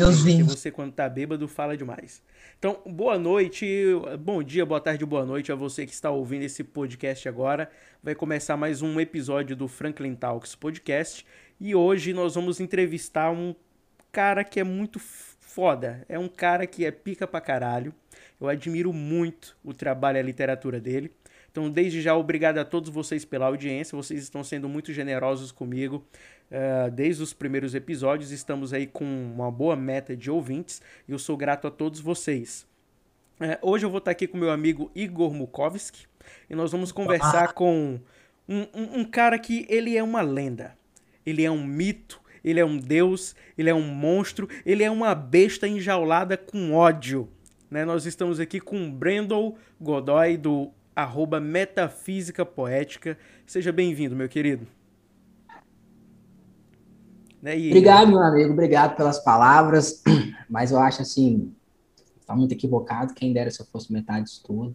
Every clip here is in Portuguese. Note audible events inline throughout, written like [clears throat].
Meus vinhos. você, quando tá bêbado, fala demais. Então, boa noite, bom dia, boa tarde, boa noite a você que está ouvindo esse podcast agora. Vai começar mais um episódio do Franklin Talks Podcast. E hoje nós vamos entrevistar um cara que é muito foda. É um cara que é pica pra caralho. Eu admiro muito o trabalho e a literatura dele. Então, desde já, obrigado a todos vocês pela audiência. Vocês estão sendo muito generosos comigo uh, desde os primeiros episódios. Estamos aí com uma boa meta de ouvintes e eu sou grato a todos vocês. Uh, hoje eu vou estar aqui com meu amigo Igor Mukovski e nós vamos conversar ah. com um, um, um cara que ele é uma lenda. Ele é um mito, ele é um deus, ele é um monstro, ele é uma besta enjaulada com ódio. Né? Nós estamos aqui com Brendel Godoy, do arroba Metafísica Poética. Seja bem-vindo, meu querido. Né? E... Obrigado, meu amigo, obrigado pelas palavras, [clears throat] mas eu acho assim, está muito equivocado, quem dera se eu fosse metade disso tudo,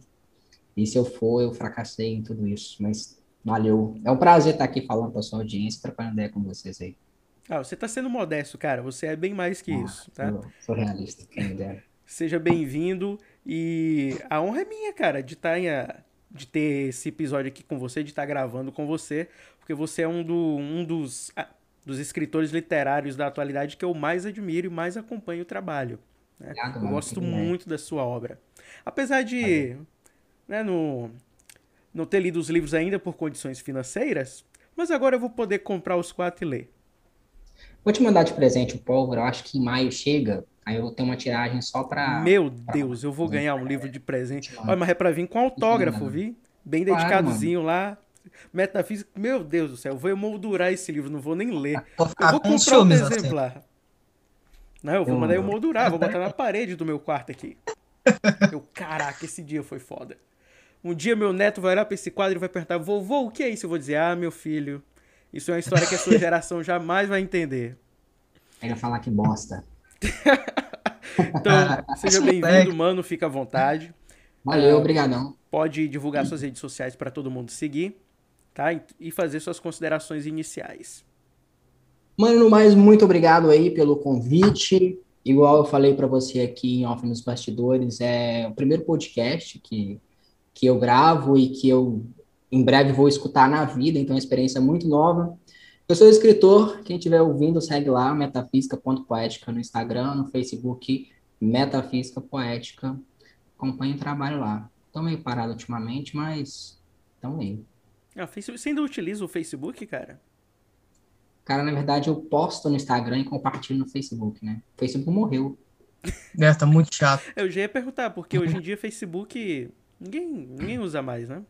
e se eu for, eu fracassei em tudo isso, mas valeu. É um prazer estar aqui falando para a sua audiência, trocando ideia com vocês aí. Ah, você está sendo modesto, cara, você é bem mais que ah, isso, tá? Sou, sou realista, quem dera. Seja bem-vindo e a honra é minha, cara, de estar tá em, de ter esse episódio aqui com você, de estar gravando com você, porque você é um, do, um dos, dos escritores literários da atualidade que eu mais admiro e mais acompanho o trabalho. Né? Obrigado, eu gosto muito da sua obra. Apesar de né, no, não ter lido os livros ainda por condições financeiras, mas agora eu vou poder comprar os quatro e ler. Vou te mandar de presente o pólvora, eu acho que em maio chega, Aí eu vou ter uma tiragem só para. Meu Deus, eu vou ganhar um livro de presente. Olha, mas é para vir com autógrafo, vi? Bem dedicadozinho lá. Metafísica. Meu Deus do céu, eu vou emoldurar esse livro, não vou nem ler. Eu vou comprar um exemplar. Não, eu vou mandar emoldurar, vou botar na parede do meu quarto aqui. Eu, caraca, esse dia foi foda. Um dia meu neto vai olhar pra esse quadro e vai perguntar, vovô, o que é isso? Eu vou dizer, ah, meu filho, isso é uma história que a sua [laughs] geração jamais vai entender. Ele vai falar que bosta. [laughs] então, seja bem-vindo, mano. Fica à vontade. Valeu, obrigadão. Pode divulgar suas redes sociais para todo mundo seguir, tá? E fazer suas considerações iniciais. Mano, no mais, muito obrigado aí pelo convite. Igual eu falei para você aqui em Off nos Bastidores, é o primeiro podcast que, que eu gravo e que eu em breve vou escutar na vida, então é uma experiência muito nova. Eu sou escritor, quem estiver ouvindo, segue lá, metafísica.poética no Instagram, no Facebook, Metafísica Poética. Acompanhe o trabalho lá. Estou meio parado ultimamente, mas estão aí. Ah, você ainda utiliza o Facebook, cara? Cara, na verdade, eu posto no Instagram e compartilho no Facebook, né? O Facebook morreu. [laughs] É, tá muito chato. Eu já ia perguntar, porque hoje em dia Facebook ninguém, ninguém usa mais, né?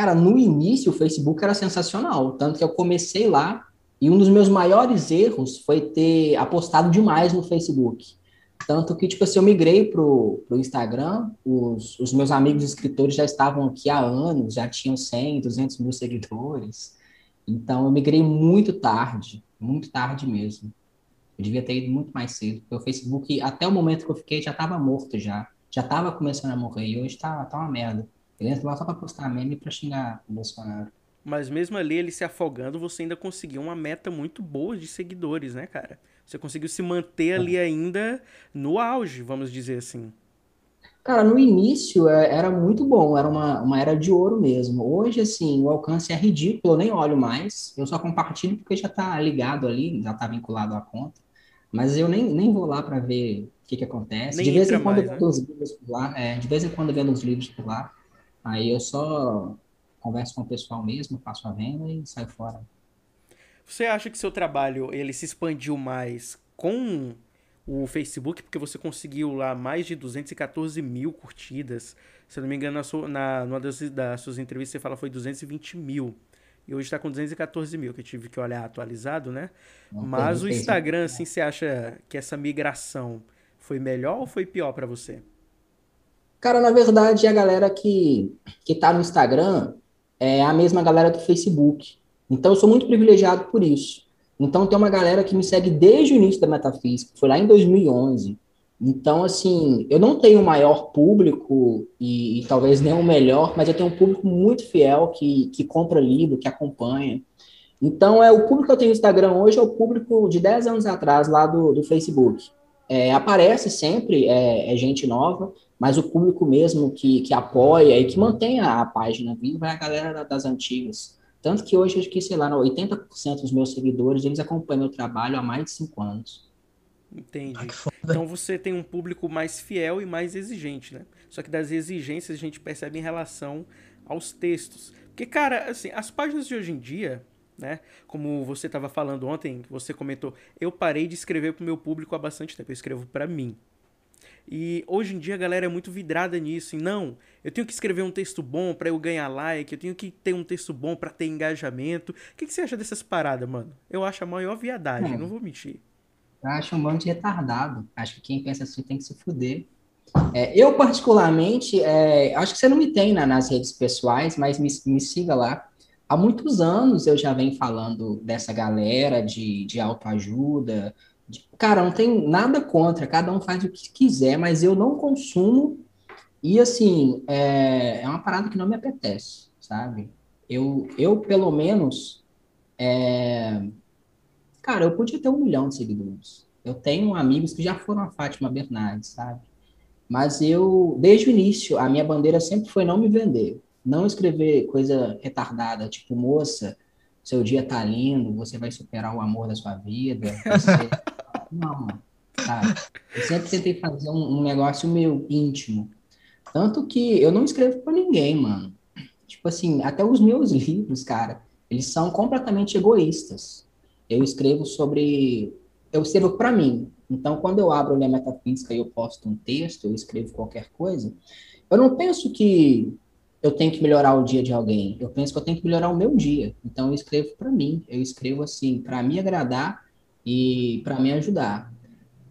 Cara, no início o Facebook era sensacional, tanto que eu comecei lá e um dos meus maiores erros foi ter apostado demais no Facebook. Tanto que, tipo assim, eu migrei pro, pro Instagram, os, os meus amigos escritores já estavam aqui há anos, já tinham 100, 200 mil seguidores. Então, eu migrei muito tarde, muito tarde mesmo. Eu devia ter ido muito mais cedo, porque o Facebook, até o momento que eu fiquei, já estava morto já. Já estava começando a morrer, e hoje tá, tá uma merda. Ele entra lá só pra postar meme pra xingar o Bolsonaro. Mas mesmo ali, ele se afogando, você ainda conseguiu uma meta muito boa de seguidores, né, cara? Você conseguiu se manter ali é. ainda no auge, vamos dizer assim. Cara, no início é, era muito bom, era uma, uma era de ouro mesmo. Hoje, assim, o alcance é ridículo, eu nem olho mais. Eu só compartilho porque já tá ligado ali, já tá vinculado à conta. Mas eu nem, nem vou lá para ver o que, que acontece. Nem de vez em quando mais, eu vendo né? os livros por lá, é, de vez em quando eu vendo os livros por lá. Aí eu só converso com o pessoal mesmo, faço a venda e saio fora. Você acha que seu trabalho ele se expandiu mais com o Facebook, porque você conseguiu lá mais de 214 mil curtidas. Se eu não me engano, na, sua, na numa das, das suas entrevistas você fala foi 220 mil. E hoje está com 214 mil, que eu tive que olhar atualizado, né? Não, Mas o Instagram, assim, você acha que essa migração foi melhor ou foi pior para você? Cara, na verdade, a galera que, que tá no Instagram é a mesma galera do Facebook. Então, eu sou muito privilegiado por isso. Então, tem uma galera que me segue desde o início da metafísica, foi lá em 2011. Então, assim, eu não tenho o maior público e, e, talvez nem o melhor, mas eu tenho um público muito fiel que, que compra livro, que acompanha. Então, é o público que eu tenho no Instagram hoje é o público de 10 anos atrás lá do, do Facebook. É, aparece sempre é, é, gente nova, mas o público mesmo que, que apoia e que mantém a, a página viva é a galera das antigas. Tanto que hoje, acho que, sei lá, 80% dos meus seguidores, eles acompanham meu trabalho há mais de cinco anos. Entendi. Ah, então você tem um público mais fiel e mais exigente, né? Só que das exigências a gente percebe em relação aos textos. Porque, cara, assim, as páginas de hoje em dia, né? Como você estava falando ontem, você comentou, eu parei de escrever para o meu público há bastante tempo, eu escrevo para mim. E hoje em dia a galera é muito vidrada nisso. E não, eu tenho que escrever um texto bom para eu ganhar like, eu tenho que ter um texto bom para ter engajamento. O que, que, você acha dessas paradas, mano? Eu acho a maior viadagem, é. não vou mentir. Eu acho um bando de retardado. Acho que quem pensa assim tem que se fuder. É, eu, particularmente, é, acho que você não me tem né, nas redes pessoais, mas me, me siga lá. Há muitos anos eu já venho falando dessa galera de, de autoajuda, Cara, não tem nada contra, cada um faz o que quiser, mas eu não consumo e, assim, é, é uma parada que não me apetece, sabe? Eu, eu pelo menos, é... cara, eu podia ter um milhão de seguidores. Eu tenho amigos que já foram a Fátima Bernardes, sabe? Mas eu, desde o início, a minha bandeira sempre foi não me vender. Não escrever coisa retardada, tipo, moça, seu dia tá lindo, você vai superar o amor da sua vida. Você... [laughs] Não, sabe? Eu sempre tentei fazer um, um, negócio meio íntimo. Tanto que eu não escrevo para ninguém, mano. Tipo assim, até os meus [laughs] livros, cara, eles são completamente egoístas. Eu escrevo sobre. Eu escrevo para mim. Então, quando eu abro a metafísica e eu posto um texto, eu escrevo qualquer coisa, eu não penso que eu tenho que melhorar o dia de alguém. Eu penso que eu tenho que melhorar o meu dia. Então, eu escrevo para mim. Eu escrevo assim, para me agradar e para me ajudar.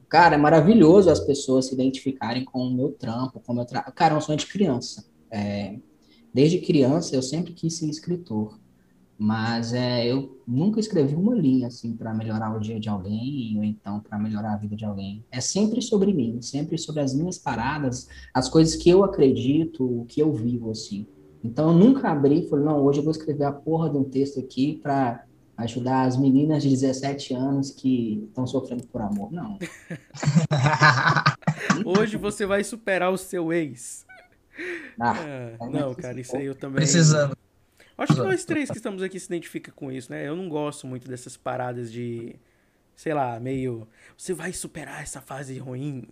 Cara, é maravilhoso as pessoas se identificarem com o meu trampo, com o meu tra... Cara, eu sou de criança. É, desde criança eu sempre quis ser escritor, mas é, eu nunca escrevi uma linha assim para melhorar o dia de alguém ou então para melhorar a vida de alguém. É sempre sobre mim, sempre sobre as minhas paradas, as coisas que eu acredito, o que eu vivo assim. Então eu nunca abri e falei, não, hoje eu vou escrever a porra de um texto aqui para ajudar as meninas de 17 anos que estão sofrendo por amor. Não. [laughs] Hoje você vai superar o seu ex. Ah, é, não, cara, isso aí eu também. Precisando. Acho que nós três que estamos aqui se identificam com isso, né? Eu não gosto muito dessas paradas de, sei lá, meio. Você vai superar essa fase ruim.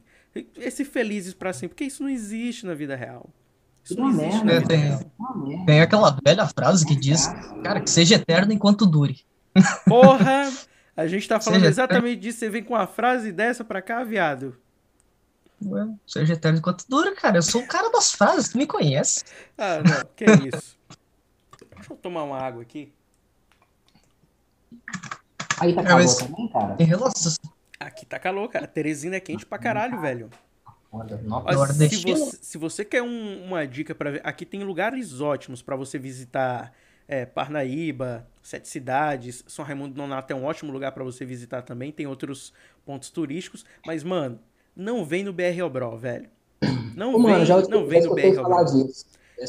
Esse felizes para sempre, porque isso não existe na vida real. Isso não existe na vida tem, real. Tem aquela velha frase que diz, cara, que seja eterno enquanto dure. [laughs] Porra! A gente tá falando seja exatamente disso. Você vem com uma frase dessa pra cá, viado. Ué, seja eterno enquanto dura, cara. Eu sou o cara das frases, tu me conhece. Ah, não, que isso. Deixa eu tomar uma água aqui. Aí tá calor mas... também, cara? Em relação... Aqui tá calor, cara. Teresina é quente pra caralho, velho. se, você, se você quer um, uma dica para ver, aqui tem lugares ótimos para você visitar é, Parnaíba, Sete Cidades, São Raimundo Nonato é um ótimo lugar para você visitar também, tem outros pontos turísticos, mas, mano, não vem no BR Obró, velho. Não Ô, vem, mano, já, não vem no BR Obró.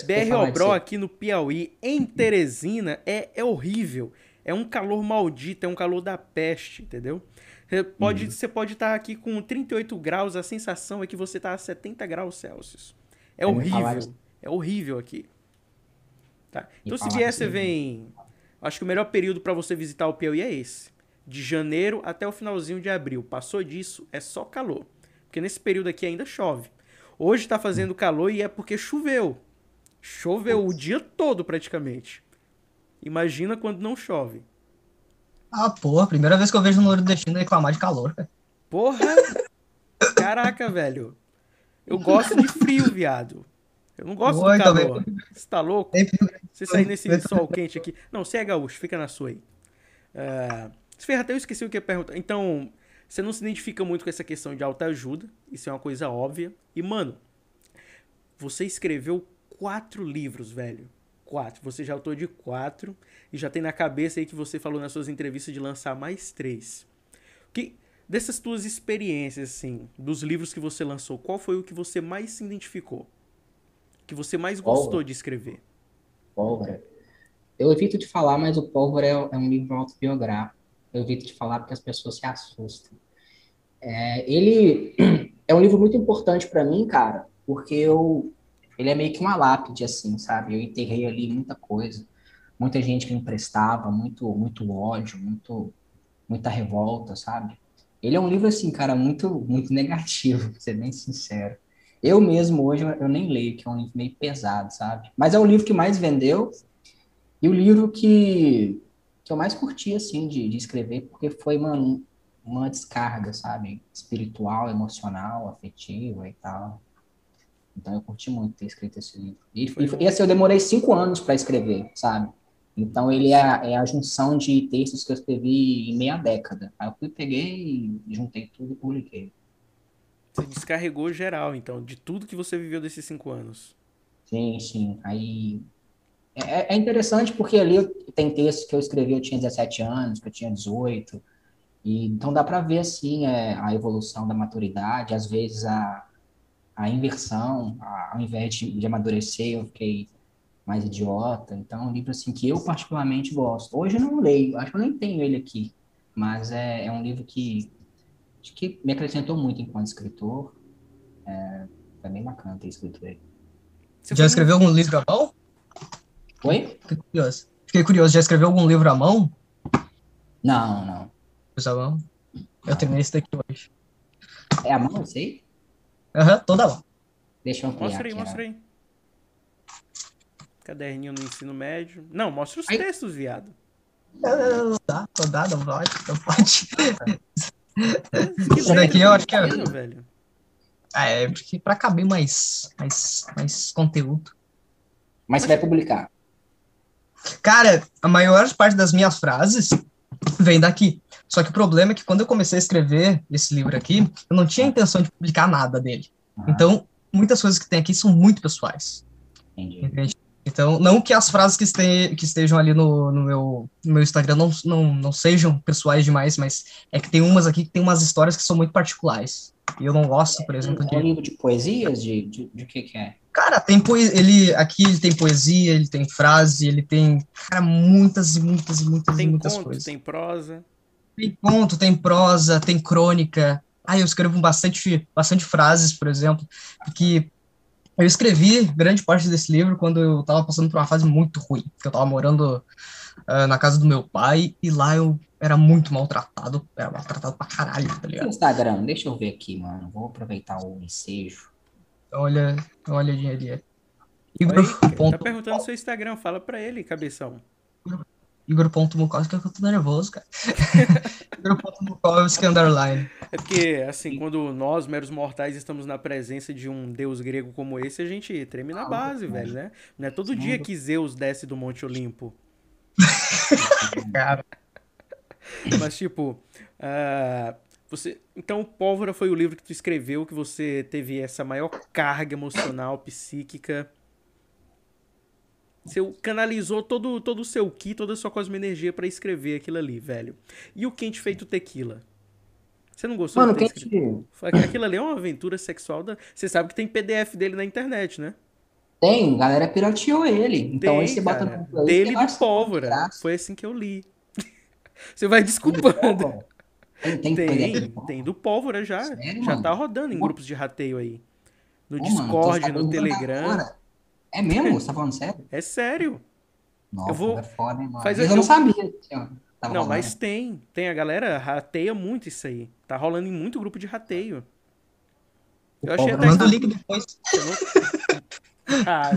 BR Obró aqui no Piauí, em Teresina, é, é horrível. É um calor maldito, é um calor da peste, entendeu? Você pode, uhum. você pode estar aqui com 38 graus, a sensação é que você está a 70 graus Celsius. É horrível. É horrível aqui. Tá? Então, se vier, você vem. Acho que o melhor período para você visitar o Piauí é esse. De janeiro até o finalzinho de abril. Passou disso, é só calor. Porque nesse período aqui ainda chove. Hoje está fazendo calor e é porque choveu. Choveu o dia todo praticamente. Imagina quando não chove. Ah, porra, primeira vez que eu vejo no nordestino reclamar de calor, cara. Porra! Caraca, velho. Eu gosto de frio, viado. Eu não gosto Oi, do calor. Você tá louco? Você sair nesse sol quente aqui. Não, você é gaúcho, fica na sua aí. Uh, até eu esqueci o que ia perguntar. Então, você não se identifica muito com essa questão de alta ajuda. Isso é uma coisa óbvia. E, mano, você escreveu quatro livros, velho. Quatro. Você já é autor de quatro. E já tem na cabeça aí que você falou nas suas entrevistas de lançar mais três. Que, dessas tuas experiências, assim, dos livros que você lançou, qual foi o que você mais se identificou? que você mais gostou Pólvora. de escrever? Pólvora. Eu evito de falar, mas o Pólvora é, é um livro autobiográfico. Eu evito de falar porque as pessoas se assustam. É, ele [clears throat] é um livro muito importante para mim, cara, porque eu ele é meio que uma lápide, assim, sabe? Eu enterrei ali muita coisa, muita gente que me emprestava, muito, muito ódio, muito, muita revolta, sabe? Ele é um livro, assim, cara, muito, muito negativo, pra ser bem sincero. Eu mesmo, hoje, eu nem leio, que é um livro meio pesado, sabe? Mas é o livro que mais vendeu e o livro que, que eu mais curti, assim, de, de escrever, porque foi, mano, uma descarga, sabe? Espiritual, emocional, afetiva e tal. Então eu curti muito ter escrito esse livro. E, e, e assim, eu demorei cinco anos para escrever, sabe? Então ele é a, é a, junção de textos que eu escrevi em meia década. Aí eu fui, peguei, juntei tudo e publiquei. Você descarregou geral, então, de tudo que você viveu desses cinco anos. Sim, sim. Aí é, é interessante porque ali eu, tem textos que eu escrevi, eu tinha 17 anos, que eu tinha 18. E, então dá para ver assim é, a evolução da maturidade, às vezes a, a inversão, a, ao invés de, de amadurecer, eu fiquei mais idiota. Então, é um livro assim que eu particularmente gosto. Hoje eu não leio, acho que eu nem tenho ele aqui, mas é, é um livro que, que me acrescentou muito enquanto escritor. É, é bem bacana ter escrito ele. Você Já escreveu algum livro à mão? Oi? Fiquei curioso. Fiquei curioso. Já escreveu algum livro à mão? Não, não. À mão? Eu terminei esse daqui hoje. É a mão, sei? Aham, uhum, toda lá. Deixa eu ampliar Mostra aí, aqui, mostra aí. Caderninho no ensino médio. Não, mostra os aí. textos, viado. Não dá, não dá, não pode, não pode. Isso daqui eu acho que é. Velho. Ah, é porque pra caber mais, mais, mais conteúdo. Mas você vai publicar? Cara, a maior parte das minhas frases vem daqui. Só que o problema é que quando eu comecei a escrever esse livro aqui, eu não tinha intenção de publicar nada dele. Uhum. Então, muitas coisas que tem aqui são muito pessoais. Entendi. Então, não que as frases que, este, que estejam ali no, no, meu, no meu Instagram não, não, não sejam pessoais demais, mas é que tem umas aqui que tem umas histórias que são muito particulares. E eu não gosto, por exemplo, é, de... É um livro de poesias? De, de, de que que é? Cara, tem poesia, ele aqui ele tem poesia, ele tem frase, ele tem, cara, muitas e muitas e muitas tem e muitas conto, coisas. Tem prosa. Tem conto, tem prosa, tem crônica. Ah, eu escrevo bastante, bastante frases, por exemplo, porque eu escrevi grande parte desse livro quando eu estava passando por uma fase muito ruim, porque eu estava morando uh, na casa do meu pai e lá eu era muito maltratado, era maltratado pra caralho, tá ligado? Instagram, deixa eu ver aqui, mano, vou aproveitar o ensejo. Olha, olha a ali. Igor. Oi, tá perguntando seu Instagram, fala pra ele, cabeção. Igor.Mukowski, é que eu tô nervoso, cara. [laughs] Igor.Mukowski underline. É porque, assim, quando nós, meros mortais, estamos na presença de um deus grego como esse, a gente treme na base, velho, né? Não é todo dia que Zeus desce do Monte Olimpo. [laughs] cara. Mas, tipo, uh, você... Então, Pólvora foi o livro que tu escreveu, que você teve essa maior carga emocional, psíquica você canalizou todo, todo o seu ki, toda a sua cosmoenergia para escrever aquilo ali, velho. E o quente feito tequila? Você não gostou Mano, quente... Aquilo ali é uma aventura sexual da... Você sabe que tem PDF dele na internet, né? Tem, galera pirateou ele. Então tem, aí você bota no Dele do Pólvora. Foi assim que eu li. [laughs] você vai desculpando. Tem, tem, tem, tem do Pólvora já. Sério, já tá rodando em grupos de rateio aí. No Discord, mano, no Telegram. É mesmo? [laughs] Você tá falando sério? É sério. Nossa, eu vou... é foda, hein, mano. Faz eu não sabia. Não, rolando. mas tem. Tem. A galera rateia muito isso aí. Tá rolando em muito grupo de rateio. Eu achei até. Manda o link depois. [laughs] Ah,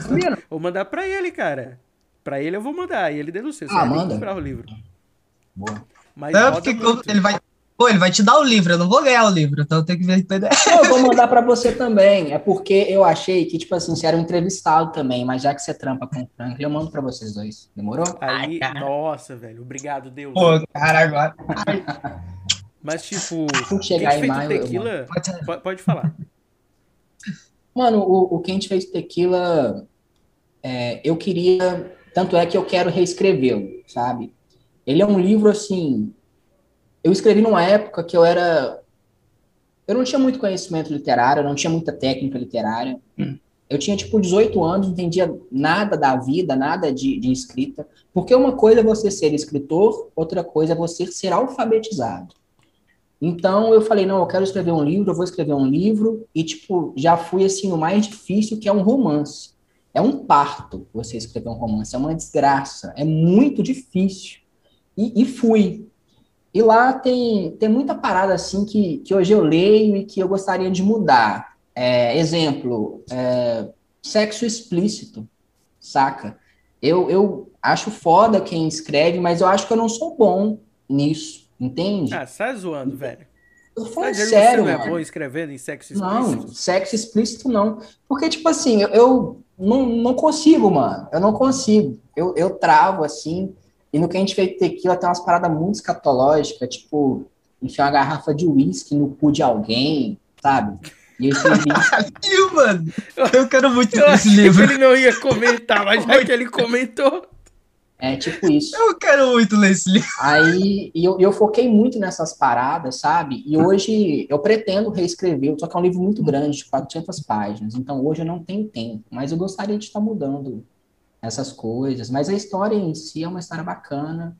vou mandar pra ele, cara. Pra ele eu vou mandar. E ele denuncia. Ah, manda. comprar o livro. Boa. Mas não, porque ele vai, Pô, ele vai te dar o livro, eu não vou ganhar o livro, então eu tenho que ver PDF. Eu vou [laughs] mandar para você também. É porque eu achei que, tipo assim, você era um entrevistado também, mas já que você trampa com o Franklin, eu mando para vocês dois. Demorou? Aí, Ai, nossa, velho, obrigado, Deus. Pô, cara, agora. [laughs] Mas, tipo, chegar fez maio, tequila, pode, pode falar. Mano, o, o Quente fez tequila, é, eu queria, tanto é que eu quero reescrevê-lo, sabe? Ele é um livro, assim, eu escrevi numa época que eu era. Eu não tinha muito conhecimento literário, não tinha muita técnica literária. Hum. Eu tinha, tipo, 18 anos, não entendia nada da vida, nada de, de escrita. Porque uma coisa é você ser escritor, outra coisa é você ser alfabetizado. Então eu falei, não, eu quero escrever um livro, eu vou escrever um livro, e tipo, já fui assim no mais difícil, que é um romance. É um parto você escrever um romance, é uma desgraça, é muito difícil. E, e fui. E lá tem, tem muita parada assim que, que hoje eu leio e que eu gostaria de mudar. É, exemplo, é, sexo explícito, saca? Eu, eu acho foda quem escreve, mas eu acho que eu não sou bom nisso. Entende? Ah, tá zoando, velho. Eu falo sério, você não é bom escrevendo em sexo explícito? Não, sexo explícito não. Porque, tipo assim, eu, eu não, não consigo, mano. Eu não consigo. Eu, eu travo, assim. E no que a gente fez tequila tem umas paradas muito escatológicas, tipo, enfiar uma garrafa de uísque no cu de alguém, sabe? E eu escrevi Ih, mano, eu quero muito Eu ler esse achei que livro. ele não ia comentar, mas já que ele [laughs] comentou. É tipo isso. Eu quero muito ler esse livro. Aí e eu, eu foquei muito nessas paradas, sabe? E hoje eu pretendo reescrever, só que é um livro muito grande, de 400 páginas. Então hoje eu não tenho tempo, mas eu gostaria de estar mudando essas coisas. Mas a história em si é uma história bacana.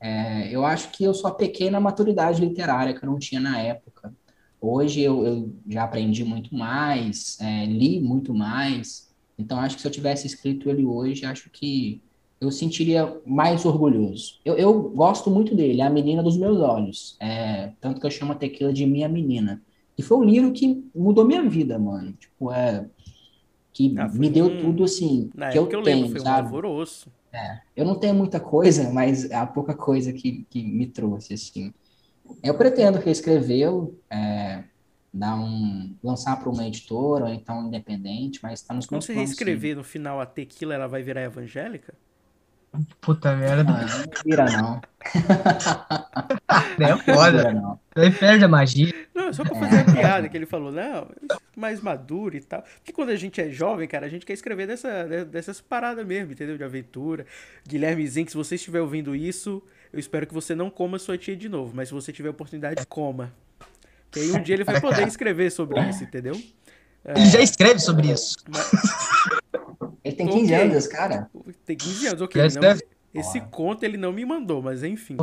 É, eu acho que eu só pequei na maturidade literária que eu não tinha na época. Hoje eu, eu já aprendi muito mais, é, li muito mais. Então acho que se eu tivesse escrito ele hoje, acho que eu sentiria mais orgulhoso. Eu, eu gosto muito dele, é a menina dos meus olhos. É, tanto que eu chamo a tequila de minha menina. E foi um livro que mudou minha vida, mano. Tipo, é. Que Ah, me deu um- tudo assim Na que eu época eu tenho, lembro, foi um sabe? alvoroço. Eu não tenho muita coisa, mas é a pouca coisa que, que me trouxe, assim. Eu pretendo reescrevê-lo, é, dar um, lançar para uma editora, ou então independente, mas está nos Quando você reescrever no final a tequila, ela vai virar evangélica? Puta merda. Ah, não vira não. [laughs] É Não foda. vira não. Aí perde a magia. Não, é só pra fazer a piada que ele falou, não, mais maduro e tal. Porque quando a gente é jovem, cara, a gente quer escrever dessa, de- dessas paradas mesmo, entendeu? De aventura. Guilherme Zen, se você estiver ouvindo isso, eu espero que você não coma sua tia de novo, mas se você tiver oportunidade, coma. Que aí um dia ele vai poder escrever sobre isso, entendeu? Ele já escreve sobre isso. Ele tem 15 Ok. anos, cara. Tem 15 anos, ok. Não- esse conto ele não me mandou, mas enfim.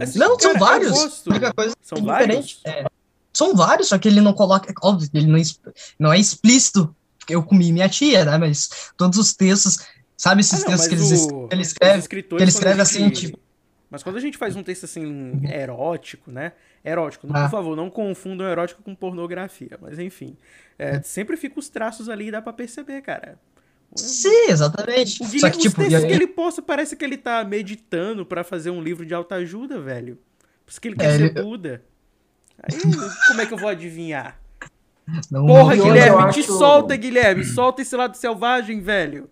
Assim. Não, são cara, vários. gosto. A única coisa São é vários? É. São vários, só que ele não coloca. Óbvio, ele não, es- não é explícito. porque Eu comi minha tia, né? Mas todos os textos. Sabe esses Ah, não, textos que eles, o- ele os escreve? escritores, que ele quando a escreve assim, gente- tipo- Mas quando a gente faz um texto assim, erótico, né? Erótico, Ah. por favor, não confundam erótico com pornografia. Mas enfim. é, sempre fica os traços ali e dá pra perceber, cara. Sim, exatamente. O Só que, tipo, aí- que ele posta parece que ele tá meditando pra fazer um livro de autoajuda, velho. Por isso que ele quer É, ser ele- Buda. Aí, [laughs] como é que eu vou adivinhar? não- Porra, hoje Guilherme, eu te acho- solta, Guilherme. Solta esse lado selvagem, velho.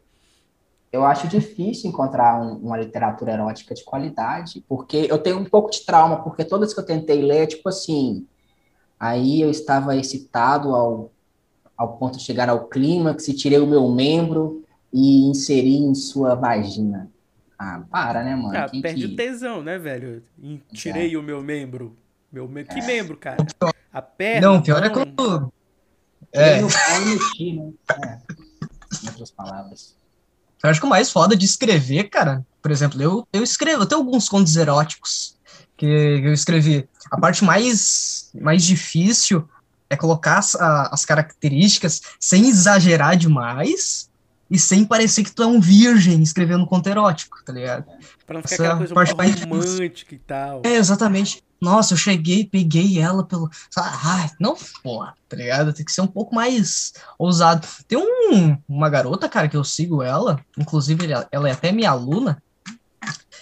Eu acho difícil encontrar um- uma literatura erótica de qualidade, porque eu tenho um pouco de trauma, porque todas que eu tentei ler, tipo assim, aí eu estava excitado ao, ao ponto de chegar ao clímax e tirei o meu membro e inseri em sua vagina. Ah, para, né, mano? Ah, Quem perde que- o tesão, né, velho? E tirei o meu membro. Meu me... Que membro, cara? A perna. Não, pior é quando. Tirei É, e mexi, né? É, em outras palavras. eu acho que o mais foda de escrever, cara, por exemplo, eu, eu escrevo, eu tenho alguns contos eróticos que eu escrevi. A parte mais, mais difícil é colocar as, a- as características sem exagerar demais e sem parecer que tu é um virgem escrevendo conto erótico, tá ligado? Pra não ficar essa aquela coisa parte mais romântica e tal. É, exatamente. Nossa, eu cheguei, peguei ela pelo. Ah, não, porra, tá ligado? Tem que ser um pouco mais ousado. Tem um, uma garota, cara, que eu sigo ela, inclusive ela é até minha aluna.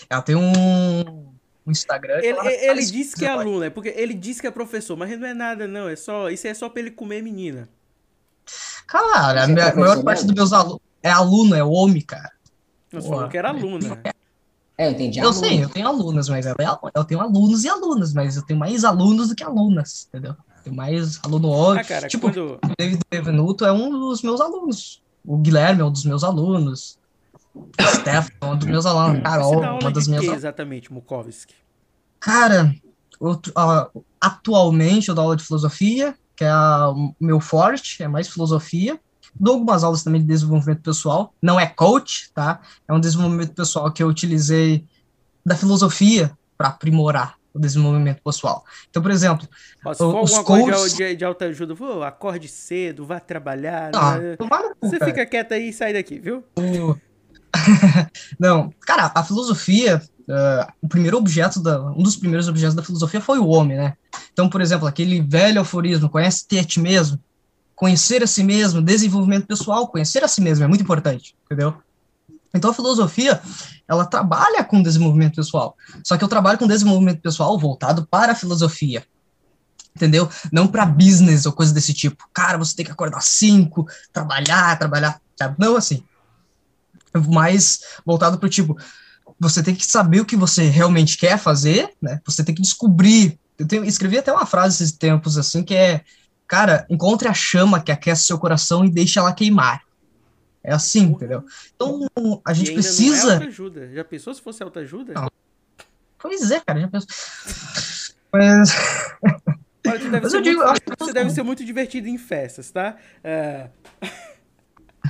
Ela tem um, um Instagram. Ele, ela ele disse que é aluno, é porque ele disse que é professor, mas não é nada, não. É só, isso é só pra ele comer menina. Cara, a é minha- a maior parte dos meus alunos é aluno, é homem, cara. Não, você falou que era aluna. É, eu entendi. Eu aluno. sei, eu tenho alunas, mas ela é, eu tenho alunos e alunas, mas eu tenho mais alunos do que alunas, entendeu? Tem mais aluno homem. Ah, cara, tipo, quando. O David Bevenuto é um dos meus alunos. O Guilherme é um dos meus alunos. O Stefan é um dos meus alunos. Você Carol, é uma das de minhas alunas. exatamente, Mukovski? Cara, outro- ah, atualmente eu dou aula de filosofia, que é a- o meu forte, é mais filosofia. Dou algumas aulas também de desenvolvimento pessoal. Não é coach, tá? É um desenvolvimento pessoal que eu utilizei da filosofia para aprimorar o desenvolvimento pessoal. Então, por exemplo, Ó, se for os alguma coisa coaches... de, de autoajuda, pô, acorde cedo, vá trabalhar. Ah, né? Você fica quieto aí e sai daqui, viu? [laughs] Não, cara, a filosofia, ah, o primeiro objeto da, um dos primeiros objetos da filosofia foi o homem, né? Então, por exemplo, aquele velho aforismo, conhece-te a ti mesmo, conhecer a si mesmo, desenvolvimento pessoal, conhecer a si mesmo é muito importante, entendeu? Então a filosofia, ela trabalha com desenvolvimento pessoal, só que eu trabalho com desenvolvimento pessoal voltado para a filosofia, entendeu? Não para business ou coisa desse tipo. Cara, você tem que acordar cinco, trabalhar, trabalhar? Não assim. Mais voltado para o tipo, você tem que saber o que você realmente quer fazer, né? Você tem que descobrir. Eu tenho, escrevi até uma frase esses tempos assim que é, cara, encontre a chama que aquece seu coração e deixe ela queimar. É assim, entendeu? Então a gente precisa. Não é autoajuda. Já pensou se fosse autoajuda? Não. Pois é, cara, já pensou. Mas. Olha, você deve, Mas ser eu digo, muito, eu acho que você deve ser muito divertido em festas, tá? É...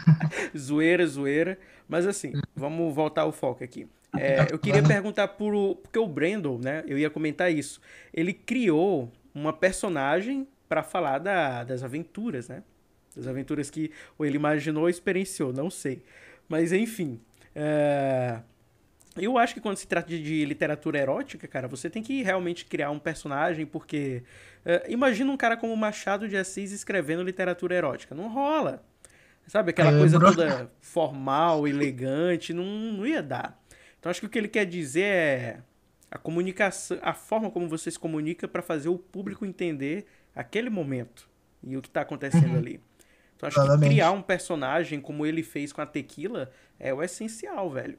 [laughs] zoeira, zoeira. Mas assim, vamos voltar ao foco aqui. É, eu queria perguntar por, porque o Brandon, né? Eu ia comentar isso. Ele criou uma personagem para falar da, das aventuras, né? Das aventuras que ou ele imaginou ou experienciou, não sei. Mas enfim. É... Eu acho que quando se trata de, de, literatura erótica, cara, você tem que realmente criar um personagem, porque. É, imagina um cara como Machado de Assis escrevendo literatura erótica. Não rola. Sabe, aquela é, coisa toda formal, elegante, não, não ia dar. Então acho que o que ele quer dizer é a comunicação, a forma como você se comunica para fazer o público entender aquele momento e o que está acontecendo uhum. ali. Então acho Exatamente. que criar um personagem como ele fez com a Tequila é o essencial, velho.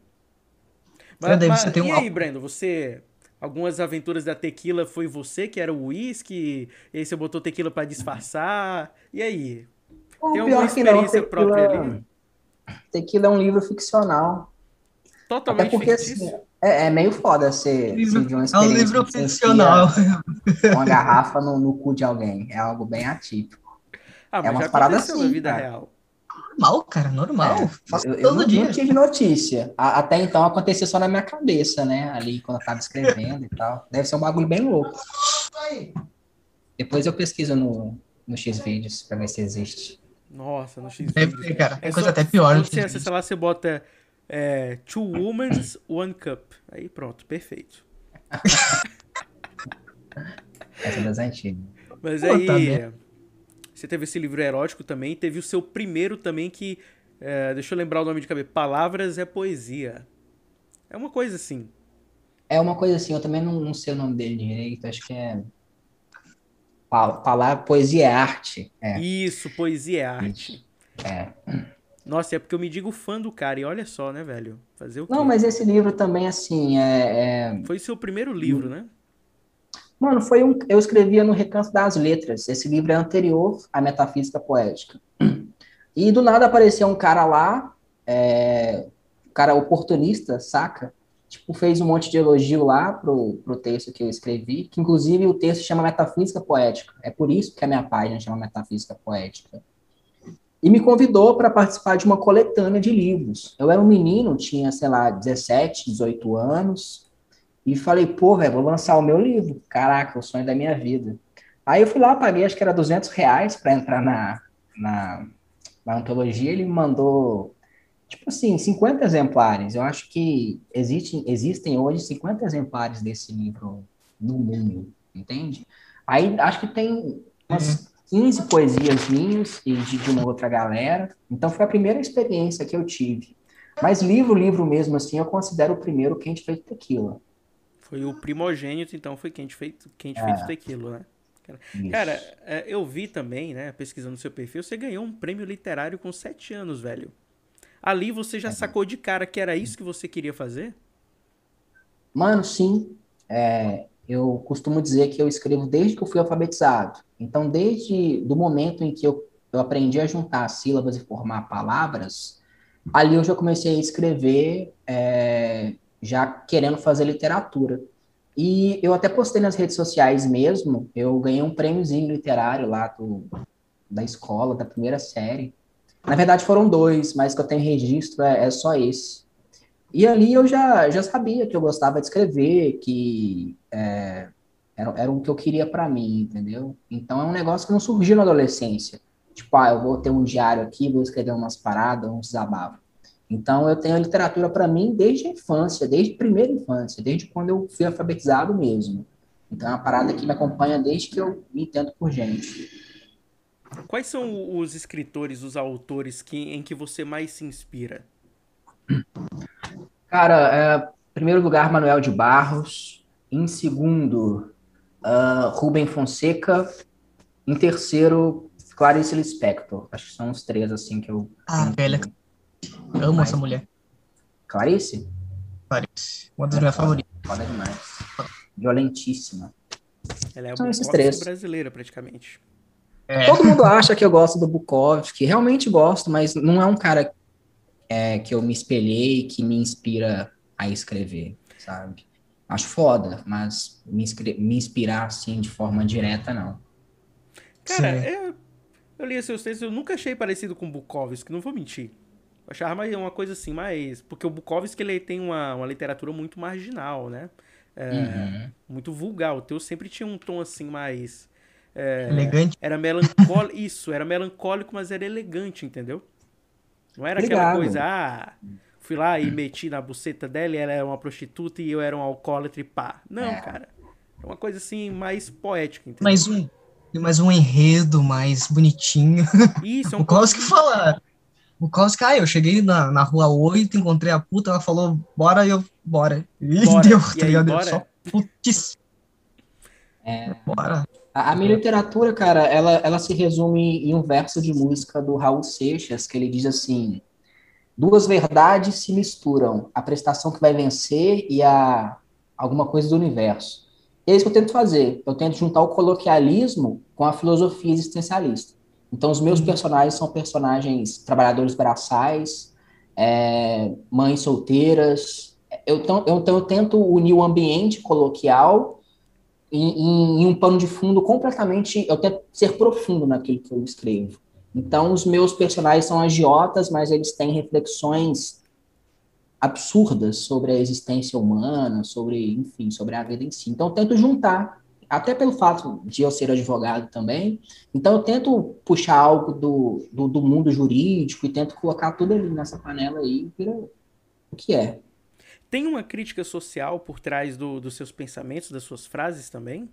Mas, tem um... e aí, Brendo, você algumas aventuras da tequila foi você que era o uísque, e aí você botou tequila para disfarçar. E aí? Tem alguma experiência não, tequila... própria ali? Tequila é um livro ficcional. Totalmente Até porque, fictício. Assim, é, é, meio foda você livro, uma É um livro ficcional. Uma garrafa no, no, cu de alguém. É algo bem atípico. Ah, é uma parada assim, assim, na vida cara. real. Normal, cara, normal. É, Faço eu, eu todo não, dia. não tive notícia. A, até então acontecia só na minha cabeça, né? Ali quando eu tava escrevendo e tal. Deve ser um bagulho bem louco. Depois eu pesquiso no, no X-Vídeos pra ver se existe. Nossa, no X Deve ter, cara. É coisa até pior. Quando você acessa lá, você bota é, Two Womans, One Cup. Aí pronto, perfeito. [laughs] Essa é das antigas. Mas Pô, aí, bem. você teve esse livro erótico também, teve o seu primeiro também que, é, deixa eu lembrar o nome de cabeça, Palavras é Poesia. É uma coisa assim. É uma coisa assim, eu também não, não sei o nome dele direito, acho que é. Palavra, poesia é arte. É. Isso, Poesia é Arte. É. Nossa, é porque eu me digo fã do cara, e olha só, né, velho? Fazer o quê? Não, mas esse livro também, assim, é. é... Foi o seu primeiro livro, né? Mano, foi um. Eu escrevia no Recanto das Letras. Esse livro é anterior à Metafísica Poética. E do nada apareceu um cara lá, é, um cara oportunista, saca? Tipo, fez um monte de elogio lá pro, pro texto que eu escrevi, que inclusive o texto chama Metafísica Poética. É por isso que a minha página chama Metafísica Poética. E me convidou para participar de uma coletânea de livros. Eu era um menino, tinha, sei lá, 17, 18 anos, e falei, velho, vou lançar o meu livro. Caraca, o sonho da minha vida. Aí eu fui lá, paguei, acho que era 200 reais para entrar na, na, na antologia. Ele me mandou, tipo assim, 50 exemplares. Eu acho que existem, existem hoje 50 exemplares desse livro no mundo, entende? Aí acho que tem umas 15 poesias minhas e de, de uma outra galera. Então foi a primeira experiência que eu tive. Mas livro, livro mesmo, assim, eu considero o primeiro Quente Feito Tequila. Foi o primogênito, então foi quente feito, quente É. feito tequila, né? Cara. Cara, é, eu vi também, né, pesquisando seu perfil, você ganhou um prêmio literário com 7 anos, velho. Ali você É. já sacou de cara que era isso que você queria fazer? Mano, sim. É, eu costumo dizer que eu escrevo desde que eu fui alfabetizado. Então, desde do momento em que eu, eu aprendi a juntar sílabas e formar palavras, ali eu já comecei a escrever, é, já querendo fazer literatura. E eu até postei nas redes sociais mesmo, eu ganhei um prêmiozinho literário lá do, da escola, da primeira série. Na verdade foram dois, mas que eu tenho registro é, é só esse. E ali eu já, já sabia que eu gostava de escrever, que é, Era, era o que eu queria para mim, entendeu? Então é um negócio que não surgiu na adolescência. Tipo, ah, eu vou ter um diário aqui, vou escrever umas paradas, uns desabafos. Então eu tenho a literatura para mim desde a infância, desde a primeira infância, desde quando eu fui alfabetizado mesmo. Então é uma parada que me acompanha desde que eu me entendo por gente. Quais são os escritores, os autores que, em que você mais se inspira? Cara, é, em primeiro lugar, Manuel de Barros. Em segundo, uh, Rubem Fonseca. Em terceiro, Clarice Lispector. Acho que são os três, assim, que eu... Ah, velha. Amo mais... essa mulher. Clarice? Clarice. Uma das é, minhas favoritas. Foda demais. Violentíssima. Ela é a São esses três. brasileira, praticamente. É. Todo mundo acha que eu gosto do Bukowski, realmente gosto, mas não é um cara é, que eu me espelhei, que me inspira a escrever, sabe? Acho foda, mas me, me inspirar assim de forma direta, não. Cara, eu, eu li seus textos, eu nunca achei parecido com Bukowski, não vou mentir. Eu achava mais uma coisa assim, mais. Porque o Bukowski ele tem uma, uma literatura muito marginal, né? É, uhum. Muito vulgar. O teu sempre tinha um tom assim mais é, elegante. Era melancólico. [laughs] Isso, era melancólico, mas era elegante, entendeu? Não era Obrigado. aquela coisa, ah, fui lá e meti na buceta dela e ela era uma prostituta e eu era um alcoólatra e pá. Não, é. cara. É uma coisa assim mais poética, entendeu? Mais um, mais um enredo mais bonitinho. Isso, é [laughs] um O Klaus que fala. O Klaus que, ah, eu cheguei na, na rua 8, encontrei a puta, ela falou, bora, e eu, bora. E bora. [laughs] deu, e tá ligado? Bora? Só putíssimo. É. Bora. A, a, minha literatura, cara, ela, ela se resume em um verso de música do Raul Seixas, que ele diz assim: duas verdades se misturam, a prestação que vai vencer e a alguma coisa do universo. E é isso que eu tento fazer. Eu tento juntar o coloquialismo com a filosofia existencialista. Então, os meus personagens são personagens trabalhadores braçais, é, mães solteiras. Eu, eu, eu tento unir o ambiente coloquial em, em, um pano de fundo completamente. Eu tento ser profundo naquilo que eu escrevo. Então, os meus personagens são agiotas, mas eles têm reflexões absurdas sobre a existência humana, sobre, enfim, sobre a vida em si. Então, eu tento juntar, até pelo fato de eu ser advogado também. Então, eu tento puxar algo do, do, do mundo jurídico e tento colocar tudo ali nessa panela aí, vira o que é. Tem uma crítica social por trás do, dos seus pensamentos, das suas frases também?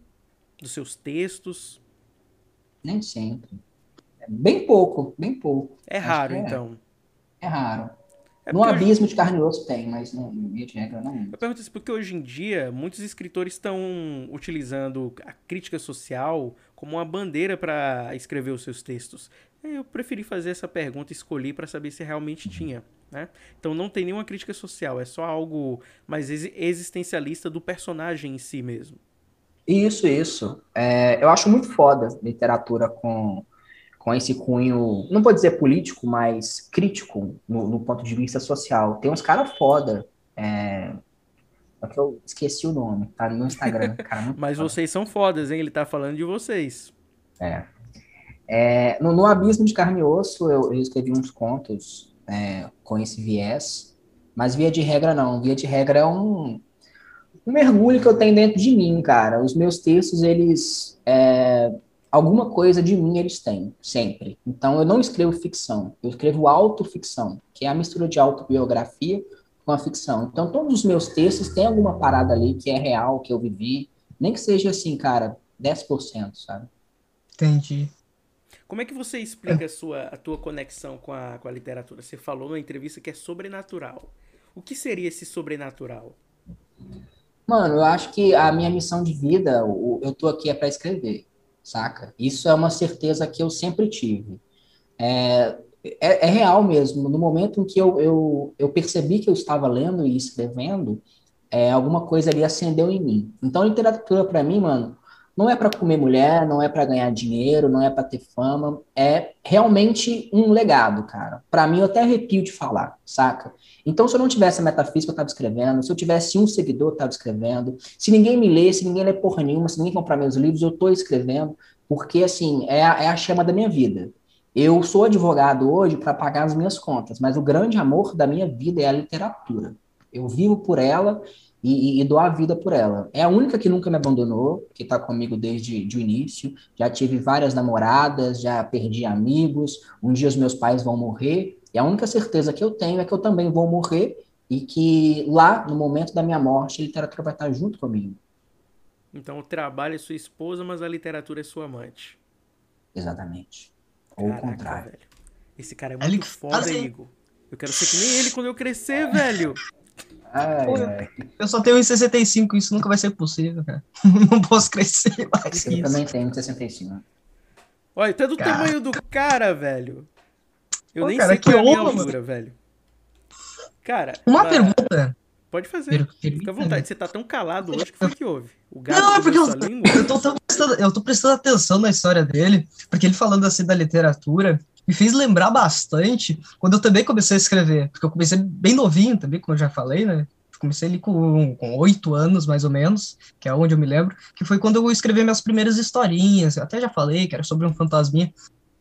Dos seus textos? Nem sempre. É bem pouco, bem pouco. É Acho raro, é. então. É raro. É no abismo de carne e osso tem, mas no meio de regra não. Eu pergunto isso porque hoje em dia muitos escritores estão utilizando a crítica social como uma bandeira para escrever os seus textos. Eu preferi fazer essa pergunta e escolhi para saber se realmente tinha. Né? Então não tem nenhuma crítica social, é só algo mais existencialista do personagem em si mesmo. Isso, isso. É, eu acho muito foda literatura com, com esse cunho, não vou dizer político, mas crítico no, no ponto de vista social. Tem uns caras foda. É, é que eu esqueci o nome, tá no Instagram. [laughs] Cara, mas foda. vocês são fodas, hein? Ele tá falando de vocês. É. é no, no Abismo de Carne e Osso, eu, eu escrevi uns contos é, com esse viés, mas via de regra não. Via de regra é um, um mergulho que eu tenho dentro de mim, cara. Os meus textos, eles. É, alguma coisa de mim eles têm, sempre. Então eu não escrevo ficção, eu escrevo autoficção, que é a mistura de autobiografia com a ficção. Então todos os meus textos têm alguma parada ali que é real, que eu vivi, nem que seja assim, cara, 10%, sabe? Entendi. Como é que você explica a, sua, a tua conexão com a, com a literatura? Você falou numa entrevista que é sobrenatural. O que seria esse sobrenatural? Mano, eu acho que a minha missão de vida, eu tô aqui é para escrever, saca? Isso é uma certeza que eu sempre tive. É, é, é, real mesmo. No momento em que eu, eu, eu percebi que eu estava lendo e escrevendo, é, alguma coisa ali acendeu em mim. Então, literatura para mim, mano, não é para comer mulher, não é para ganhar dinheiro, não é para ter fama, é realmente um legado, cara. Para mim, eu até arrepio de falar, saca? Então, se eu não tivesse a metafísica, eu estava escrevendo. Se eu tivesse um seguidor, eu estava escrevendo. Se ninguém me lê, se ninguém lê porra nenhuma, se ninguém comprar meus livros, eu estou escrevendo, porque, assim, é a, é a chama da minha vida. Eu sou advogado hoje para pagar as minhas contas, mas o grande amor da minha vida é a literatura. Eu vivo por ela e, e, doar a vida por ela. É a única que nunca me abandonou, que está comigo desde o início. Já tive várias namoradas, já perdi amigos. Um dia os meus pais vão morrer, e a única certeza que eu tenho é que eu também vou morrer e que lá, no momento da minha morte, a literatura vai estar junto comigo. Então o trabalho é sua esposa, mas a literatura é sua amante. Exatamente. Ou Caraca, o contrário. Velho. Esse cara é muito ele... foda, assim... Igor. Eu quero ser que nem ele quando eu crescer, velho. Ai, ai. Eu só tenho 1,65, isso nunca vai ser possível, cara. [laughs] Não posso crescer mais. Eu também tenho 1,65. Olha, tu é do cara. tamanho do cara, velho. Eu Pô, nem cara, sei qual é a minha altura, velho. Cara. Uma mas... pergunta. Pode fazer. Fica à vontade. Você tá tão calado hoje que foi que houve. O gato não, é porque eu, eu, tô, tô prestando, eu tô prestando atenção na história dele, porque ele falando assim da literatura, me fez lembrar bastante quando eu também comecei a escrever, porque eu comecei bem novinho também, como eu já falei, né? Comecei ali com oito anos, mais ou menos, que é onde eu me lembro, que foi quando eu escrevi minhas primeiras historinhas, eu até já falei que era sobre um fantasminha.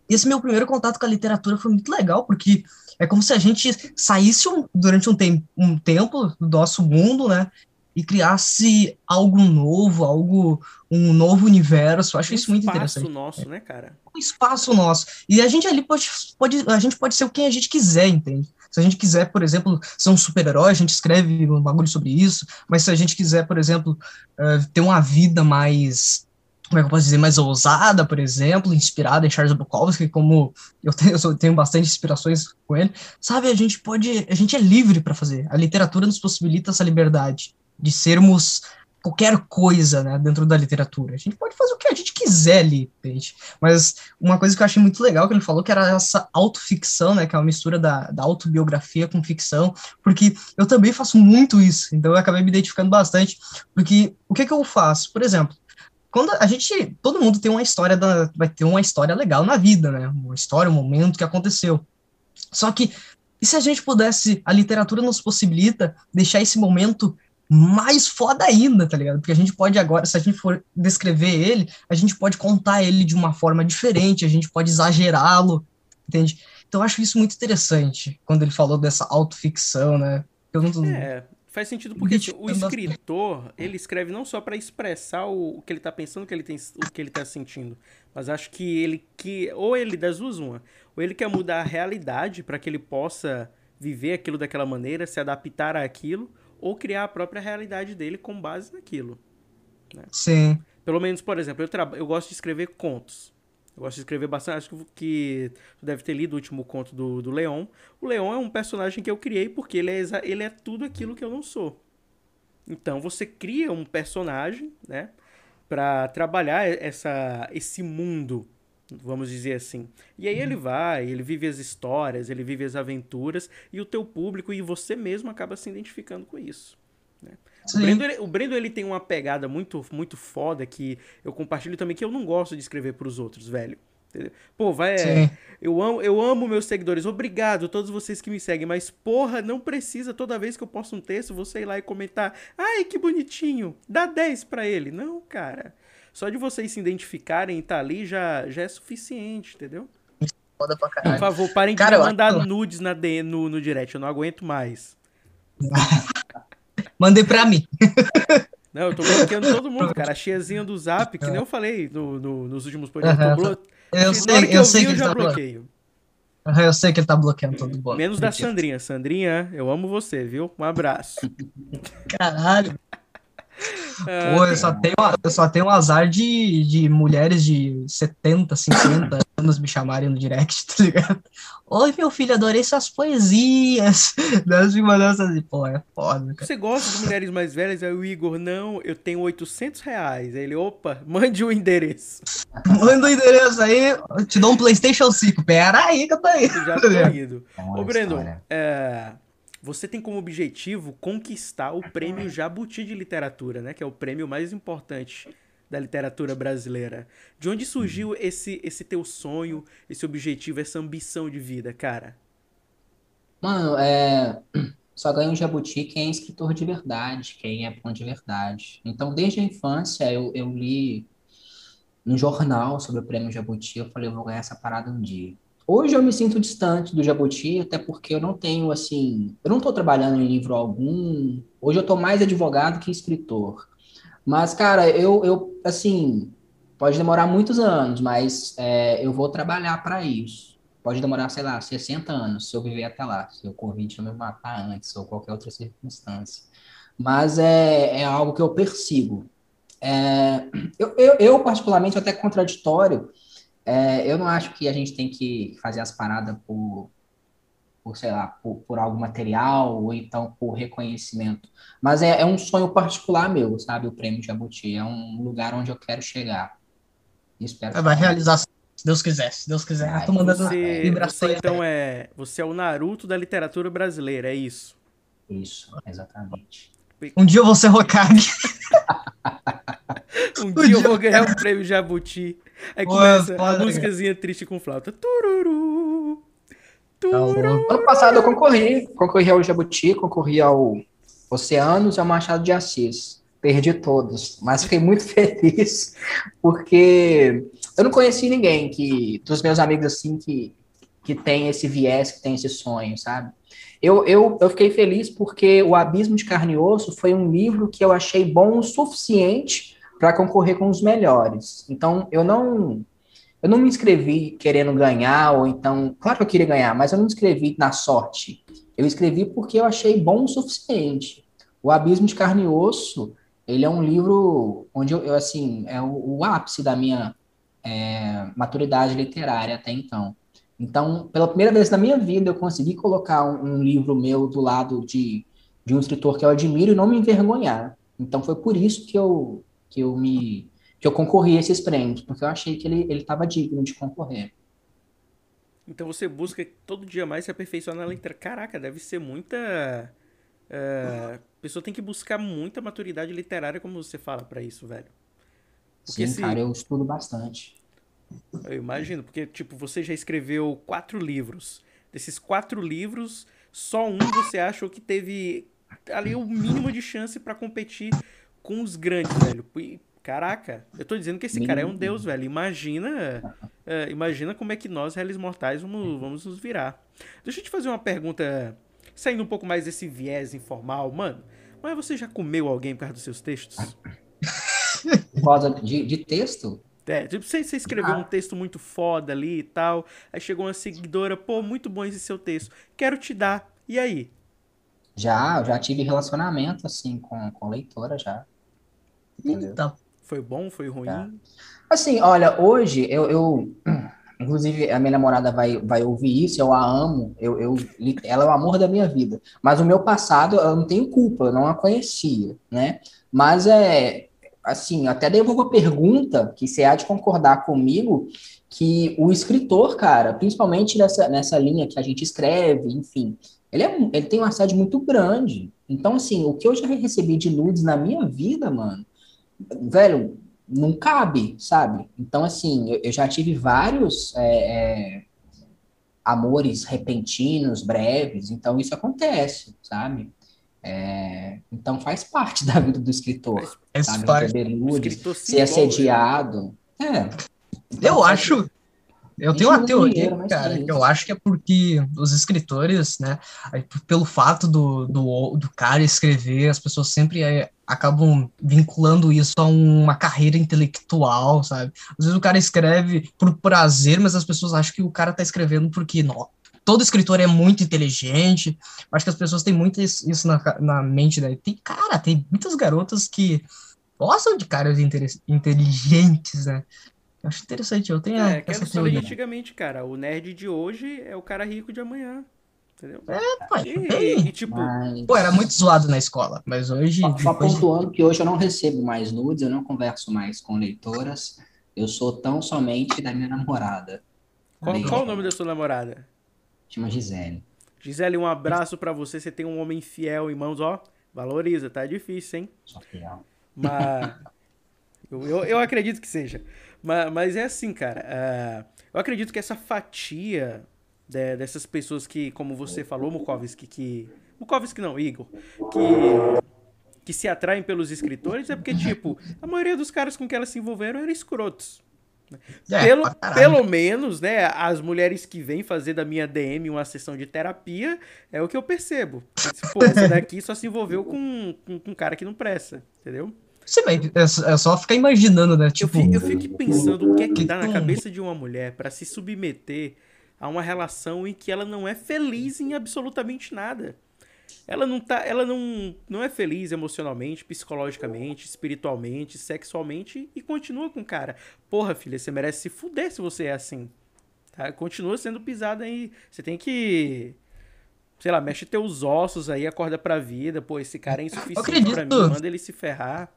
Esse meu primeiro contato com a literatura foi muito legal, porque é como se a gente saísse um, durante um, tem, um tempo do nosso mundo, né? E criasse algo novo, algo, um novo universo. Eu acho um isso muito interessante. Um espaço nosso, né, cara? Um espaço nosso. E a gente ali pode, pode, a gente pode ser o que a gente quiser, entende? Se a gente quiser, por exemplo, ser um super-herói, a gente escreve um bagulho sobre isso. Mas se a gente quiser, por exemplo, uh, ter uma vida mais como é que eu posso dizer, mais ousada, por exemplo, inspirada em Charles Bukowski, como eu tenho, [laughs] eu tenho bastante inspirações com ele, sabe, a gente pode, a gente é livre para fazer, a literatura nos possibilita essa liberdade de sermos qualquer coisa, né, dentro da literatura, a gente pode fazer o que a gente quiser ali, entende? mas uma coisa que eu achei muito legal que ele falou que era essa autoficção, né, que é uma mistura da, da autobiografia com ficção, porque eu também faço muito isso, então eu acabei me identificando bastante, porque o que que eu faço? Por exemplo, quando a gente, todo mundo tem uma história da, vai ter uma história legal na vida, né? Uma história, um momento que aconteceu. Só que e se a gente pudesse, a literatura nos possibilita deixar esse momento mais foda ainda, tá ligado? Porque a gente pode agora, se a gente for descrever ele, a gente pode contar ele de uma forma diferente, a gente pode exagerá-lo, entende? Então eu acho isso muito interessante, quando ele falou dessa autoficção, né? Eu não, é, Faz sentido porque assim, o escritor, [laughs] ele escreve não só para expressar o, o, que ele tá pensando, o que ele, tem, o que ele tá sentindo, mas acho que ele que ou ele das duas uma, ou ele quer mudar a realidade para que ele possa viver aquilo daquela maneira, se adaptar àquilo, ou criar a própria realidade dele com base naquilo. Né? Sim. Pelo menos, por exemplo, eu, eu gosto de escrever contos. Eu gosto de escrever bastante. Acho que tu deve ter lido o último conto do, do Leon. O Leon é um personagem que eu criei porque ele é, ele é tudo aquilo que eu não sou. Então você cria um personagem, né? Pra trabalhar essa, esse mundo, vamos dizer assim. E aí ele vai, ele vive as histórias, ele vive as aventuras, e o teu público e você mesmo acaba se identificando com isso. Né? O Brendo, ele, o Brendo, ele tem uma pegada muito, muito foda que eu compartilho também, que eu não gosto de escrever pros outros, velho. Entendeu? Pô, vai. É, eu, amo, eu amo meus seguidores. Obrigado a todos vocês que me seguem. Mas, porra, não precisa toda vez que eu posto um texto você ir lá e comentar. Ai, que bonitinho. Dá 10 para ele. Não, cara. Só de vocês se identificarem e estar tá ali já, já é suficiente, entendeu? Foda pra caralho. Por favor, parem de mandar nudes na, no, no direct. Eu não aguento mais. [laughs] Mandei pra mim. [laughs] Não, eu tô bloqueando todo mundo, cara. A chiazinha do zap, que nem eu falei no, no nos últimos podcasts. Uhum. Blo... Eu sei, que eu, eu sei vi, que eu já tá bloqueio. Eu sei que ele tá bloqueando todo mundo. Menos da Sandrinha. Sandrinha, eu amo você, viu? Um abraço. Caralho. Pô, eu só, tenho, eu só tenho um azar de, de mulheres de 70, 50 [laughs] anos me chamarem no direct, tá ligado? Oi, meu filho, adorei suas poesias. [laughs] Deus me mandando assim, pô, é foda, cara. Você gosta de mulheres mais velhas? Aí o Igor, não, eu tenho 800 reais. Aí ele, opa, mande o endereço. [laughs] Manda o endereço aí, eu te dou um PlayStation 5. Pera aí que eu tô indo. Já tô indo. É Ô, Breno, é, você tem como objetivo conquistar o prêmio Jabuti de Literatura, né? Que é o prêmio mais importante da literatura brasileira. De onde surgiu uhum. esse, esse teu sonho, esse objetivo, essa ambição de vida, cara? Mano, é... só ganha um jabuti quem é escritor de verdade, quem é bom de verdade. Então, desde a infância, eu, eu li no jornal sobre o prêmio Jabuti, eu falei, eu vou ganhar essa parada um dia. Hoje eu me sinto distante do Jabuti, até porque eu não tenho, assim, eu não estou trabalhando em livro algum. Hoje eu estou mais advogado que escritor. Mas, cara, eu, eu assim, pode demorar muitos anos, mas é, eu vou trabalhar para isso. Pode demorar, sei lá, 60 anos, se eu viver até lá, se o Covid não me matar antes, ou qualquer outra circunstância. Mas é, é algo que eu persigo. É, eu, eu, eu, particularmente, até contraditório, é, eu não acho que a gente tem que fazer as paradas por, por sei lá, por, por algo material ou então por reconhecimento. Mas é, é um sonho particular meu, sabe? O Prêmio Jabuti. É um lugar onde eu quero chegar. espero é, vai realizar se Deus quiser. Se Deus quiser. Ah, tô mandando você, vibrações. Você, então, é, você é o Naruto da literatura brasileira, é isso? Isso, exatamente. Um dia eu vou ser Hokage. [laughs] um [laughs] dia eu vou ganhar o [laughs] prêmio Jabuti. Aí começa a músicazinha triste com flauta. Tururu. Tururu. Ano passado eu concorri. Concorri ao Jabuti, concorri ao Oceanos e ao Machado de Assis. Perdi todos, mas fiquei muito [laughs] feliz porque eu não conheci ninguém que dos meus amigos assim que que tem esse viés, que tem esse sonho, sabe? Eu, eu, eu fiquei feliz porque O Abismo de Carne e Osso foi um livro que eu achei bom o suficiente para concorrer com os melhores. Então, eu não eu não me inscrevi querendo ganhar, ou então, claro que eu queria ganhar, mas eu não me inscrevi na sorte. Eu escrevi porque eu achei bom o suficiente. O Abismo de Carne e Osso, ele é um livro onde eu, eu assim, é o, o, ápice da minha é, maturidade literária até então. Então, pela primeira vez na minha vida, eu consegui colocar um, um livro meu do lado de, de um escritor que eu admiro e não me envergonhar. Então, foi por isso que eu, que eu me que eu concorri a esses prêmios, porque eu achei que ele estava digno de concorrer. Então você busca todo dia mais se aperfeiçoar na letra. Caraca, deve ser muita. Uh, a pessoa tem que buscar muita maturidade literária, como você fala, para isso, velho. Porque Sim, se... cara, eu estudo bastante. Eu imagino, porque, tipo, você já escreveu quatro livros. Desses quatro livros, só um você achou que teve ali o mínimo de chance para competir com os grandes, velho. Caraca, eu tô dizendo que esse cara é um deus, velho. Imagina, uh, imagina como é que nós, réis mortais, vamos, vamos nos virar. Deixa eu te fazer uma pergunta, saindo um pouco mais desse viés informal. Mano, mas você já comeu alguém por causa dos seus textos? Por causa de, de texto? É, tipo, você, você escreveu ah. um texto muito foda ali e tal, aí chegou uma seguidora, pô, muito bom esse seu texto, quero te dar, e aí? Já, já tive relacionamento, assim, com, com leitora, já. Então, foi bom, foi ruim? Já. Assim, olha, hoje eu, eu, Inclusive, a minha namorada vai, vai ouvir isso, eu a amo, eu, eu, ela é o amor da minha vida. Mas o meu passado, eu não tenho culpa, eu não a conhecia, né? Mas é, assim, até devolvo a pergunta, que você há de concordar comigo, que o escritor, cara, principalmente nessa, nessa linha que a gente escreve, enfim, ele, é, ele tem uma sede muito grande. Então, assim, o que eu já recebi de nudes na minha vida, mano, velho, não cabe, sabe? Então, assim, eu, eu já tive vários é, é, amores repentinos, breves, então isso acontece, sabe? É, então faz parte [laughs] da vida do escritor. Faz sabe? Nudes, ser assediado. É. Então, eu acho. Eu tenho uma teoria, dinheiro, cara, que eu acho que é porque os escritores, né, pelo fato do, do, do cara escrever, as pessoas sempre é, acabam vinculando isso a uma carreira intelectual, sabe? Às vezes o cara escreve por prazer, mas as pessoas acham que o cara tá escrevendo porque, não, todo escritor é muito inteligente. Acho que as pessoas têm muito isso na, na mente, né? Tem, cara, tem muitas garotas que gostam de caras inteligentes, né? Eu acho interessante, eu tenho é, essa teoria. antigamente, cara. O nerd de hoje é o cara rico de amanhã. Entendeu? É, pai. E, e, tipo. Mas... Pô, era muito zoado na escola, mas hoje. Só, só pontuando que hoje eu não recebo mais nudes, eu não converso mais com leitoras. Eu sou tão somente da minha namorada. Qual, qual o nome da sua namorada? Chama Gisele. Gisele, um abraço para você. Você tem um homem fiel em mãos, ó. Valoriza, tá difícil, hein? Só fiel. Mas. [laughs] eu, eu, eu, acredito que seja. Mas, mas é assim, cara. Uh, eu acredito que essa fatia de, dessas pessoas que, como você falou, Mukovski, que. Mukovski não, Igor. Que que se atraem pelos escritores é porque, tipo, a maioria dos caras com que elas se envolveram eram escrotos. É, pelo, pelo menos, né, as mulheres que vêm fazer da minha DM uma sessão de terapia, é o que eu percebo. Pô, essa daqui só se envolveu com, com, com um cara que não presta, entendeu? Sim, é, é só ficar imaginando, né? Tipo, eu, fico, eu fico pensando o que é que dá na cabeça de uma mulher para se submeter a uma relação em que ela não é feliz em absolutamente nada. Ela não tá, ela não, não é feliz emocionalmente, psicologicamente, espiritualmente, sexualmente e continua com o cara. Porra, filha, você merece se fuder se você é assim. Tá? Continua sendo pisada aí. Você tem que sei lá, mexe teus ossos aí, acorda pra vida. Pô, esse cara é insuficiente pra mim, manda ele se ferrar.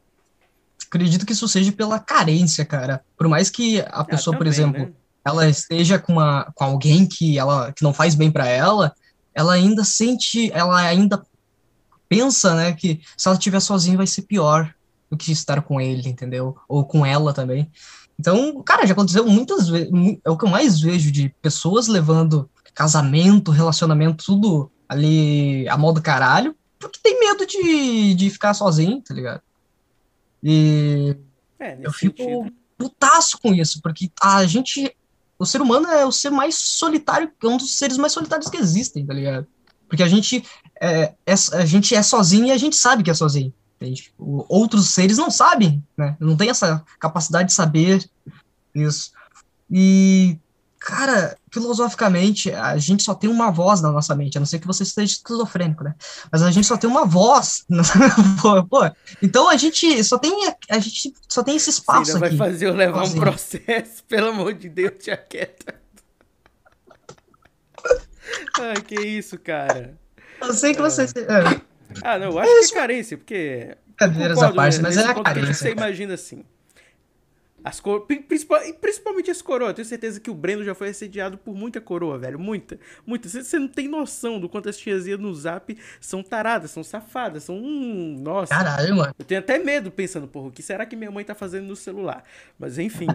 Acredito que isso seja pela carência, cara. Por mais que a ah, pessoa, ah, também, por exemplo, né? ela esteja com, uma, com alguém que ela que não faz bem para ela, ela ainda sente, ela ainda pensa, né, que se ela estiver sozinha vai ser pior do que estar com ele, entendeu? Ou com ela também. Então, cara, já aconteceu muitas vezes, é o que eu mais vejo de pessoas levando casamento, relacionamento, tudo ali a modo caralho, porque tem medo de, de ficar sozinho, tá ligado? E é, eu fico sentido. putaço com isso, porque a gente o ser humano é o ser mais solitário, é um dos seres mais solitários que existem, tá ligado? Porque a gente é, é a gente é sozinho e a gente sabe que é sozinho. Entende? O, outros seres não sabem, né? Não tem essa capacidade de saber isso. E, cara, filosoficamente, a gente só tem uma voz na nossa mente, a não ser que você esteja esquizofrênico, né? Mas a gente só tem uma voz. [laughs] Pô, então a gente só tem a gente só tem esse espaço Você aqui. vai fazer eu levar um processo, [laughs] pelo amor de Deus, tia quieta. Ai, que isso, cara. Eu sei que você. É. Ah, não, eu acho é que é carência, porque. Cadeiras à parte, mas é a carência. Você imagina assim. As cor... Principalmente as coroas. Eu tenho certeza que o Breno já foi assediado por muita coroa, velho. Muita. Muita. Você não tem noção do quanto as tiazinhas no zap são taradas, são safadas, são. Hum, nossa. Caralho, mano. Eu tenho até medo pensando, porra, o que será que minha mãe tá fazendo no celular? Mas enfim.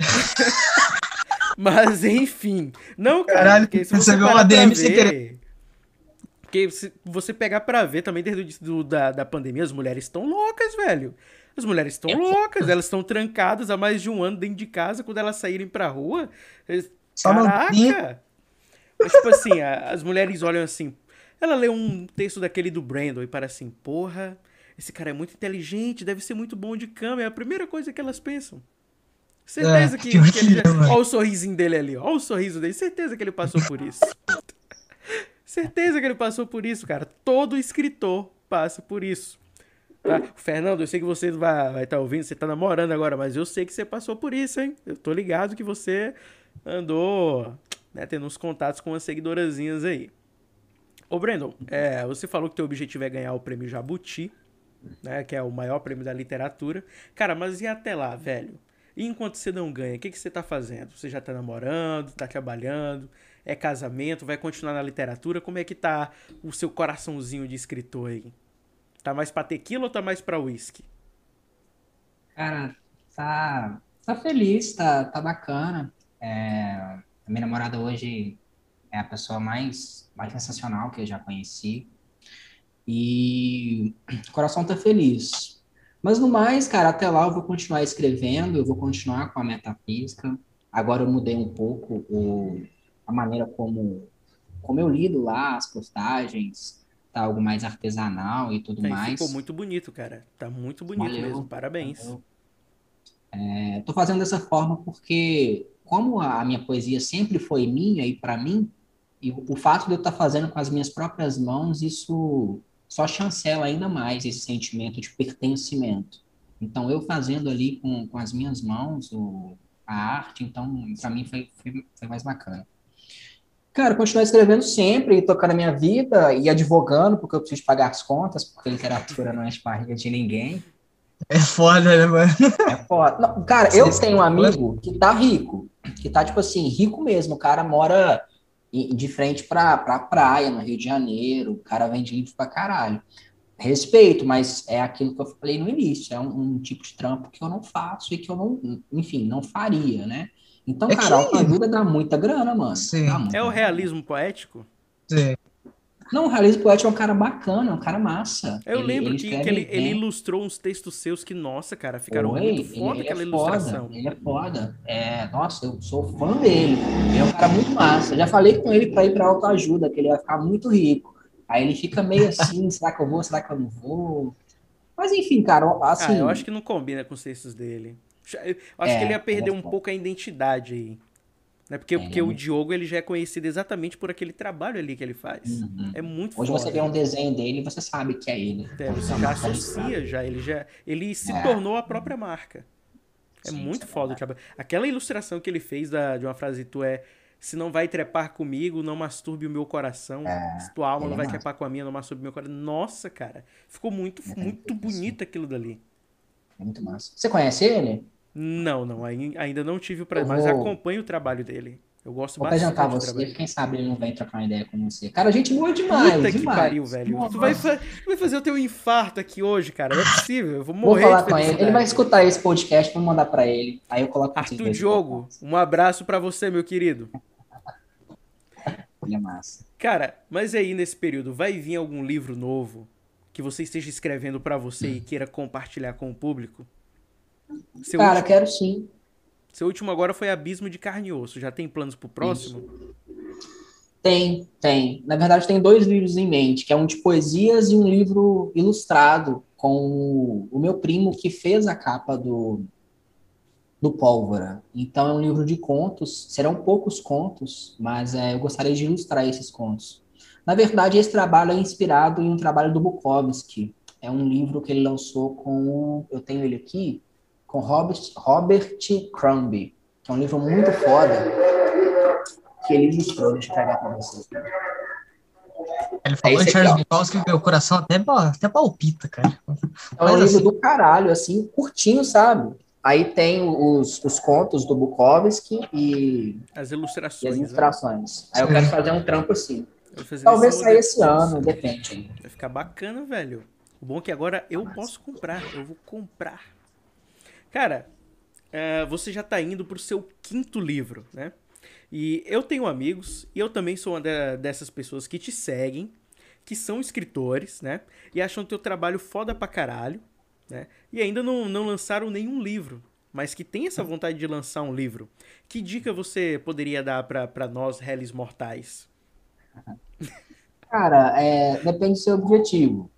[laughs] Mas enfim. Não, cara. Caralho, porque se você uma DM sem querer. Porque se você pegar pra ver também desde o início da, da pandemia, as mulheres estão loucas, velho. As mulheres estão é loucas, elas estão trancadas há mais de um ano dentro de casa, quando elas saírem pra rua. Eles... Caraca! Mas, tipo assim, a, as mulheres olham assim. Ela lê um texto daquele do Brandon e para assim, porra, esse cara é muito inteligente, deve ser muito bom de cama. É a primeira coisa que elas pensam. Certeza é, que, que, ele já... Olha o sorrisinho dele ali, olha o sorriso dele. Certeza que ele passou por isso. [laughs] Certeza que ele passou por isso, cara. Todo escritor passa por isso. Tá? Fernando, eu sei que você vai estar tá ouvindo, você tá namorando agora, mas eu sei que você passou por isso, hein? Eu tô ligado que você andou né, tendo uns contatos com umas seguidorazinhas aí. Ô, Brandon, é, você falou que teu objetivo é ganhar o prêmio Jabuti, né? Que é o maior prêmio da literatura. Cara, mas e até lá, velho? E enquanto você não ganha, o que, que você tá fazendo? Você já tá namorando, tá trabalhando, é casamento, vai continuar na literatura? Como é que tá o seu coraçãozinho de escritor aí? Tá mais pra tequila ou tá mais pra whisky? Cara, tá, tá feliz, tá, tá bacana. É, a minha namorada hoje é a pessoa mais, mais sensacional que eu já conheci. E o coração tá feliz. Mas no mais, cara, até lá eu vou continuar escrevendo, eu vou continuar com a metafísica. Agora eu mudei um pouco o, a maneira como, como eu lido lá as postagens, tá algo mais artesanal e tudo é, mais. Ficou muito bonito, cara. Tá muito bonito Valeu. mesmo. Parabéns. É, tô fazendo dessa forma porque, como a minha poesia sempre foi minha e para mim, e o fato de eu estar tá fazendo com as minhas próprias mãos, isso só chancela ainda mais esse sentimento de pertencimento. Então, eu fazendo ali com, com as minhas mãos o, a arte, então, para mim foi, foi, foi mais bacana. Cara, continuar escrevendo sempre, tocando a minha vida e advogando, porque eu preciso pagar as contas, porque literatura não é barriga de ninguém. É foda, né, mano? É foda. Não, cara, eu tenho um amigo que tá rico, que tá, tipo assim, rico mesmo. O cara mora de frente pra, pra praia, no Rio de Janeiro. O cara vende livro pra caralho. Respeito, mas é aquilo que eu falei no início. É um, um tipo de trampo que eu não faço e que eu não, enfim, não faria, né? Então, é cara, que... autoajuda dá muita grana, mano. Sim. é o realismo poético? Sim. Não, o realismo poético é um cara bacana, é um cara massa. Eu Ele- lembro ele que, escreve que ele, ele ilustrou uns textos seus que, nossa, cara, ficaram Oi, muito foda ele aquela é ilustração. Foda, ele é foda. É, nossa, eu sou fã dele. Ele é um cara muito massa. Já falei com ele para ir para autoajuda, que ele vai ficar muito rico. Aí ele fica meio assim, será que eu vou, será que eu não vou? Mas enfim, cara, assim, Ah, eu acho que não combina com os textos dele. Eu acho É, que ele ia perder um foda. pouco a identidade aí. Né? Porque, É, porque o Diogo ele já é conhecido exatamente por aquele trabalho ali que ele faz. Uhum. É muito hoje foda. você vê um desenho dele e você sabe que é ele. É, você Tá já marcado. associa, já. Ele já. Ele se É. tornou a própria marca. É Sim, muito é foda o trabalho. Aquela ilustração que ele fez da, de uma frase tu é. Se não vai trepar comigo, não masturbe o meu coração. É, Se tua alma não é vai massa. trepar com a minha, não masturbe o meu coração. Nossa, cara. Ficou muito, É, muito bonito aquilo dali. É muito massa. Você conhece ele? Não, não. ai- Ainda não tive o prazer, Eu mas vou- acompanho o trabalho dele. Eu gosto Vou bastante apresentar do você, quem sabe ele não vem trocar uma ideia com você. Cara, gente boa demais. Puta que demais. pariu, velho. Tu vai, vai fazer eu ter um infarto aqui hoje, cara. Não é possível. Eu vou Vou morrer falar de com ele. Ele vai escutar esse podcast, vou mandar pra ele. Aí eu coloco Arthur Diogo, um abraço pra você, meu querido. Ele é massa. Cara, mas aí nesse período, vai vir algum livro novo que você esteja escrevendo pra você e queira compartilhar com o público? Seu, Cara, último, quero sim. seu último agora foi Abismo de Carne e Osso. Já tem planos pro próximo? Tem, tem. Na verdade, tem dois livros em mente, que é um de poesias e um livro ilustrado com o meu primo que fez a capa do, do Pólvora. Então, é um livro de contos. Serão poucos contos, mas é, eu gostaria de ilustrar esses contos. Na verdade, esse trabalho é inspirado em um trabalho do Bukowski. É um livro que ele lançou com, o- eu tenho ele aqui, com Robert, Robert Crumb, que é um livro muito foda que ele ilustrou. Deixa eu pegar pra vocês. Ele falou esse de Charles. Bukowski que meu coração até, até palpita, cara. É um Mas, livro assim, do caralho, assim, curtinho, sabe? Aí tem os, os contos do Bukowski e, As e as ilustrações. né? ilustrações. Aí eu quero fazer um trampo assim. Talvez saia esse ano, depende. Vai ficar bacana, velho. O bom é que agora eu posso comprar. Eu vou comprar. Cara, é, você já tá indo pro seu quinto livro, né? E eu tenho amigos, e eu também sou uma de- dessas pessoas que te seguem, que são escritores, né? E acham teu trabalho foda pra caralho, né? E ainda não, não lançaram nenhum livro, mas que tem essa vontade de lançar um livro. Que dica você poderia dar pra nós, réis mortais? Cara, é, depende do seu objetivo.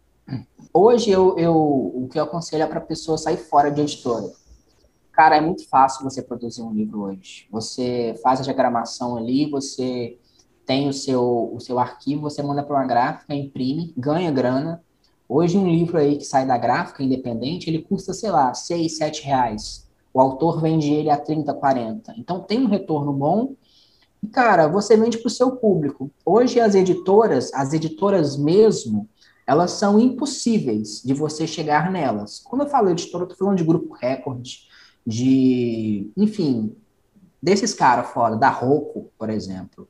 Hoje, eu, eu, o que eu aconselho é para pessoa sair fora de editora. Cara, é muito fácil você produzir um livro hoje. Você faz a diagramação ali, você tem o seu, o seu arquivo, você manda para uma gráfica, imprime, ganha grana. Hoje, um livro aí que sai da gráfica independente, ele custa, sei lá, 6, 7 reais. O autor vende ele a 30, 40. Então, tem um retorno bom e, cara, você vende para o seu público. Hoje, as editoras, as editoras mesmo, elas são impossíveis de você chegar nelas. Quando eu falo editora, eu tô falando de Grupo Record, de, enfim, desses caras fora, da Roku, por exemplo.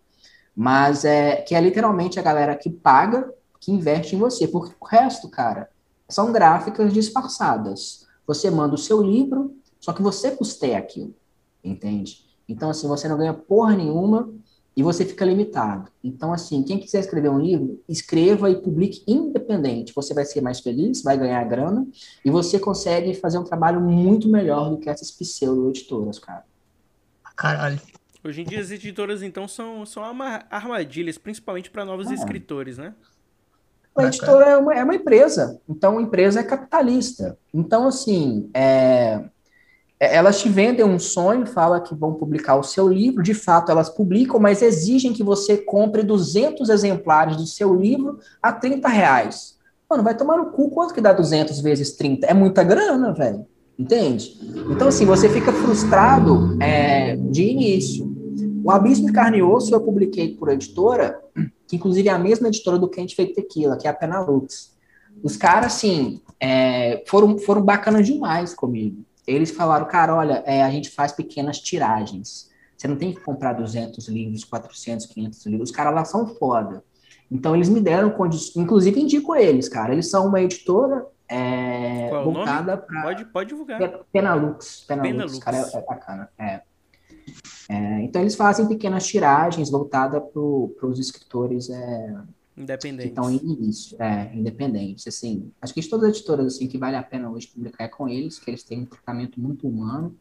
Mas é que é literalmente a galera que paga, que investe em você. Porque o resto, cara, são gráficas disfarçadas. Você manda o seu livro, só que você custeia aquilo, entende? Então, assim, você não ganha porra nenhuma e você fica limitado. Então, assim, quem quiser escrever um livro, escreva e publique independente. Você vai ser mais feliz, vai ganhar grana e você consegue fazer um trabalho muito melhor do que essas pseudo-editoras, cara. Caralho. Hoje em dia as editoras, então, são, são armadilhas, principalmente para novos Ah. escritores, né? A editora é uma, é uma empresa, então a empresa é capitalista. Então, assim, é, é- elas te vendem um sonho, fala que vão publicar o seu livro, de fato elas publicam, mas exigem que você compre 200 exemplares do seu livro a 30 reais. Mano, vai tomar no cu, quanto que dá 200 vezes 30? É muita grana, velho, entende? Então, assim, você fica frustrado é, de início. O Abismo de Carne e Osso eu publiquei por editora, que inclusive é a mesma editora do Quente Feito Tequila, que é a Penalux. Os caras, assim, é, foram, foram bacanas demais comigo. Eles falaram, cara, olha, é, a gente faz pequenas tiragens. Você não tem que comprar 200 livros, 400, 500 livros. Os caras lá são foda. Então, eles me deram condições. Inclusive, indico eles, cara. Eles são uma editora é, Qual é voltada para Pode, pode divulgar. Penalux. Penalux, Penalux. cara, é, é bacana. É. É, então, eles fazem pequenas tiragens voltadas para os escritores Independentes. Então, em início, é, independentes, assim. Acho que todas as editoras, assim, que vale a pena hoje publicar é com eles, que eles têm um tratamento muito humano.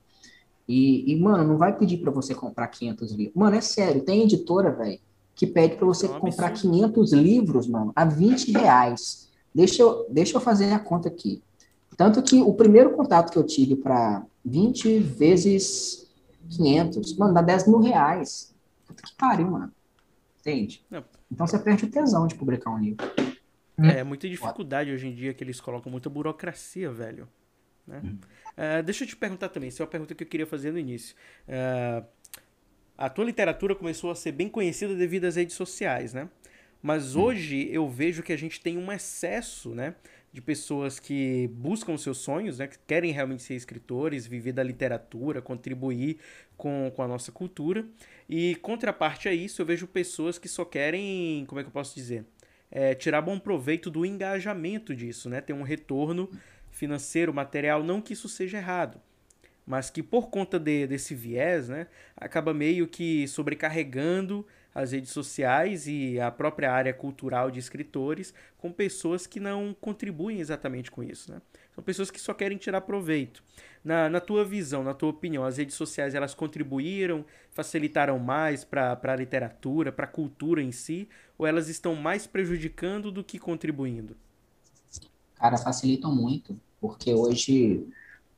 E, e mano, não vai pedir para você comprar 500 livros. Mano, é sério, tem editora, velho, que pede para você é um comprar absurdo. 500 livros, mano, a 20 reais. Deixa eu, deixa eu fazer a conta aqui. Tanto que o primeiro contato que eu tive para 20 vezes 500, mano, dá 10 mil reais. Puta que pariu, mano. Entende? Não. Então você perde o tesão de publicar um livro. É, muita dificuldade hoje em dia que eles colocam muita burocracia, velho. Né? Uhum. Uh, deixa eu te perguntar também, isso é uma pergunta que eu queria fazer no início. Uh, a tua literatura começou a ser bem conhecida devido às redes sociais, né? Mas hoje eu vejo que a gente tem um excesso, né? De pessoas que buscam seus sonhos, né? Que querem realmente ser escritores, viver da literatura, contribuir com, com a nossa cultura. E contraparte a isso, eu vejo pessoas que só querem, como é que eu posso dizer? É, tirar bom proveito do engajamento disso, né? Ter um retorno financeiro, material, não que isso seja errado mas que por conta de, desse viés, né, acaba meio que sobrecarregando as redes sociais e a própria área cultural de escritores com pessoas que não contribuem exatamente com isso, né? São pessoas que só querem tirar proveito. Na, na tua visão, na tua opinião, as redes sociais elas contribuíram, facilitaram mais para a literatura, para a cultura em si, ou elas estão mais prejudicando do que contribuindo? Cara, facilitam muito, porque hoje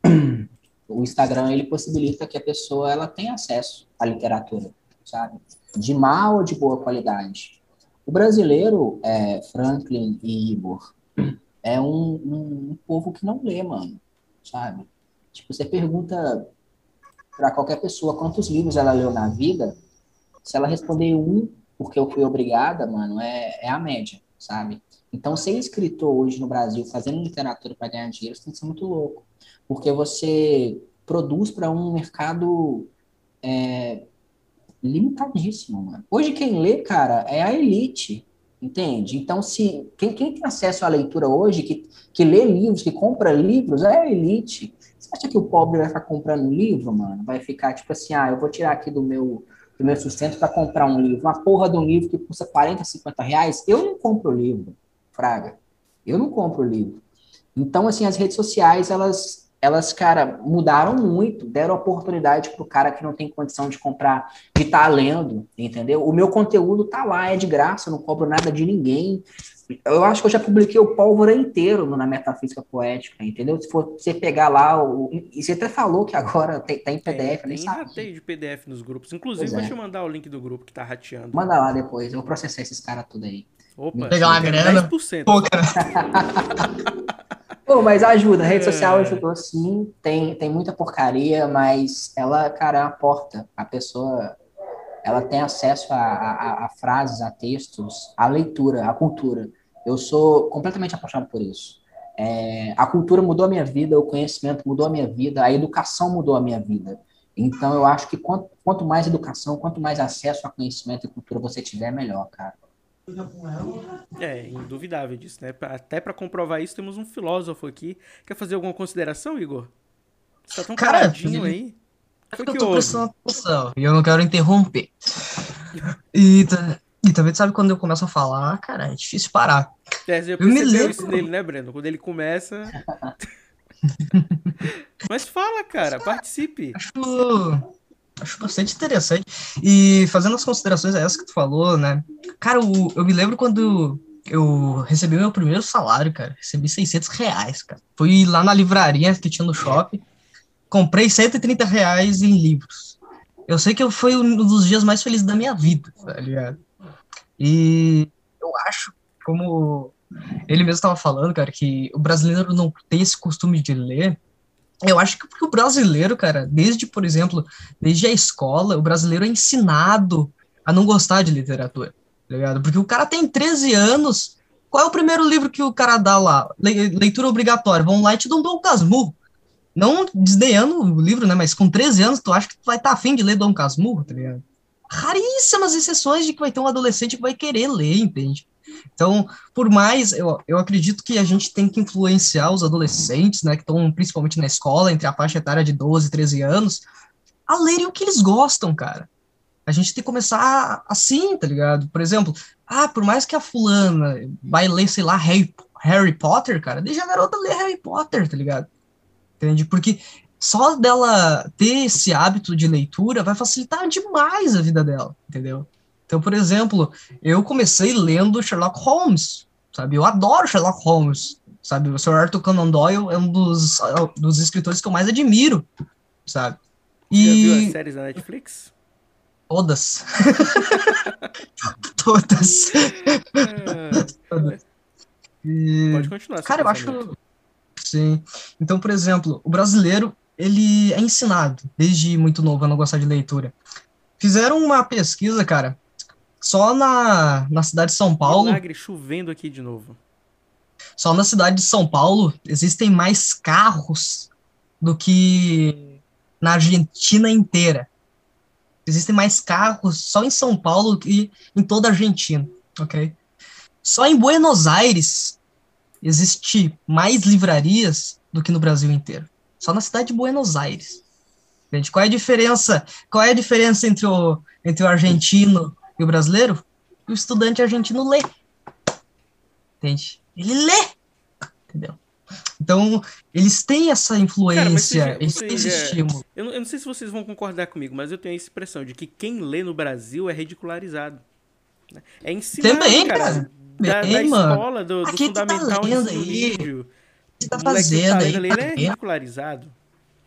[clears throat] o Instagram ele possibilita que a pessoa ela tenha acesso à literatura, sabe? De má ou de boa qualidade. O brasileiro, é, Franklin e Igor, é um, um, um, povo que não lê, mano, sabe? Tipo, você pergunta para qualquer pessoa quantos livros ela leu na vida, se ela responder um, porque eu fui obrigada, mano, é, é a média, sabe? Então, ser escritor hoje no Brasil, fazendo literatura para ganhar dinheiro, você tem que ser muito louco porque você produz para um mercado é, limitadíssimo, mano. Hoje quem lê, cara, é a elite, entende? Então, se quem, quem tem acesso à leitura hoje, que, que lê livros, que compra livros, é a elite. Você acha que o pobre vai ficar comprando livro, mano? Vai ficar tipo assim, ah, eu vou tirar aqui do meu do meu sustento para comprar um livro, uma porra de um livro que custa 40, 50 reais, eu não compro livro, Fraga. Eu não compro livro. Então, assim, as redes sociais, elas elas, cara, mudaram muito, deram oportunidade pro cara que não tem condição de comprar, de estar tá lendo, entendeu? O meu conteúdo tá lá, é de graça, eu não cobro nada de ninguém. Eu acho que eu já publiquei o pólvora inteiro na Metafísica Poética, entendeu? Se for você pegar lá, o, e você até falou que agora tem, tem PDF, é, nem sabe. Tem de PDF nos grupos. Inclusive, vou é. te mandar o link do grupo que tá rateando. Manda lá depois, eu vou processar esses caras tudo aí. Opa, pegar uma grana. 10%. Pô, cara. [laughs] Pô, mas ajuda, a rede é. social ajudou sim, tem, tem muita porcaria, mas ela, cara, é uma porta. A pessoa, ela tem acesso a, a, a frases, a textos, a leitura, a cultura. Eu sou completamente apaixonado por isso. É, a cultura mudou a minha vida, o conhecimento mudou a minha vida, a educação mudou a minha vida. Então, eu acho que quanto, quanto mais educação, quanto mais acesso a conhecimento e cultura você tiver, melhor, cara. É, induvidável disso, né? Até para comprovar isso, temos um filósofo aqui. Quer fazer alguma consideração, Igor? Você tá tão Cara, caradinho aí. Foi eu que tô prestando atenção e eu não quero interromper. e, e também sabe quando eu começo a falar, cara, é difícil parar. É, eu, eu me lembro isso nele, né, Breno? Quando ele começa. [laughs] Mas fala, cara, participe. Acho acho bastante interessante. E fazendo as considerações a essa que tu falou, né? Cara, eu, eu me lembro quando eu recebi meu primeiro salário, cara. Recebi 600 reais, cara. Fui lá na livraria que tinha no shopping, comprei 130 reais em livros. Eu sei que foi um dos dias mais felizes da minha vida, tá ligado? E eu acho, como ele mesmo estava falando, cara, que o brasileiro não tem esse costume de ler, eu acho que porque o brasileiro, cara, desde, por exemplo, desde a escola, o brasileiro é ensinado a não gostar de literatura, tá ligado? Porque o cara tem 13 anos, qual é o primeiro livro que o cara dá lá? Le leitura obrigatória, vão lá e te dão Dom Casmurro. Não desdenhando o livro, né, mas com 13 anos, tu acha que tu vai estar tá afim de ler Dom Casmurro, tá ligado? Raríssimas exceções de que vai ter um adolescente que vai querer ler, entende? Então, por mais, eu, eu acredito que a gente tem que influenciar os adolescentes, né, que estão principalmente na escola, entre a faixa etária de 12 e 13 anos, a lerem o que eles gostam, cara. A gente tem que começar assim, tá ligado? Por exemplo, ah, por mais que a fulana vai ler, sei lá, Harry, Harry Potter, cara, deixa a garota ler Harry Potter, tá ligado? Entende? Porque só dela ter esse hábito de leitura vai facilitar demais a vida dela, entendeu? Então, por exemplo, eu comecei lendo Sherlock Holmes, sabe? Eu adoro Sherlock Holmes, sabe? O Sir Arthur Conan Doyle é um dos, dos escritores que eu mais admiro, sabe? E... Já viu as séries da Netflix? Todas. [laughs] Todas. É... E... Pode continuar. Cara, eu acho. Sim. Então, por exemplo, o brasileiro, ele é ensinado desde muito novo a não gostar de leitura. Fizeram uma pesquisa, cara, só na, na cidade de São Paulo. Milagre chovendo aqui de novo. Só na cidade de São Paulo existem mais carros do que na Argentina inteira. Existem mais carros só em São Paulo que em toda a Argentina, ok? Só em Buenos Aires existe mais livrarias do que no Brasil inteiro. Só na cidade de Buenos Aires. Gente, qual é a diferença? Qual é a diferença entre o, entre o argentino e o brasileiro? O estudante argentino lê. Entende? Ele lê. Entendeu? Então, eles têm essa influência, Cara, esse, esse é, estímulo. Eu não, eu não, sei se vocês vão concordar comigo, mas eu tenho essa impressão de que quem lê no Brasil é ridicularizado. Né? É ensinado, Também, cara. cara. Da, Bem, da escola, do, do fundamental tá ensino médio. Você tá fazendo tá aí, ele é ridicularizado.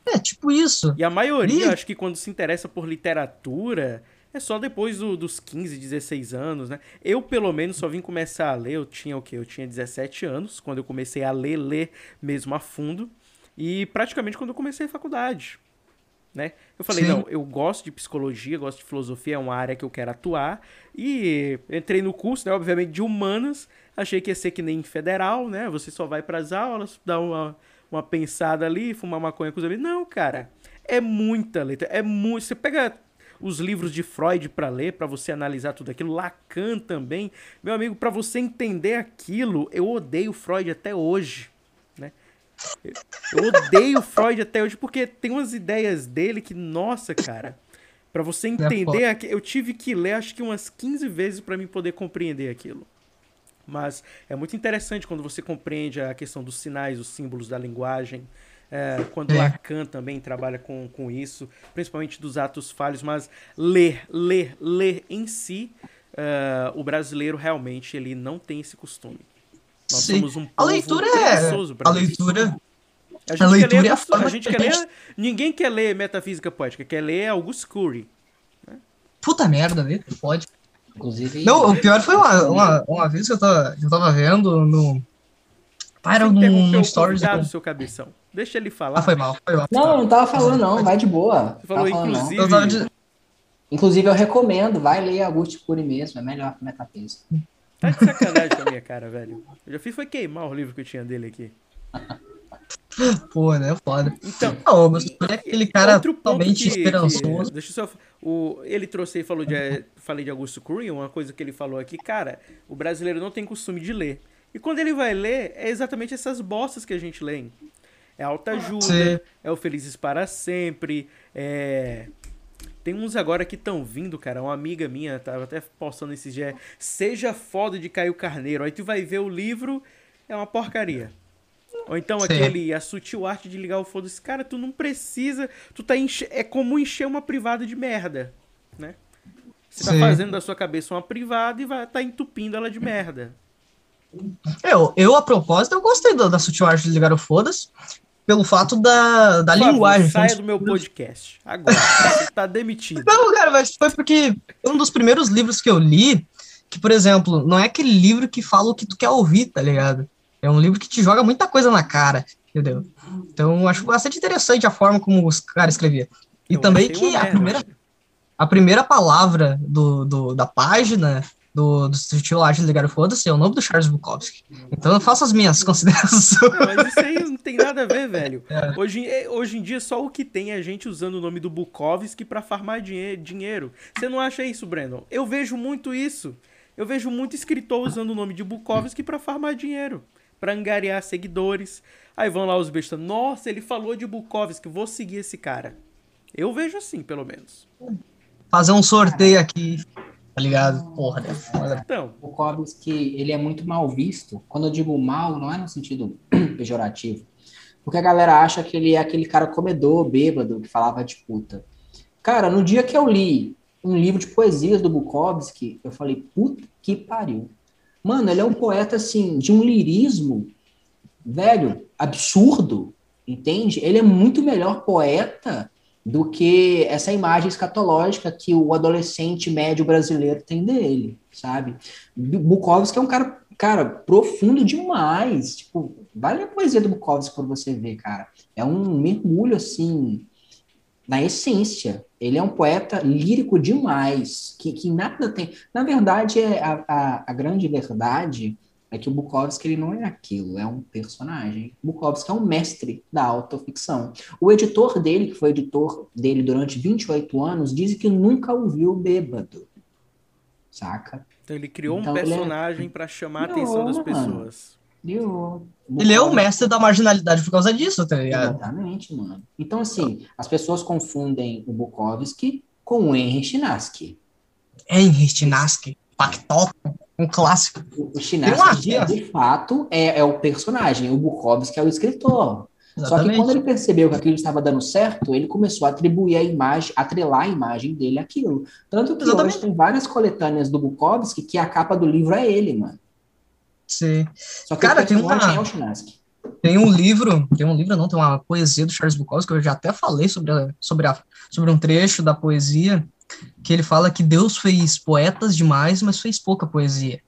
É, tipo isso. E a maioria, e... acho que quando se interessa por literatura, é só depois do, dos 15, 16 anos, né? Eu, pelo menos, só vim começar a ler, eu tinha o quê? Eu tinha 17 anos, quando eu comecei a ler, ler mesmo a fundo. E praticamente quando eu comecei a faculdade, né? Eu falei, Sim. não, eu gosto de psicologia, gosto de filosofia, é uma área que eu quero atuar. E entrei no curso, né, obviamente, de humanas. Achei que ia ser que nem federal, né? Você só vai para as aulas, dá uma, uma pensada ali, fumar maconha com os amigos. Não, cara. É muita letra. É muito. Você pega os livros de Freud para ler, para você analisar tudo aquilo, Lacan também. Meu amigo, para você entender aquilo, eu odeio Freud até hoje, né? Eu odeio Freud até hoje porque tem umas ideias dele que, nossa, cara, para você é entender, é eu tive que ler acho que umas 15 vezes para mim poder compreender aquilo. Mas é muito interessante quando você compreende a questão dos sinais, os símbolos da linguagem, é, quando é. Lacan também trabalha com, com isso, principalmente dos atos falhos, mas ler, ler, ler em si, uh, o brasileiro realmente ele não tem esse costume. Nós Sim. somos um povo a leitura é a leitura a gente a leitura quer ler, é a, a gente quer ler, ninguém quer ler metafísica poética, quer ler Augusto Cury. Né? Puta merda, né? Pode. Inclusive. Não, o pior foi uma, uma, uma vez que eu tava, eu tava vendo no. Para um stories. Do seu cabeção. Deixa ele falar. Ah, foi mal, foi mal. Não, não tava falando, não. Vai de boa. Você falou, inclusive. Inclusive, eu recomendo, vai ler Augusto Cury mesmo, é melhor que Metafísica. Tá de sacanagem com a minha cara, velho. Eu já fiz foi queimar o livro que eu tinha dele aqui. [laughs] Pô, né? Foda. Então, não, Cury é aquele cara totalmente que, esperançoso. Que, deixa eu só. O, ele trouxe e falou de. Falei de Augusto Cury, uma coisa que ele falou aqui, cara, o brasileiro não tem costume de ler. E quando ele vai ler, é exatamente essas bostas que a gente lê. É Alta Ajuda, Sim. é o Felizes para Sempre, é... Tem uns agora que estão vindo, cara. Uma amiga minha tava até postando esses dias. Seja foda de Caio Carneiro. Aí tu vai ver o livro, é uma porcaria. Ou então Sim. aquele A Sutil Arte de Ligar o Foda-se. Cara, tu não precisa. Tu tá enche... É como encher uma privada de merda, né? Você tá Sim. fazendo da sua cabeça uma privada e vai tá entupindo ela de merda. Eu, eu a propósito, eu gostei da, da Sutil Arte de Ligar o Foda-se pelo fato da, da favor, linguagem. Saia do meu podcast. Agora. você tá demitido. [laughs] Não, cara, mas foi porque um dos primeiros livros que eu li, que, por exemplo, não é aquele livro que fala o que tu quer ouvir, tá ligado? É um livro que te joga muita coisa na cara, entendeu? Então, acho bastante interessante a forma como os caras escreviam. E eu também que a primeira, a primeira palavra do, do, da página do, do Arte de Ligar Foda-se é o nome do Charles Bukowski. Então eu faço as minhas [laughs] considerações. Não, mas isso aí não tem nada a ver, velho. [laughs] É. Hoje, é, hoje em dia, só o que tem é a gente usando o nome do Bukowski para farmar dinhe dinheiro. Você não acha isso, Brandon? Eu vejo muito isso. Eu vejo muito escritor usando o nome de Bukowski para farmar dinheiro. para angariar seguidores. Aí vão lá os bestas. Nossa, ele falou de Bukowski, vou seguir esse cara. Eu vejo assim, pelo menos. fazer um sorteio aqui, tá ligado? Porra, é foda. Então, o Bukowski, ele é muito mal visto. Quando eu digo mal, não é no sentido [clears throat] pejorativo. Porque a galera acha que ele é aquele cara comedor, bêbado, que falava de puta. Cara, no dia que eu li um livro de poesias do Bukowski, eu falei, puta que pariu. Mano, ele é um poeta, assim, de um lirismo, velho, absurdo, entende? Ele é muito melhor poeta do que essa imagem escatológica que o adolescente médio brasileiro tem dele, sabe? Bukowski é um cara, cara, profundo demais. Tipo, vale a poesia do Bukowski por você ver, cara. É um mergulho, assim, na essência. Ele é um poeta lírico demais, que, que nada tem. Na verdade, é a, a, a grande verdade é que o Bukowski ele não é aquilo, é um personagem. O Bukowski é um mestre da autoficção. O editor dele, que foi editor dele durante 28 anos, diz que nunca o viu bêbado. Saca? Então ele criou então, um personagem é... para chamar a atenção das pessoas. Ele é o mestre da marginalidade por causa disso, tá ligado? Exatamente, mano. Então, assim, as pessoas confundem o Bukowski com o Henry Chinaski. Henry Chinaski? Pactóton? Um clássico. O Chinaski, de fato, é, é, o personagem. O Bukowski é o escritor. Exatamente. Só que quando ele percebeu que aquilo estava dando certo, ele começou a atribuir a imagem, atrelar a imagem dele àquilo. Tanto que Exatamente. hoje tem várias coletâneas do Bukowski que a capa do livro é ele, mano. Sim. Só que Cara, tem uma... é o Tem um livro, tem um livro não, tem uma poesia do Charles Bukowski, que eu já até falei sobre, a, sobre, a, sobre um trecho da poesia, que ele fala que Deus fez poetas demais, mas fez pouca poesia.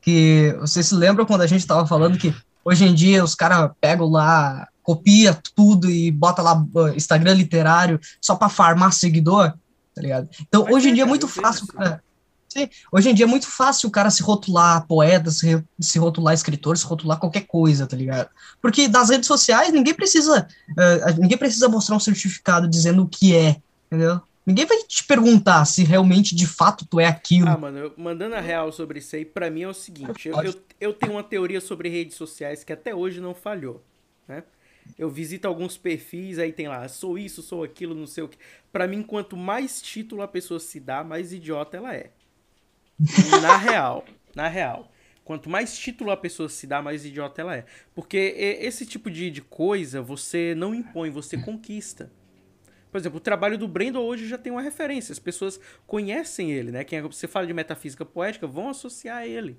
Que vocês se lembram quando a gente estava falando que hoje em dia os caras pegam lá, copia tudo e bota lá Instagram literário só para farmar seguidor, tá ligado? Então, mas hoje em dia é muito fácil, cara, Sim. Hoje em dia é muito fácil o cara se rotular poeta, se, se rotular escritor, se rotular qualquer coisa, tá ligado? Porque das redes sociais ninguém precisa uh, ninguém precisa mostrar um certificado dizendo o que é, entendeu? Ninguém vai te perguntar se realmente de fato tu é aquilo. Ah, mano, eu, mandando a real sobre isso aí, pra mim é o seguinte: eu, eu, eu tenho uma teoria sobre redes sociais que até hoje não falhou, né? Eu visito alguns perfis, aí tem lá, sou isso, sou aquilo, não sei o que. Pra mim, quanto mais título a pessoa se dá, mais idiota ela é. Na real, na real. Quanto mais título a pessoa se dá, mais idiota ela é. Porque esse tipo de, de coisa você não impõe, você conquista. Por exemplo, o trabalho do Brandon hoje já tem uma referência. As pessoas conhecem ele, né? Quem é, você fala de metafísica poética, vão associar ele.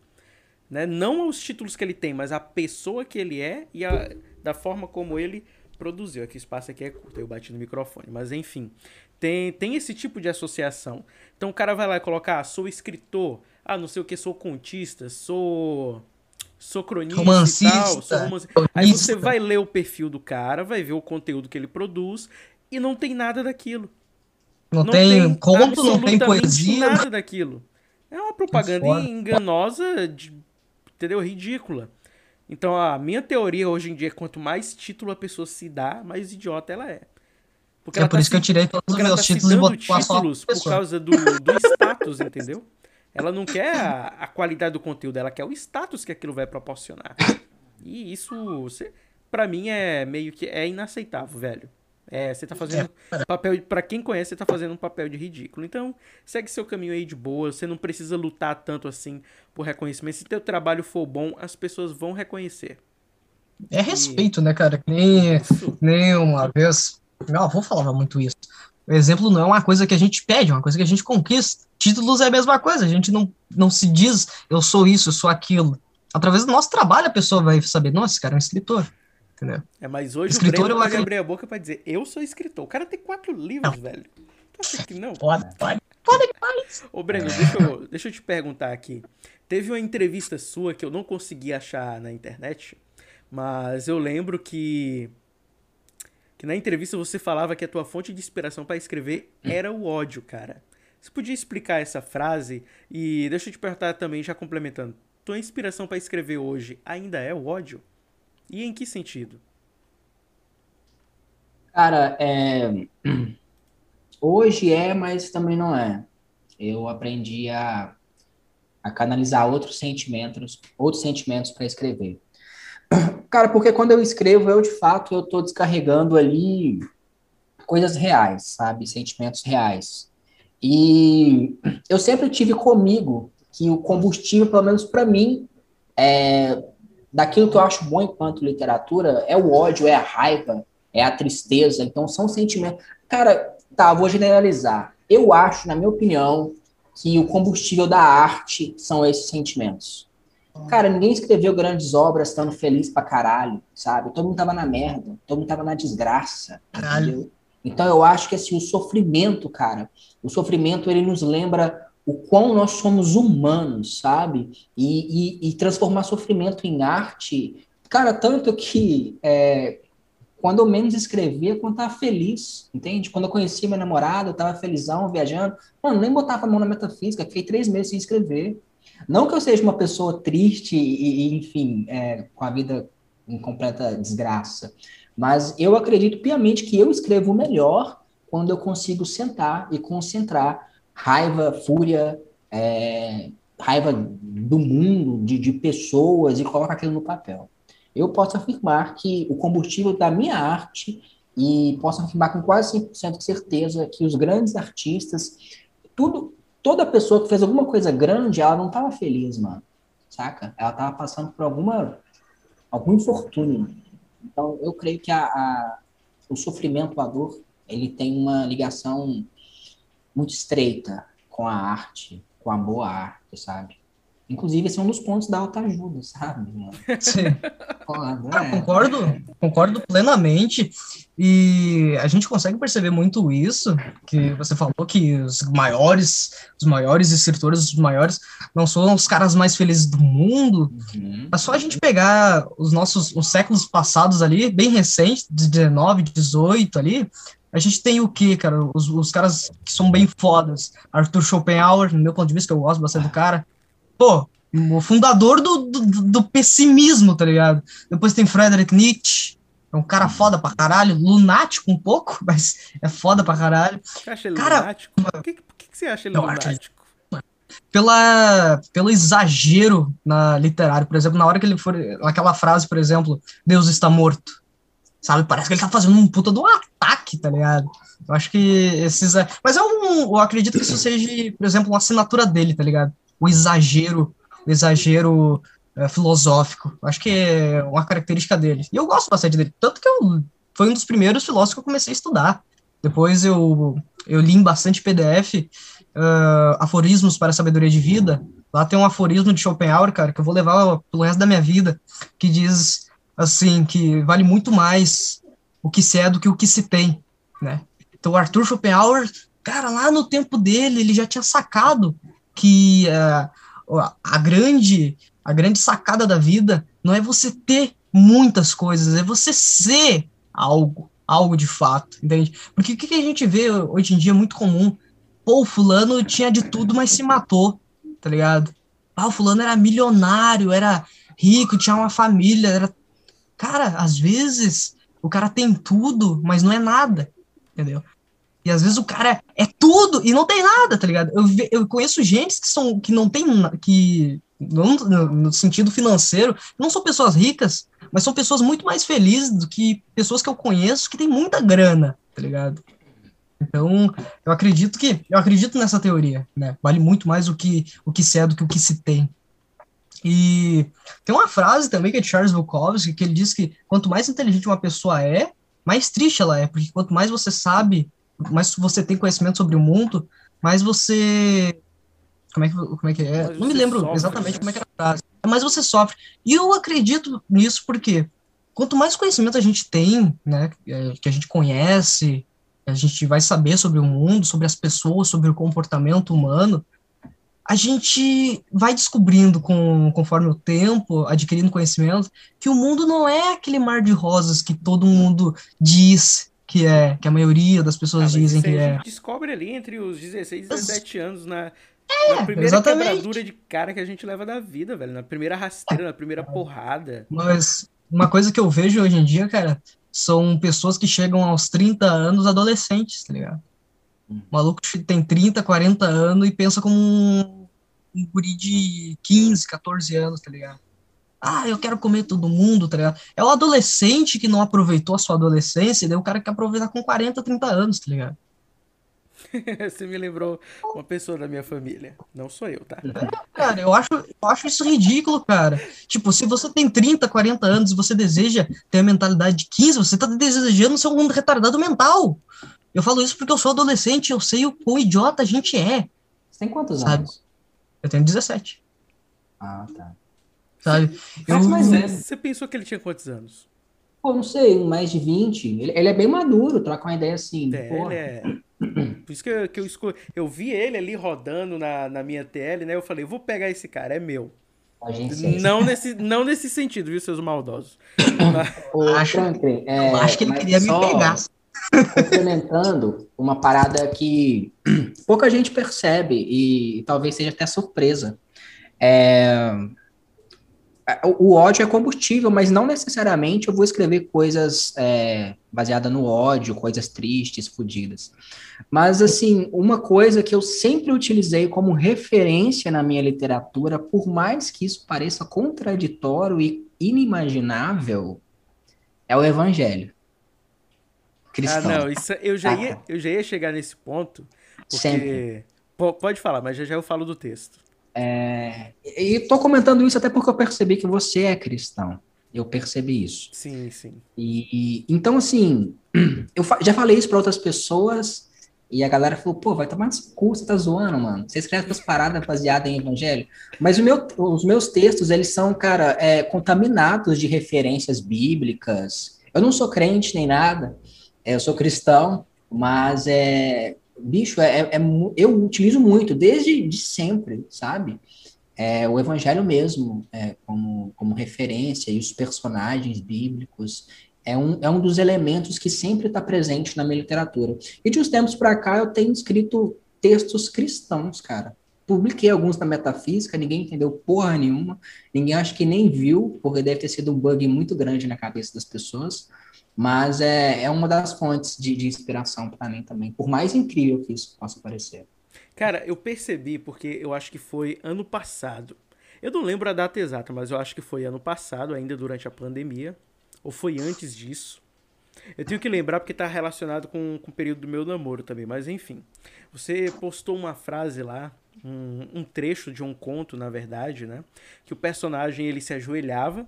Né? Não aos títulos que ele tem, mas a pessoa que ele é e a, da forma como ele produziu. Aqui o espaço aqui é curto, eu bati no microfone. Mas enfim, tem, tem esse tipo de associação. Então o cara vai lá e colocar, ah, sou escritor, ah, não sei o que, sou contista, sou sou cronista romancista, e tal, sou romancista. Aí você vai ler o perfil do cara, vai ver o conteúdo que ele produz e não tem nada daquilo. Não, não tem, tem conto, não tem poesia. nada daquilo. É uma propaganda enganosa, de, entendeu? Ridícula. Então a minha teoria hoje em dia é quanto mais título a pessoa se dá, mais idiota ela é. Porque é por tá isso que eu tirei todos os meus tá títulos e títulos por causa do, do status, [laughs] entendeu? Ela não quer a, a, qualidade do conteúdo, ela quer o status que aquilo vai proporcionar. E isso, para mim, é meio que é inaceitável, velho. É, você tá fazendo é. papel. para quem conhece, você tá fazendo um papel de ridículo. Então, segue seu caminho aí de boa. Você não precisa lutar tanto assim por reconhecimento. Se teu trabalho for bom, as pessoas vão reconhecer. É respeito, e... né, cara? Nem, nem uma vez meu avô falava muito isso. O exemplo não é uma coisa que a gente pede, é uma coisa que a gente conquista. Títulos é a mesma coisa, a gente não, não se diz eu sou isso, eu sou aquilo. Através do nosso trabalho a pessoa vai saber, nossa, esse cara é um escritor. Entendeu? É, mas hoje escritor, o Breno pode abrir a boca pra dizer, eu sou escritor. O cara tem quatro livros, não. velho. Tu acha que não? Pode, pode. Pode demais. Ô, Breno, deixa eu, deixa eu te perguntar aqui. Teve uma entrevista sua que eu não consegui achar na internet, mas eu lembro que que na entrevista você falava que a tua fonte de inspiração para escrever era o ódio, cara. Você podia explicar essa frase? E deixa eu te perguntar também, já complementando. Tua inspiração para escrever hoje ainda é o ódio? E em que sentido? Cara, é... hoje é, mas também não é. Eu aprendi a, a canalizar outros sentimentos, outros sentimentos para escrever. Cara, porque quando eu escrevo, eu de fato eu estou descarregando ali coisas reais, sabe? Sentimentos reais. E eu sempre tive comigo que o combustível, pelo menos para mim, é, daquilo que eu acho bom enquanto literatura, é o ódio, é a raiva, é a tristeza. Então, são sentimentos. Cara, tá, vou generalizar. Eu acho, na minha opinião, que o combustível da arte são esses sentimentos. Cara, ninguém escreveu grandes obras estando feliz pra caralho, sabe? Todo mundo tava na merda, todo mundo tava na desgraça. Caralho. Entendeu? Então eu acho que assim, o sofrimento, cara, o sofrimento ele nos lembra o quão nós somos humanos, sabe? E, e, e transformar sofrimento em arte, cara, tanto que é, quando eu menos escrevia, quando eu tava feliz, entende? Quando eu conheci minha namorada, eu tava felizão, viajando, mano, nem botava a mão na metafísica, fiquei três meses sem escrever. Não que eu seja uma pessoa triste e, enfim, é, com a vida em completa desgraça, mas eu acredito piamente que eu escrevo melhor quando eu consigo sentar e concentrar raiva, fúria, é, raiva do mundo, de, de pessoas e colocar aquilo no papel. Eu posso afirmar que o combustível da minha arte, e posso afirmar com quase 100% de certeza que os grandes artistas, tudo, toda pessoa que fez alguma coisa grande, ela não estava feliz, mano, saca? Ela estava passando por alguma, algum infortúnio. Então, eu creio que a, a, o sofrimento, a dor, ele tem uma ligação muito estreita com a arte, com a boa arte, sabe? Inclusive, esse é um dos pontos da autoajuda, sabe? Sim. Concordo, ah, é. concordo, concordo plenamente. E a gente consegue perceber muito isso, que você falou que os maiores, os maiores escritores, os maiores, não são os caras mais felizes do mundo. Uhum. É só a gente pegar os nossos os séculos passados ali, bem recentes, de 19, 18 ali, a gente tem o que, cara? Os, os caras que são bem fodas. Arthur Schopenhauer, no meu ponto de vista, que eu gosto bastante do cara pô, o fundador do, do, do, pessimismo, tá ligado? Depois tem Friedrich Nietzsche, é um cara foda pra caralho, lunático um pouco, [laughs] mas é foda pra caralho. Você acha ele cara, lunático? Por que, por que você acha ele lunático? Pela, pelo exagero na literário, por exemplo, na hora que ele for, naquela frase, por exemplo, Deus está morto, sabe? Parece que ele tá fazendo um puta do ataque, tá ligado? Eu acho que esses. Mas eu, eu acredito que isso seja, por exemplo, uma assinatura dele, tá ligado? O exagero, o exagero é, filosófico. Acho que é uma característica dele. E eu gosto bastante dele, tanto que eu, foi um dos primeiros filósofos que eu comecei a estudar. Depois eu, eu li bastante PDF uh, Aforismos para a Sabedoria de Vida. Lá tem um aforismo de Schopenhauer, cara, que eu vou levar pelo resto da minha vida, que diz assim, que vale muito mais o que se é do que o que se tem, né? Então, Arthur Schopenhauer, cara, lá no tempo dele, ele já tinha sacado que uh, a grande a grande sacada da vida não é você ter muitas coisas, é você ser algo, algo de fato, entende? Porque o que a gente vê hoje em dia é muito comum, pô, o fulano tinha de tudo, mas se matou, tá ligado? Ah, o fulano era milionário, era rico, tinha uma família, era... Cara, às vezes o cara tem tudo, mas não é nada, entendeu? E às vezes o cara é tudo e não tem nada, tá ligado? Eu, eu conheço gente que, são, que não tem, que no sentido financeiro, não são pessoas ricas, mas são pessoas muito mais felizes do que pessoas que eu conheço que têm muita grana, tá ligado? Então, eu acredito que eu acredito nessa teoria, né? Vale muito mais o que o que se é do que o que se tem. E tem uma frase também que é de Charles Bukowski que ele diz que quanto mais inteligente uma pessoa é, mais triste ela é, porque quanto mais você sabe mais você tem conhecimento sobre o mundo, mais você. Como é que, como é, que é? Não me lembro sofre, exatamente né? como é que era a frase. Mais você sofre. E eu acredito nisso porque quanto mais conhecimento a gente tem, né, é, que a gente conhece, a gente vai saber sobre o mundo, sobre as pessoas, sobre o comportamento humano, a gente vai descobrindo com, conforme o tempo, adquirindo conhecimento, que o mundo não é aquele mar de rosas que todo mundo diz que é, que a maioria das pessoas ah, dizem que é. A gente descobre ali entre os 16 e 17 anos na, é, na primeira exatamente. quebradura de cara que a gente leva da vida, velho. Na primeira rasteira, na primeira porrada. Mas uma coisa que eu vejo hoje em dia, cara, são pessoas que chegam aos 30 anos adolescentes, tá ligado? Hum. O maluco tem 30, 40 anos e pensa como um, um guri de 15, 14 anos, tá ligado? Ah, eu quero comer todo mundo, tá ligado? É o adolescente que não aproveitou a sua adolescência, e daí o cara quer aproveitar com 40, 30 anos, tá ligado? [laughs] Você me lembrou uma pessoa da minha família. Não sou eu, tá? Cara, eu acho, eu acho isso ridículo, cara. Tipo, se você tem 30, 40 anos e você deseja ter a mentalidade de 15, você tá desejando ser um retardado mental. Eu falo isso porque eu sou adolescente, eu sei o quão idiota a gente é. Você tem quantos Sabe? anos? Eu tenho 17, Ah, tá. Sabe? Eu, Mas, mas é, Você pensou que ele tinha quantos anos? pô, não sei, um mais de 20. Ele, ele é bem maduro, troca uma ideia assim. É, porra. ele é. [clears throat] Por isso que eu, que eu escolhi. Eu vi ele ali rodando na, na minha TL, né? Eu falei, vou pegar esse cara, é meu. A gente Não nesse, não nesse sentido, viu, seus maldosos? [clears throat] Ô, acho- Franklin, é, eu acho que ele queria me só pegar. Complementando uma parada que [clears throat] pouca gente percebe e talvez seja até surpresa. É, o ódio é combustível, mas não necessariamente eu vou escrever coisas é, baseadas no ódio, coisas tristes, fodidas. Mas, assim, uma coisa que eu sempre utilizei como referência na minha literatura, por mais que isso pareça contraditório e inimaginável, é o evangelho. Ah, Cristão. não, isso, eu, já ia, eu já ia chegar nesse ponto. Porque. Sempre. Po- Pode falar, mas já já eu falo do texto. É, e tô comentando isso até porque eu percebi que você é cristão. Eu percebi isso. Sim, sim. E então, assim, [clears throat] eu fa- já falei isso para outras pessoas e a galera falou: pô, vai tomar no cu, você tá zoando, mano. Você escreve essas paradas baseadas em evangelho. Mas o meu, os meus textos, eles são, cara, é, contaminados de referências bíblicas. Eu não sou crente nem nada, é, eu sou cristão, mas é. Bicho, é, é- é eu utilizo muito, desde de sempre, sabe? É, o evangelho mesmo, é, como, como referência, e os personagens bíblicos, é um, é um dos elementos que sempre está presente na minha literatura. E de uns tempos para cá eu tenho escrito textos cristãos, cara. Publiquei alguns na metafísica, ninguém entendeu porra nenhuma, ninguém acho que nem viu, porque deve ter sido um bug muito grande na cabeça das pessoas. Mas é, é uma das fontes de, de inspiração para mim também, por mais incrível que isso possa parecer. Cara, eu percebi porque eu acho que foi ano passado. Eu não lembro a data exata, mas eu acho que foi ano passado, ainda durante a pandemia. Ou foi antes disso. Eu tenho que lembrar porque tá relacionado com, com o período do meu namoro também, mas enfim. Você postou uma frase lá, um, um trecho de um conto, na verdade, né? Que o personagem ele se ajoelhava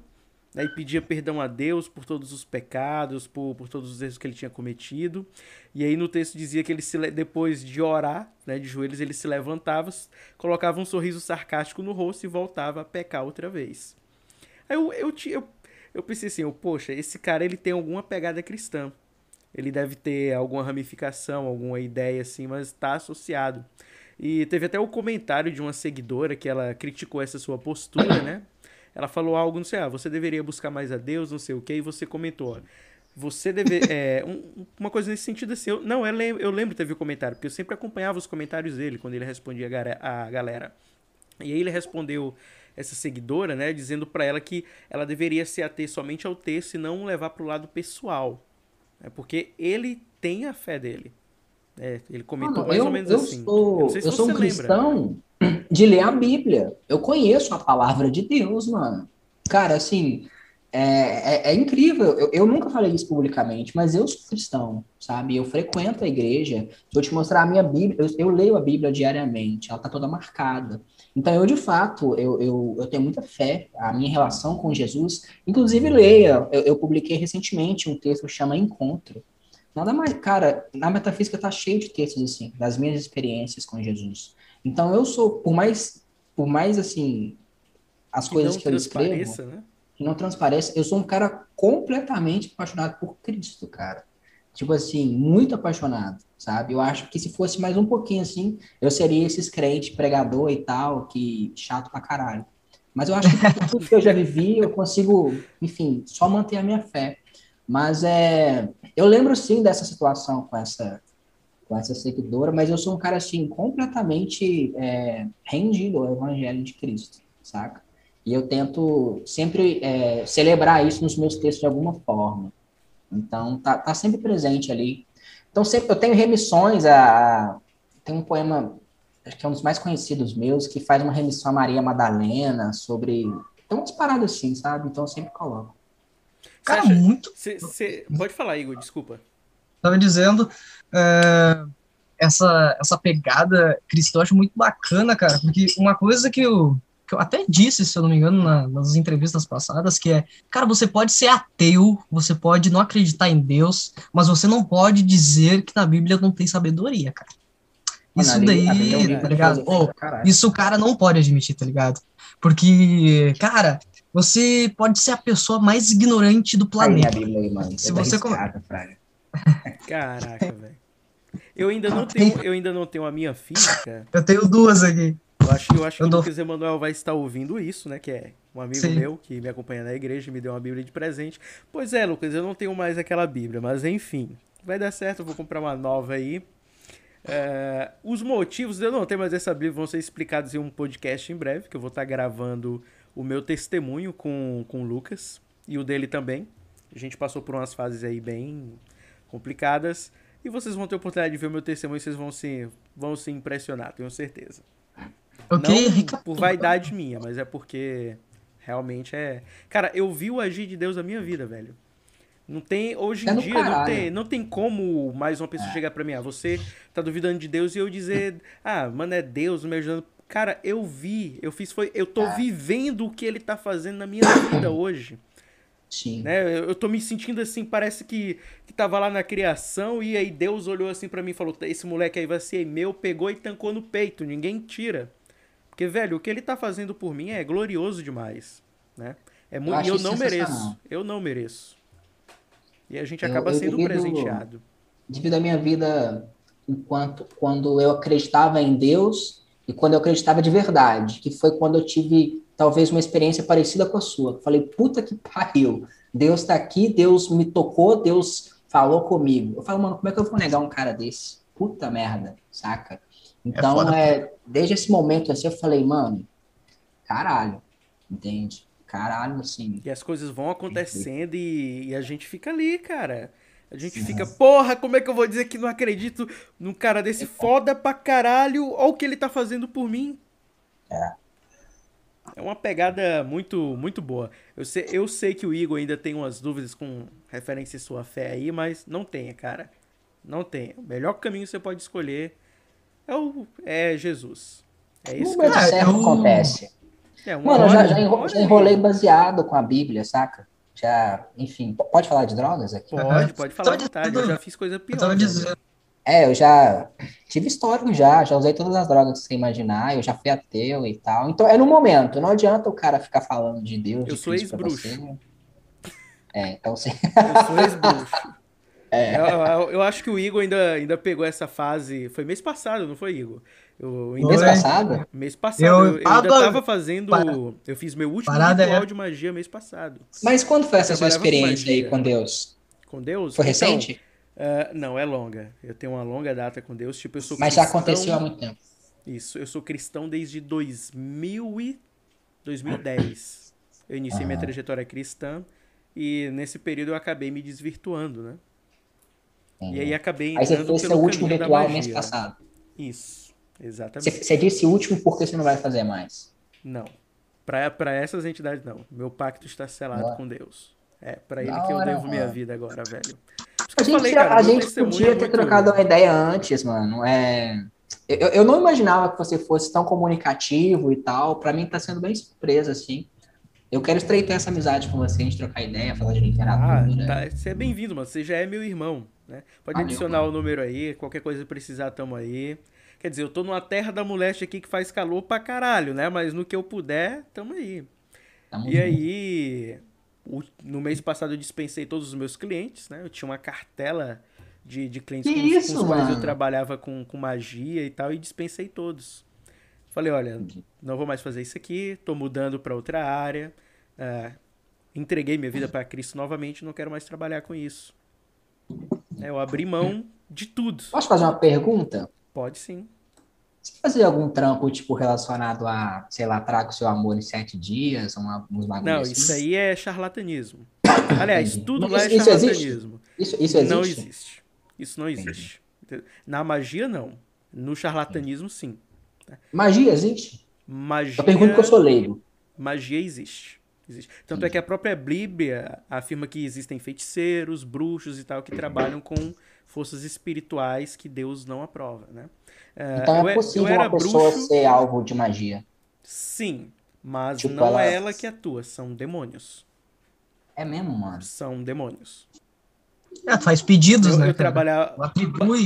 né, e pedia perdão a Deus por todos os pecados, por, por todos os erros que ele tinha cometido. E aí no texto dizia que ele se, depois de orar, né, de joelhos, ele se levantava, colocava um sorriso sarcástico no rosto e voltava a pecar outra vez. Aí eu, eu, eu, eu pensei assim, eu, poxa, esse cara ele tem alguma pegada cristã. Ele deve ter alguma ramificação, alguma ideia assim, mas está associado. E teve até o comentário de uma seguidora que ela criticou essa sua postura, né? Ela falou algo, não sei, ah, você deveria buscar mais a Deus, não sei o que, e você comentou, ó, você deve. [laughs] É, um- uma coisa nesse sentido assim, eu, não, eu lembro, eu lembro visto o comentário, porque eu sempre acompanhava os comentários dele quando ele respondia a galera. E aí ele respondeu essa seguidora, né, dizendo pra ela que ela deveria se ater somente ao texto e não levar pro lado pessoal. né, porque ele tem a fé dele. É, ele comentou Mano, mais eu, ou menos eu assim. Sou, eu não sei se eu sou você um lembra. cristão de ler a Bíblia. Eu conheço a palavra de Deus, mano. Cara, assim, é, é, é incrível. Eu, eu nunca falei isso publicamente, mas eu sou cristão, sabe? Eu frequento a igreja. Se eu te mostrar a minha Bíblia, eu, eu leio a Bíblia diariamente, ela tá toda marcada. Então, eu, de fato, eu, eu, eu tenho muita fé, a minha relação com Jesus. Inclusive, leia, eu, eu publiquei recentemente um texto que chama Encontro. Nada mais, cara, na metafísica tá cheio de textos assim, das minhas experiências com Jesus. Então eu sou, por mais, por mais assim, as Que coisas que eu escrevo, né? que não transparece, eu sou um cara completamente apaixonado por Cristo, cara. Tipo assim, muito apaixonado, sabe? Eu acho que se fosse mais um pouquinho assim, eu seria esses crente pregador e tal, que chato pra caralho. Mas eu acho que tudo que eu já vivi, eu consigo, enfim, só manter a minha fé. Mas é, eu lembro sim dessa situação com essa com essa seguidora, mas eu sou um cara assim completamente é, rendido ao Evangelho de Cristo, saca? E eu tento sempre é, celebrar isso nos meus textos de alguma forma. Então tá, tá sempre presente ali. Então sempre eu tenho remissões a, a tem um poema acho que é um dos mais conhecidos meus que faz uma remissão a Maria Madalena sobre tem umas paradas assim, sabe? Então eu sempre coloco. Cara, muito. Cê- cê- Pode falar, Igor, desculpa. Tava dizendo. é, essa, essa pegada cristã eu acho muito bacana, cara, porque uma coisa que eu, que eu até disse, se eu não me engano, na, nas entrevistas passadas, que é, cara, você pode ser ateu, você pode não acreditar em Deus, mas você não pode dizer que na Bíblia não tem sabedoria, cara. Isso daí, eu- tá ligado? Caralho. isso o cara não pode admitir, tá ligado? Porque, cara, você pode ser a pessoa mais ignorante do Aí, planeta. Bíblia aí, mano. Se Eu tô você Fraga. [laughs] Caraca, velho. Eu ainda não tenho, eu ainda não tenho a minha física. Eu tenho duas aqui. Eu acho, eu acho que Eu o dou- Lucas Emanuel vai estar ouvindo isso, né? Que é um amigo Sim. meu que me acompanha na igreja e me deu uma Bíblia de presente. Pois é, Lucas, eu não tenho mais aquela Bíblia, mas enfim, vai dar certo, eu vou comprar uma nova aí. É, os motivos de eu não ter mais essa Bíblia vão ser explicados em um podcast em breve, que eu vou estar gravando o meu testemunho com, com o Lucas e o dele também. A gente passou por umas fases aí bem complicadas. E vocês vão ter a oportunidade de ver o meu testemunho e vocês vão se, vão se impressionar, tenho certeza. Ok, Não por vaidade minha, mas é porque realmente é. Cara, eu vi o agir de Deus na minha vida, velho. Não tem, hoje É em do dia, não tem, não tem como mais uma pessoa chegar pra mim, ah, você tá duvidando de Deus e eu dizer, ah, mano, é Deus me ajudando. Cara, eu vi, eu fiz foi, eu tô vivendo o que ele tá fazendo na minha vida [coughs] hoje. Sim. Né? Eu, eu tô me sentindo assim, parece que, que tava lá na criação e aí Deus olhou assim pra mim e falou: esse moleque aí vai ser meu, pegou e tancou no peito, ninguém tira. Porque, velho, o que ele tá fazendo por mim é glorioso demais, né? É muito, e eu isso não mereço, eu não mereço. E a gente Eu- acaba eu sendo divido- presenteado. Devido à minha vida enquanto quando eu acreditava em Deus e quando eu acreditava de verdade, que foi quando eu tive talvez uma experiência parecida com a sua. Eu Falei, puta que pariu. Deus tá aqui, Deus me tocou, Deus falou comigo. Eu falo, mano, como é que eu vou negar um cara desse? Puta merda, saca? Então, foda. é, desde esse momento assim, eu falei, mano, caralho, entende? Caralho, assim. E as coisas vão acontecendo e, e a gente fica ali, cara. A gente fica, porra, como é que eu vou dizer que não acredito num cara desse foda pra caralho? Olha o que ele tá fazendo por mim. É. É uma pegada muito, muito boa. Eu sei, eu sei que o Igor ainda tem umas dúvidas com referência à sua fé aí, mas não tenha, cara. Não tenha. O melhor caminho que você pode escolher é, o, é Jesus. É isso que certo eu- acontece. é Mano, eu já, hora- já enrolei baseado com a Bíblia, saca? Já, enfim, pode falar de drogas aqui? Pode, pode falar à Tava vontade. Eu já fiz coisa pior. Eu. É, eu já tive histórico já, já usei todas as drogas que você imaginar, eu já fui ateu e tal. Então é no momento, não adianta o cara ficar falando de Deus, Eu de sou ex-bruxo. você. É, então você. Eu sou ex-bruxo. [laughs] É. Eu, eu- eu acho que o Igor ainda, ainda pegou essa fase. Foi mês passado, não foi, Igor? Eu ainda, Mês passado? mês passado. Eu- Eu, eu Ah, ainda tava fazendo. para- Eu fiz meu último Parada ritual é- de magia mês passado. Mas quando foi essa sua Trabalhava com experiência aí com Deus? Com Deus? Foi Então, recente? ah, não, é longa. Eu tenho uma longa data com Deus. Tipo, eu sou Mas já cristão- aconteceu há muito tempo. Isso, eu sou cristão desde 2000 e 2010. Eu iniciei minha Aham. trajetória cristã e nesse período eu acabei me desvirtuando, né? E aí acabei Aí você fez seu último ritual mês passado. Isso, exatamente. Você, você disse último porque você não vai fazer mais. Não. Pra essas entidades, não. Meu pacto está selado com Deus. É, pra ele que eu devo minha mano. vida agora, velho. A gente, falei, cara, a gente podia ter muito- trocado uma ideia antes, mano. É... Eu, eu não imaginava que você fosse tão comunicativo e tal. Pra mim tá sendo bem surpresa, assim. Eu quero estreitar essa amizade com você, a gente trocar ideia, falar de Ah, literatura. tá, você é bem-vindo, mano. Você já é meu irmão, né? Pode Valeu, adicionar o número aí, qualquer coisa que precisar, tamo aí. Quer dizer, eu tô numa terra da moleste aqui que faz calor pra caralho, né? Mas no que eu puder, tamo aí. Tamo E junto. aí, o- no mês passado eu dispensei todos os meus clientes, né? Eu tinha uma cartela de, de clientes Que com, isso, com os quais eu trabalhava com, com magia e tal, e dispensei todos. Falei, olha, não vou mais fazer isso aqui, tô mudando pra outra área, ah, entreguei minha vida pra Cristo novamente, não quero mais trabalhar com isso. É, Eu abri mão de tudo. Posso fazer uma pergunta? Pode sim. Você fazia algum trampo, tipo, relacionado a, sei lá, traga o seu amor em sete dias, uma, uns bagulhos Não, assim? isso aí é charlatanismo. [coughs] Aliás, Entendi. tudo Mas lá é isso- isso existe? charlatanismo. Isso, isso existe? Não existe. Isso não existe. Na magia, não. No charlatanismo, sim. Magia existe? Magia, Eu pergunto que eu sou leigo. magia existe. existe. Tanto é que a própria Bíblia afirma que existem feiticeiros, bruxos e tal que trabalham com forças espirituais que Deus não aprova, né? É, então é possível uma pessoa bruxo, ser alvo de magia. Sim, mas tipo não ela... é ela que atua, são demônios. É mesmo, mano? São demônios. É, faz pedidos, eu, né? Eu, trabalha...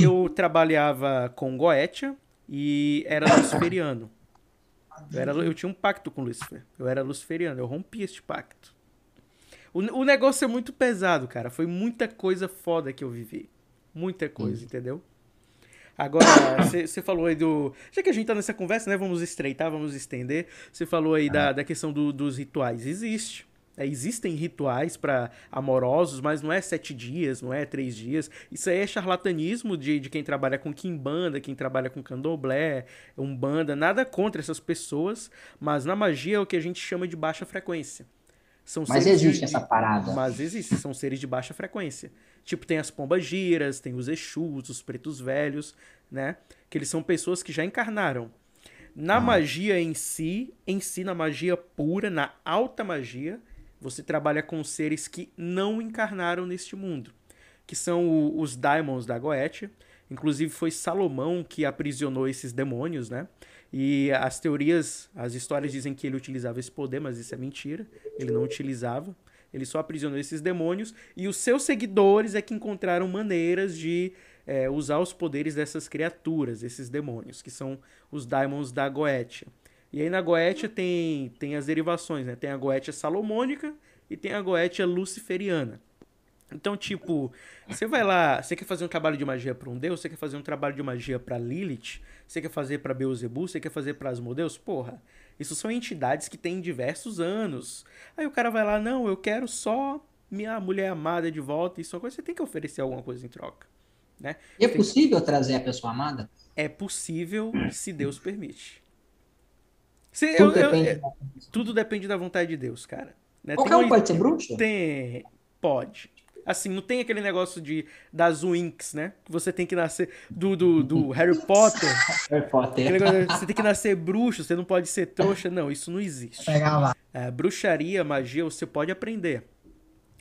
eu trabalhava com Goetia e era luciferiano. Eu, era, eu tinha um pacto com Lucifer. Eu era luciferiano, eu rompi este pacto. O, o negócio é muito pesado, cara. Foi muita coisa foda que eu vivi. Muita coisa, hum. entendeu? Agora, [coughs] você falou aí do. Já que a gente tá nessa conversa, né? Vamos estreitar, vamos estender. Você falou aí ah. da, da questão do, dos rituais. Existe. É, existem rituais para amorosos, mas não é sete dias, não é três dias. Isso aí é charlatanismo de, de quem trabalha com quimbanda, quem trabalha com candomblé, umbanda. Nada contra essas pessoas, mas na magia é o que a gente chama de baixa frequência. São mas existe de, essa parada. Mas existe, são seres de baixa frequência. Tipo, tem as pombas giras, tem os exus, os pretos velhos, né? Que eles são pessoas que já encarnaram. Na ah. magia em si, em si, na magia pura, na alta magia, você trabalha com seres que não encarnaram neste mundo, que são os Daimons da Goethe. Inclusive foi Salomão que aprisionou esses demônios, né? E as teorias, as histórias dizem que ele utilizava esse poder, mas isso é mentira. Ele não utilizava. Ele só aprisionou esses demônios e os seus seguidores é que encontraram maneiras de é, usar os poderes dessas criaturas, esses demônios, que são os Daimons da Goetia. E aí na Goetia tem, tem as derivações, né? Tem a Goetia salomônica e tem a Goetia luciferiana. Então, tipo, você vai lá, você quer fazer um trabalho de magia para um deus, você quer fazer um trabalho de magia para Lilith, você quer fazer para Beelzebub, você quer fazer para Asmodeus? Porra, isso são entidades que têm diversos anos. Aí o cara vai lá, não, eu quero só minha mulher amada de volta, isso é uma coisa, você tem que oferecer alguma coisa em troca, né? E é possível que... trazer a pessoa amada? É possível, se Deus permite. Se, tudo, eu, depende eu, tudo depende da vontade de Deus, cara. Né? Qualquer um pode ser bruxo? Tem. Pode. Assim, não tem aquele negócio de das Winx, né? Que você tem que nascer. Do, do, do [laughs] Harry Potter. Harry Potter. Negócio, você tem que nascer bruxo, você não pode ser trouxa. Não, isso não existe. Pega lá. É, bruxaria, magia, você pode aprender.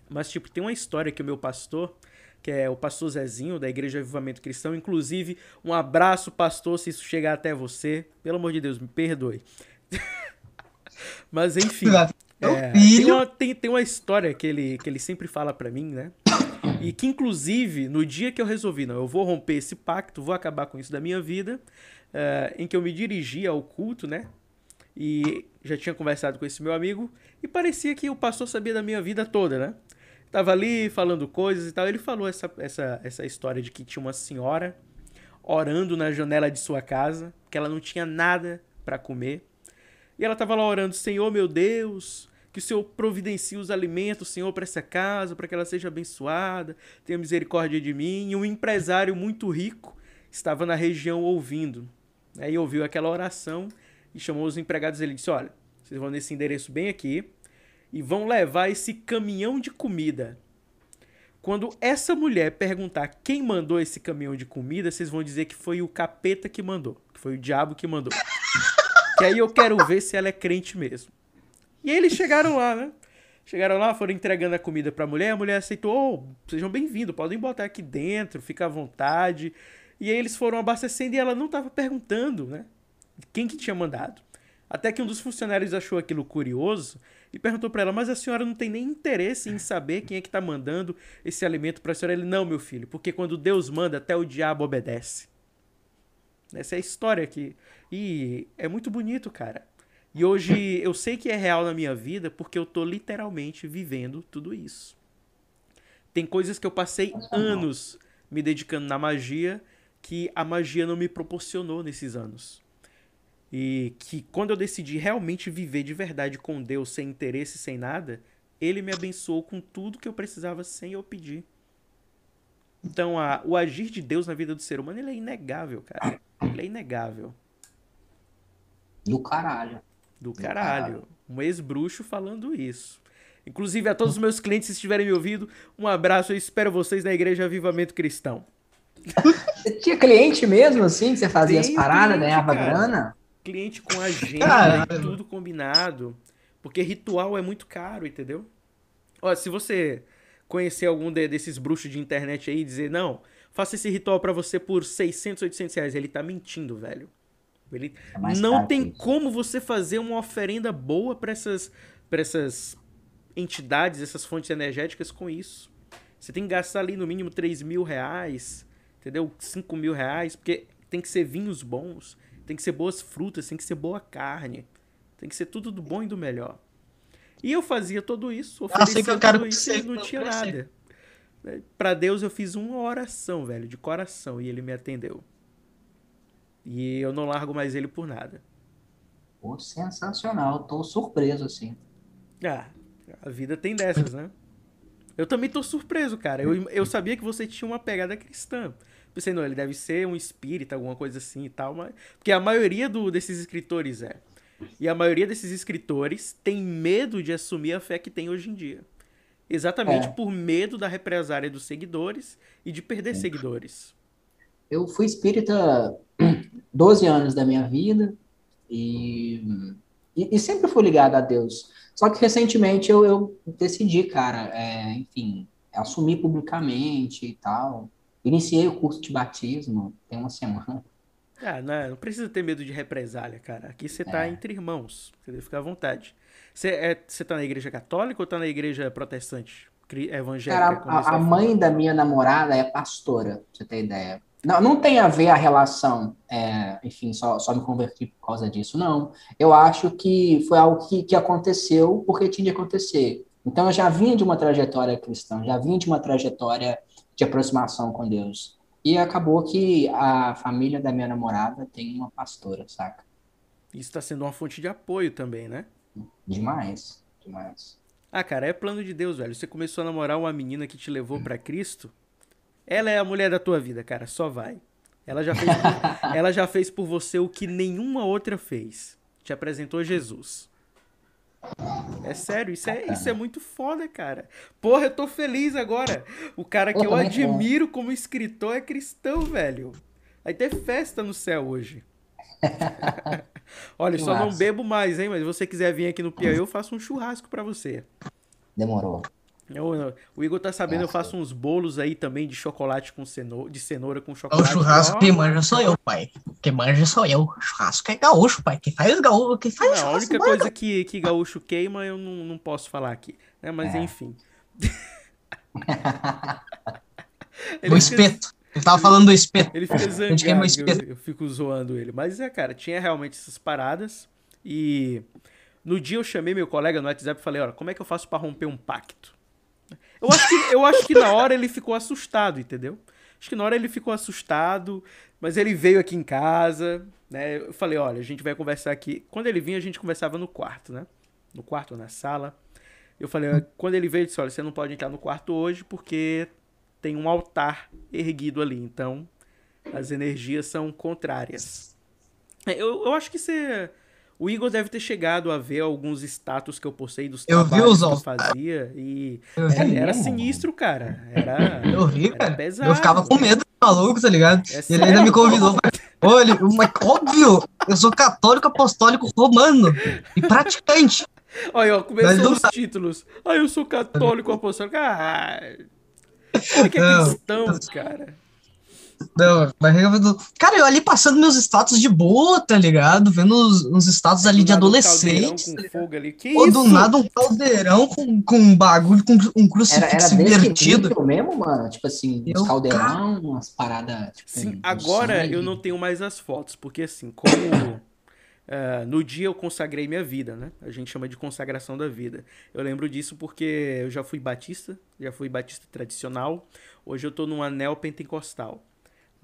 Mas, tipo, tem uma história que o meu pastor, que é o pastor Zezinho, da Igreja Avivamento Cristão. Inclusive, um abraço, pastor, se isso chegar até você. Pelo amor de Deus, me perdoe. [laughs] Mas enfim. É, tem, uma, tem, tem uma história que ele, que ele sempre fala para mim, né? E que, inclusive, no dia que eu resolvi, não, eu vou romper esse pacto, vou acabar com isso da minha vida, uh, em que eu me dirigi ao culto, né? E já tinha conversado com esse meu amigo, e parecia que o pastor sabia da minha vida toda, né? Tava ali falando coisas e tal. Ele falou essa, essa, essa história de que tinha uma senhora orando na janela de sua casa, que ela não tinha nada para comer. E ela estava lá orando, Senhor meu Deus, que o Senhor providencie os alimentos, Senhor, para essa casa, para que ela seja abençoada, tenha misericórdia de mim. E um empresário muito rico estava na região ouvindo. Aí ouviu aquela oração e chamou os empregados. Ele disse: Olha, vocês vão nesse endereço bem aqui e vão levar esse caminhão de comida. Quando essa mulher perguntar quem mandou esse caminhão de comida, vocês vão dizer que foi o capeta que mandou, que foi o diabo que mandou. Que aí eu quero ver se ela é crente mesmo. E aí eles chegaram lá, né? Chegaram lá, foram entregando a comida pra mulher, a mulher aceitou, oh, sejam bem-vindos, podem botar aqui dentro, fica à vontade. E aí eles foram abastecendo e ela não estava perguntando, né? Quem que tinha mandado. Até que um dos funcionários achou aquilo curioso e perguntou para ela: Mas a senhora não tem nem interesse em saber quem é que está mandando esse alimento para a senhora? Ele: Não, meu filho, porque quando Deus manda, até o diabo obedece. Essa é a história aqui. E é muito bonito, cara. E hoje eu sei que é real na minha vida porque eu tô literalmente vivendo tudo isso. Tem coisas que eu passei anos me dedicando na magia que a magia não me proporcionou nesses anos. E que quando eu decidi realmente viver de verdade com Deus, sem interesse, sem nada, ele me abençoou com tudo que eu precisava sem eu pedir. Então, a, o agir de Deus na vida do ser humano, ele é inegável, cara. Ele é inegável. Do caralho. Do caralho. Um ex-bruxo falando isso. Inclusive, a todos os meus clientes, se estiverem me ouvindo, um abraço. Eu espero vocês na Igreja Avivamento Cristão. Você [laughs] tinha cliente mesmo, assim, que você fazia Tem as paradas, ganhava cara. grana? Cliente com agenda e tudo combinado. Porque ritual é muito caro, entendeu? Ó, se você conhecer algum de, desses bruxos de internet aí e dizer, não, faça esse ritual para você por 600, 800 reais. Ele tá mentindo, velho. Ele É não tem como você fazer uma oferenda boa para essas, pra essas entidades, essas fontes energéticas com isso. Você tem que gastar ali no mínimo 3 mil reais, entendeu? 5 mil reais, porque tem que ser vinhos bons, tem que ser boas frutas, tem que ser boa carne, tem que ser tudo do bom e do melhor. E eu fazia tudo isso, oferecia que eu quero tudo isso e não tinha nada. Pra Deus eu fiz uma oração, velho, de coração, e ele me atendeu. E eu não largo mais ele por nada. Pô, sensacional, tô surpreso, assim. Ah, a vida tem dessas, né? Eu também tô surpreso, cara. Eu, eu sabia que você tinha uma pegada cristã. Pensei, não, ele deve ser um espírita, alguma coisa assim e tal, mas. Porque a maioria do, desses escritores é. E a maioria desses escritores tem medo de assumir a fé que tem hoje em dia. Exatamente É. por medo da represária dos seguidores e de perder seguidores. Eu fui espírita 12 anos da minha vida e, e, e sempre fui ligado a Deus. Só que recentemente eu, eu decidi, cara, é, enfim, assumir publicamente e tal. Iniciei o curso de batismo tem uma semana. Ah, não, não precisa ter medo de represália, cara. Aqui você tá É. entre irmãos, entendeu? Fica à vontade. Você, é, você tá na igreja católica ou tá na igreja protestante? Evangélica? Cara, a, você a fala? mãe da minha namorada é pastora, pra você ter ideia. Não, não tem a ver a relação, é, enfim, só, só me converti por causa disso, não. Eu acho que foi algo que, que aconteceu porque tinha de acontecer. Então eu já vinha de uma trajetória cristã, já vinha de uma trajetória de aproximação com Deus. E acabou que a família da minha namorada tem uma pastora, saca? Isso tá sendo uma fonte de apoio também, né? Demais, demais. Ah, cara, é plano de Deus, velho. Você começou a namorar uma menina que te levou pra Cristo. Ela é a mulher da tua vida, cara. Só vai. Ela já fez por, [laughs] ela já fez por você o que nenhuma outra fez. Te apresentou Jesus. É sério, isso é, isso é muito foda, cara. Porra, eu tô feliz agora. O cara que Eu tô. admiro como escritor é cristão, velho. Vai ter festa no céu hoje. [laughs] Olha, Que só não massa. bebo mais, hein? Mas se você quiser vir aqui no Piauí, eu faço um churrasco pra você. Demorou. Eu- eu- o Igor tá sabendo, eu Nossa. faço uns bolos aí também de chocolate com cenoura, de cenoura com É o chocolate. churrasco Ó, que manja sou eu, pai. Quem manja sou eu. Churrasco é gaúcho, pai. Quem faz gaúcho, quem faz Não, a churrasco única coisa que, que gaúcho queima eu não, não posso falar aqui. Né? Mas É. enfim. [laughs] O espeto. Ele tava falando do espeto. Ele fica gente queima o zangado, eu, espeto. eu fico zoando ele. Mas é, cara, tinha realmente essas paradas. E no dia eu chamei meu colega no WhatsApp e falei, olha, como é que eu faço pra romper um pacto? Eu acho, que, eu acho que na hora ele ficou assustado, entendeu? Acho que na hora ele ficou assustado, mas ele veio aqui em casa, né? Eu falei, olha, a gente vai conversar aqui. Quando ele vinha, a gente conversava no quarto, né? No quarto ou na sala. Eu falei, "Olha, quando ele veio, eu disse, olha, você não pode entrar no quarto hoje porque tem um altar erguido ali. Então, as energias são contrárias. É, Eu, eu acho que você. O Igor deve ter chegado a ver alguns status que eu postei dos Eu vi os que eu fazia e Eu vi, era, sinistro, cara. Era, eu vi, era cara. pesado. Eu ficava com medo do maluco, tá ligado? É ele ainda me convidou. Ele, mas óbvio, eu sou católico apostólico romano e praticante. Olha, ó, começou os títulos. Ah, eu sou católico apostólico. Ah, ele que é cristão, cara. Não, mas Cara, eu ali passando meus status de boa, tá ligado? Vendo os, uns status ali Do de um adolescente. caldeirão com fogo ali. Que Ou isso? do nada um caldeirão com, com um bagulho, com um Era, era crucifixo desse invertido. mesmo, mano? Tipo assim, Eu, uns caldeirão, umas paradas. Tipo, Sim, um agora sangue. eu não tenho mais as fotos, porque assim, como [coughs] eh, no dia eu consagrei minha vida, né? A gente chama de consagração da vida. Eu lembro disso porque eu já fui batista, já fui batista tradicional. Hoje eu tô num anel pentecostal.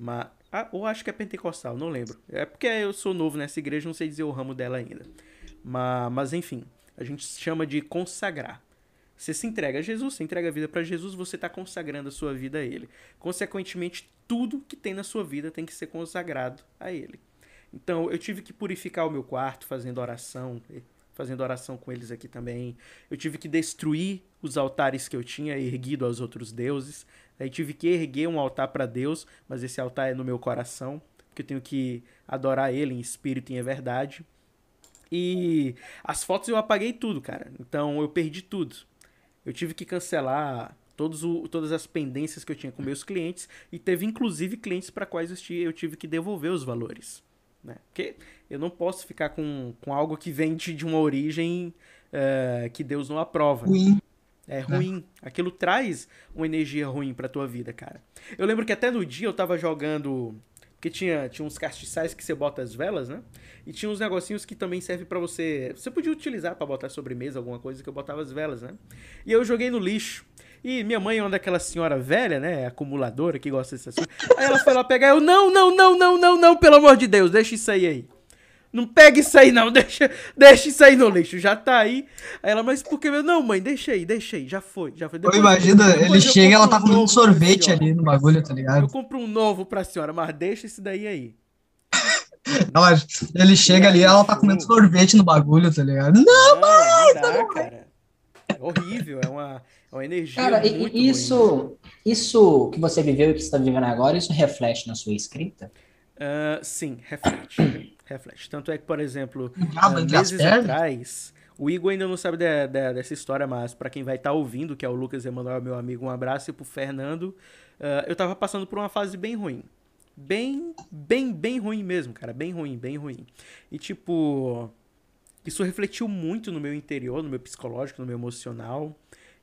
Mas, ou acho que é pentecostal, não lembro. É porque eu sou novo nessa igreja, não sei dizer o ramo dela ainda. Mas, mas enfim, a gente chama de consagrar. Você se entrega a Jesus, você entrega a vida para Jesus, você está consagrando a sua vida a Ele. Consequentemente, tudo que tem na sua vida tem que ser consagrado a Ele. Então, eu tive que purificar o meu quarto fazendo oração, fazendo oração com eles aqui também. Eu tive que destruir os altares que eu tinha erguido aos outros deuses. Aí tive que erguer um altar para Deus, mas esse altar é no meu coração, porque eu tenho que adorar Ele em espírito e em verdade. E as fotos eu apaguei tudo, cara. Então eu perdi tudo. Eu tive que cancelar todos o, todas as pendências que eu tinha com meus clientes e teve inclusive clientes para quais eu tive que devolver os valores. Né? Porque eu não posso ficar com, com algo que vem de, uma origem uh, que Deus não aprova. Ruim. É ruim. Né? Aquilo traz uma energia ruim pra tua vida, cara. Eu lembro que até no dia eu tava jogando. Porque tinha, tinha uns castiçais que você bota as velas, né? E tinha uns negocinhos que também servem para você. Você podia utilizar para botar sobremesa, alguma coisa que eu botava as velas, né? E eu joguei no lixo. E minha mãe é uma daquela senhora velha, né? Acumuladora que gosta dessas coisas. Aí ela foi lá pegar eu, não, não, não, não, não, não, pelo amor de Deus, deixa isso aí aí. Não pega isso aí, não. [laughs] Deixa, deixa isso aí no lixo. Já tá aí. Aí ela, mas por que? Não, mãe, deixa aí, deixa aí. Já foi, já foi. Depois, imagina, depois ele chega e ela tá um comendo sorvete ali no bagulho, tá ligado? Eu compro um novo pra senhora, mas deixa esse daí aí. [laughs] Não, ele chega ali e ela tá comendo sorvete no bagulho, tá ligado? Não, mãe! Não dá, cara. É horrível, é uma, é uma energia. Cara, isso, isso que você viveu e que você está vivendo agora, isso reflete na sua escrita? Uh, sim, reflete. Reflete. Tanto é que, por exemplo, uh, meses atrás, o Igor ainda não sabe de, de, dessa história, mas para quem vai estar tá ouvindo, que é o Lucas Emanuel, meu amigo, um abraço, e pro Fernando, uh, eu tava passando por uma fase bem ruim. Bem, bem, bem ruim mesmo, cara. Bem ruim, bem ruim. E tipo, isso refletiu muito no meu interior, no meu psicológico, no meu emocional.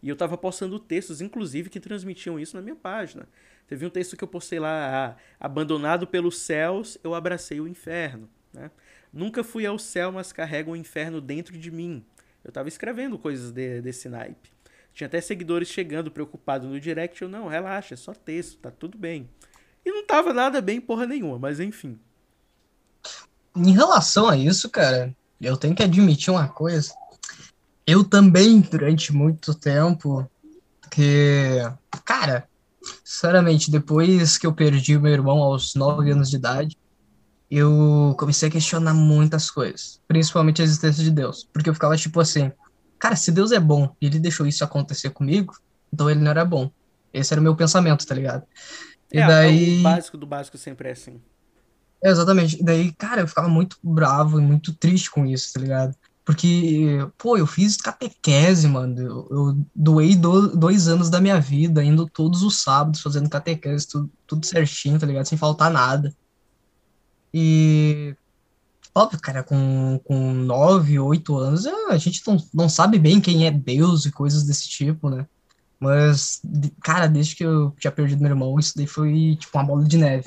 E eu tava postando textos, inclusive, que transmitiam isso na minha página. Teve um texto que eu postei lá, abandonado pelos céus, eu abracei o inferno. Né? Nunca fui ao céu, mas carrego o inferno dentro de mim. Eu estava escrevendo coisas de, desse naipe. Tinha até seguidores chegando preocupados no direct. Eu, não, relaxa, é só texto, tá tudo bem. E não tava nada bem, porra nenhuma, mas enfim. Em relação a isso, cara, eu tenho que admitir uma coisa. Eu também, durante muito tempo, que, cara, sinceramente, depois que eu perdi meu irmão aos 9 anos de idade, eu comecei a questionar muitas coisas, principalmente a existência de Deus, porque eu ficava tipo assim, cara, se Deus é bom e ele deixou isso acontecer comigo, então ele não era bom. Esse era o meu pensamento, tá ligado? E é, daí... o básico do básico sempre é assim. É, exatamente. E daí, cara, eu ficava muito bravo e muito triste com isso, tá ligado? Porque, pô, eu fiz catequese, mano. Eu, eu doei do, dois anos da minha vida, indo todos os sábados fazendo catequese, tudo, tudo certinho, tá ligado? Sem faltar nada. E, óbvio, cara, com, com nove, oito anos, a gente não, não sabe bem quem é Deus e coisas desse tipo, né? Mas, cara, desde que eu tinha perdido meu irmão, isso daí foi tipo uma bola de neve.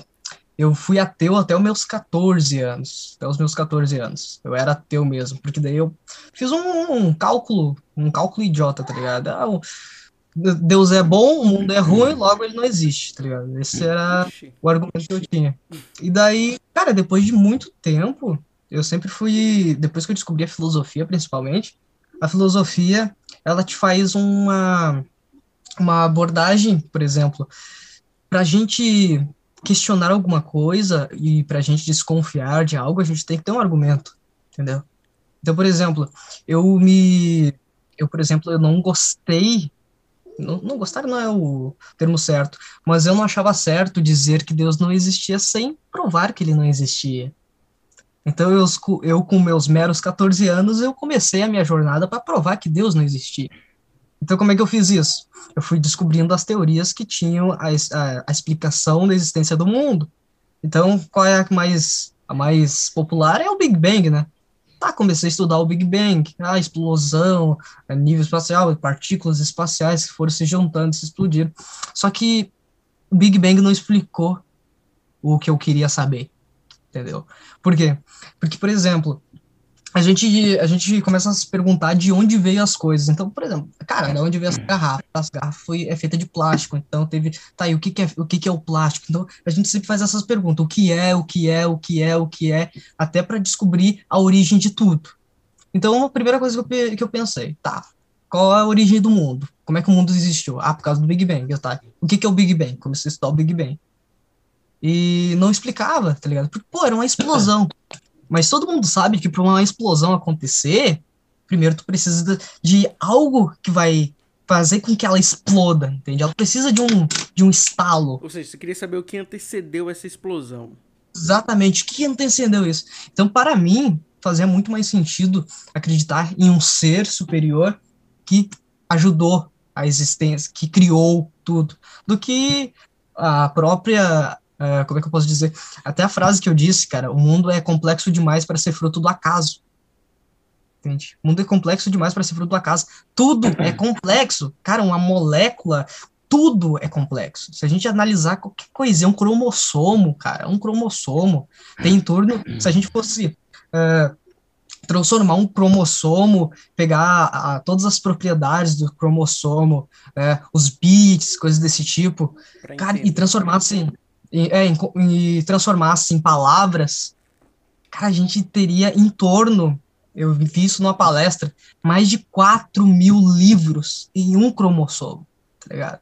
Eu fui ateu até os meus 14 anos. Até os meus 14 anos. Eu era ateu mesmo, porque daí eu fiz um, um cálculo, um cálculo idiota, tá ligado? Ah, Deus é bom, o mundo é ruim, logo ele não existe, tá ligado? Esse era o argumento que eu tinha. E daí, cara, depois de muito tempo, eu sempre fui. Depois que eu descobri a filosofia, principalmente, a filosofia, ela te faz uma uma abordagem, por exemplo, para a gente questionar alguma coisa e para a gente desconfiar de algo, a gente tem que ter um argumento, entendeu? Então, por exemplo, eu me, eu por exemplo, eu não gostei, não, não gostar não é o termo certo, mas eu não achava certo dizer que Deus não existia sem provar que ele não existia. Então, eu, eu com meus meros 14 anos, eu comecei a minha jornada para provar que Deus não existia. Então, como é que eu fiz isso? Eu fui descobrindo as teorias que tinham a, a, a explicação da existência do mundo. Então, qual é a mais, a mais popular? É o Big Bang, né? Tá, comecei a estudar o Big Bang, a explosão, a nível espacial, partículas espaciais que foram se juntando, se explodiram. Só que o Big Bang não explicou o que eu queria saber, entendeu? Por quê? Porque, por exemplo, a gente, a gente começa a se perguntar de onde veio as coisas. Então, por exemplo, cara, de onde veio essa garrafa? Essa garrafa foi, é feita de plástico, então teve. Tá aí, o que, que, é, o que, que é o plástico? Então, a gente sempre faz essas perguntas: o que é, o que é, o que é, o que é, até para descobrir a origem de tudo. Então, a primeira coisa que eu, que eu pensei, tá, qual é a origem do mundo? Como é que o mundo existiu? Ah, por causa do Big Bang, tá? O que, que é o Big Bang? Comecei a estudar o Big Bang. E não explicava, tá ligado? Porque, pô, era uma explosão. Mas todo mundo sabe que para uma explosão acontecer, primeiro tu precisa de, algo que vai fazer com que ela exploda, entende? Ela precisa de um, de um estalo. Ou seja, você queria saber o que antecedeu essa explosão. Exatamente, o que antecedeu isso? Então, para mim, fazia muito mais sentido acreditar em um ser superior que ajudou a existência, que criou tudo, do que a própria. Uh, como é que eu posso dizer? Até a frase que eu disse, cara, o mundo é complexo demais para ser fruto do acaso. Entende? O mundo é complexo demais para ser fruto do acaso. Tudo é [laughs] complexo. Cara, uma molécula, tudo é complexo. Se a gente analisar qualquer coisa, é um cromossomo, cara, um cromossomo. Tem em torno, se a gente fosse uh, transformar um cromossomo, pegar a, todas as propriedades do cromossomo, é, os bits, coisas desse tipo, cara, e transformasse em, é, e transformasse em palavras, cara, a gente teria em torno, eu vi isso numa palestra, mais de 4 mil livros em um cromossomo, tá ligado?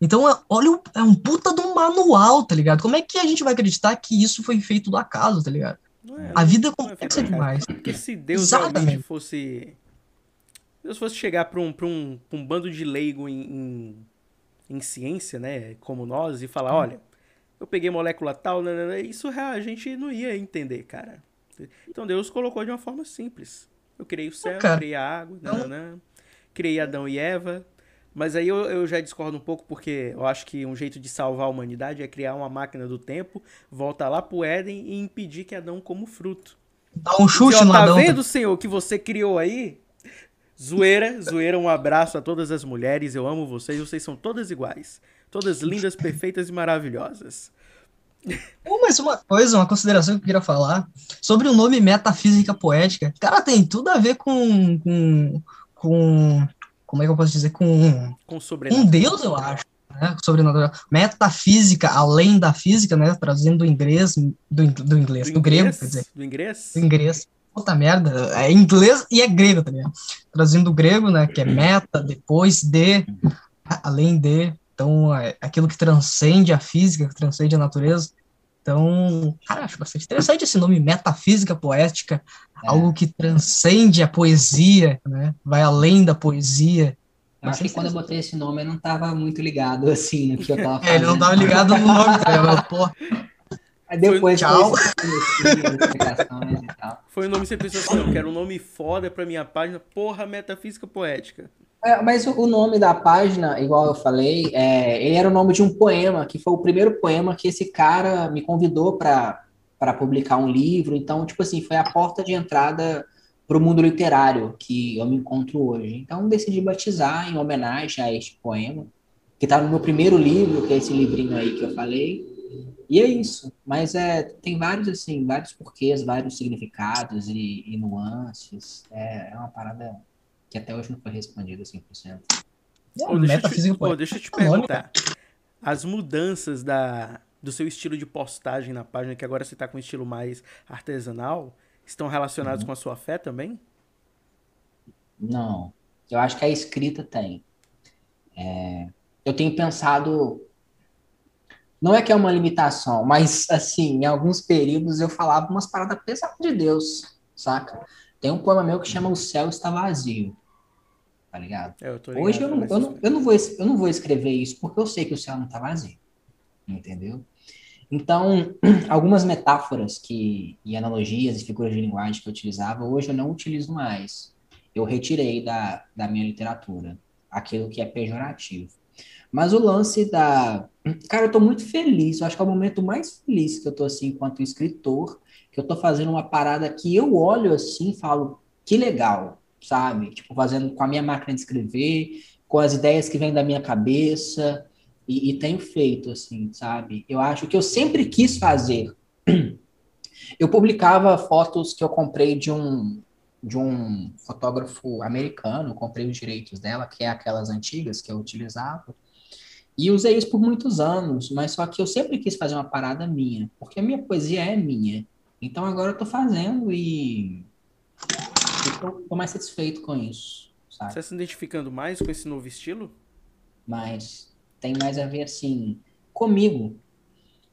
Então, é, olha, é um puta de um manual, tá ligado? Como é que a gente vai acreditar que isso foi feito do acaso, tá ligado? É, a vida é, é complexa demais. Porque se Deus Exatamente. realmente fosse. Deus fosse chegar para um, pra um, pra um bando de leigo em, em, em, ciência, né? Como nós, e falar: hum. olha, eu peguei molécula tal, né, né, né isso a gente não ia entender, cara. Então Deus colocou de uma forma simples. Eu criei o céu, criei a água, né, criei Adão e Eva, mas aí eu, eu já discordo um pouco, porque eu acho que um jeito de salvar a humanidade é criar uma máquina do tempo, voltar lá pro Éden e impedir que Adão coma o fruto. Dá um chute no tá Adão. Tá vendo, senhor, que você criou aí? Zoeira, zoeira, um abraço a todas as mulheres, eu amo vocês, vocês são todas iguais. Todas lindas, perfeitas e maravilhosas. Oh, mas uma coisa, uma consideração que eu queria falar sobre o nome metafísica poética. Cara, tem tudo a ver com, com, com como é que eu posso dizer, com, com um Deus, eu acho, né, sobrenatural, metafísica, além da física, né, trazendo do inglês, do, do inglês, do, do grego, quer dizer. Do inglês? Do inglês. Puta merda, é inglês e é grego também, trazendo do grego, né, que é meta, depois de, além de, então, é aquilo que transcende a física, que transcende a natureza, então, cara, acho bastante interessante esse nome metafísica poética, é. algo que transcende a poesia, né? Vai além da poesia. Eu acho que quando eu botei esse nome eu não estava muito ligado assim no que eu tava fazendo. [laughs] É, ele não estava ligado no nome, tá Pô. Aí depois foi, tchau. Foi o nome que você pensou assim, eu quero um nome foda pra minha página, porra, metafísica poética. É, mas o nome da página, igual eu falei, é, ele era o nome de um poema, que foi o primeiro poema que esse cara me convidou para publicar um livro. Então, tipo assim, foi a porta de entrada para o mundo literário que eu me encontro hoje. Então, decidi batizar em homenagem a este poema, que está no meu primeiro livro, que é esse livrinho aí que eu falei. E é isso. Mas é, tem vários, assim, vários porquês, vários significados e, e nuances. É, é uma parada que até hoje não foi respondido 100%. Oh, deixa, eu te, oh, deixa eu te perguntar. As mudanças da, do seu estilo de postagem na página, que agora você está com um estilo mais artesanal, estão relacionados uhum. com a sua fé também? Não. Eu acho que a escrita tem. É, eu tenho pensado. Não é que é uma limitação, mas assim, em alguns períodos eu falava umas paradas pesadas de Deus, saca? Tem um poema meu que chama O Céu Está Vazio tá ligado? É, eu ligado Hoje eu não, eu, não, eu, não vou, eu não vou escrever isso porque eu sei que o céu não tá vazio, entendeu? Então, [clears throat] algumas metáforas que, e analogias e figuras de linguagem que eu utilizava, hoje eu não utilizo mais. Eu retirei da, da minha literatura aquilo que é pejorativo. Mas o lance da. [clears throat] Cara, eu tô muito feliz. Eu acho que é o momento mais feliz que eu tô assim, enquanto escritor, que eu tô fazendo uma parada que eu olho assim e falo, que legal, sabe? Tipo, fazendo com a minha máquina de escrever, com as ideias que vêm da minha cabeça, e, e tenho feito, assim, sabe? Eu acho que eu sempre quis fazer. [clears throat] Eu publicava fotos que eu comprei de um, de um fotógrafo americano, comprei os direitos dela, que é aquelas antigas que eu utilizava, e usei isso por muitos anos, mas só que eu sempre quis fazer uma parada minha, porque a minha poesia é minha. Então agora eu tô fazendo e Estou mais satisfeito com isso. Sabe? Você está se identificando mais com esse novo estilo? Mas tem mais a ver assim comigo.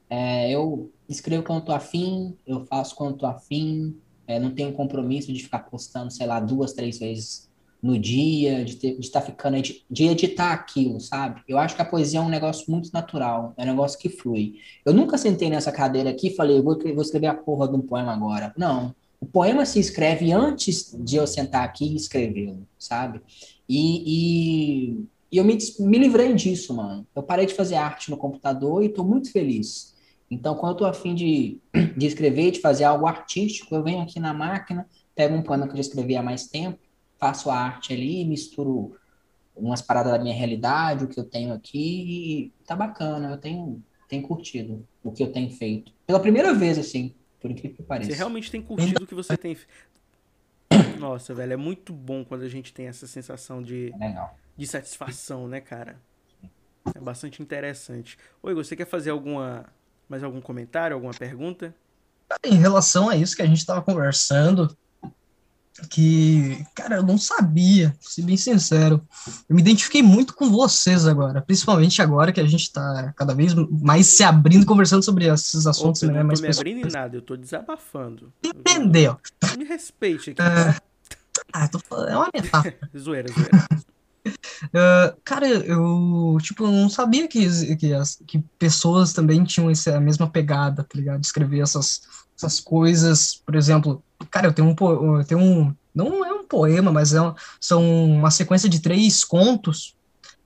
É, eu escrevo quando estou afim, eu faço quando estou afim, é, não tenho compromisso de ficar postando, sei lá, duas, três vezes no dia, de estar tá ficando, de editar aquilo, sabe? Eu acho que a poesia é um negócio muito natural, é um negócio que flui. Eu nunca sentei nessa cadeira aqui e falei, vou, vou escrever a porra de um poema agora. Não. O poema se escreve antes de eu sentar aqui e escrevê-lo, sabe? E, e, E eu me, me livrei disso, mano. Eu parei de fazer arte no computador e estou muito feliz. Então, quando eu tô afim de, [clears throat] de escrever, de fazer algo artístico, eu venho aqui na máquina, pego um pano que eu já escrevi há mais tempo, faço a arte ali, misturo umas paradas da minha realidade, o que eu tenho aqui, e tá bacana, eu tenho, tenho curtido o que eu tenho feito. Pela primeira vez, assim, por incrível que pareça. Você realmente tem curtido o que você tem Nossa, velho, é muito bom quando a gente tem essa sensação de, é de satisfação, né, cara? É bastante interessante. Oi, você quer fazer alguma mais algum comentário, alguma pergunta? Em relação a isso que a gente estava conversando, que, cara, eu não sabia, se bem sincero. Eu me identifiquei muito com vocês agora, principalmente agora que a gente está cada vez mais se abrindo, conversando sobre esses assuntos. Opa, né, eu não tô me abrindo em nada, eu tô desabafando. Entendeu? Me respeite aqui. É, ah, tô falando, é uma metáfora. [laughs] zoeira, zoeira. Uh, [laughs] cara, eu, tipo, não sabia que, que, as, que pessoas também tinham essa, a mesma pegada, tá ligado? De escrever essas, essas coisas, por exemplo, cara, eu tenho um, eu tenho um não é um poema, mas é uma, são uma sequência de três contos,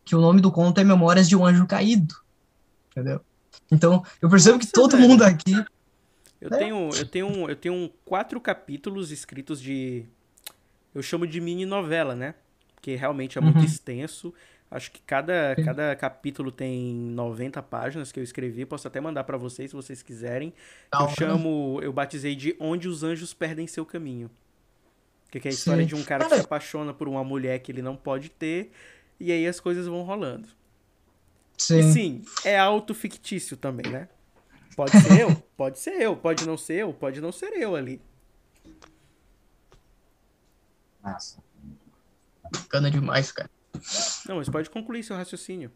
que o nome do conto é Memórias de um Anjo Caído, entendeu? Então, eu percebo que todo velho. mundo aqui... Eu, né? tenho, eu, tenho, eu tenho quatro capítulos escritos de... Eu chamo de mini novela, né? porque realmente é muito uhum. extenso. Acho que cada, cada capítulo tem 90 páginas que eu escrevi. Posso até mandar para vocês se vocês quiserem. eu chamo, eu batizei de Onde os Anjos Perdem Seu Caminho. Que é a história Sim. de um cara que se apaixona por uma mulher que ele não pode ter. E aí as coisas vão rolando. Sim. E sim, é autofictício também, né? Pode ser eu, [laughs] pode ser eu, pode não ser eu, pode não ser eu ali. Massa. Bacana demais, cara. Não, mas pode concluir seu raciocínio.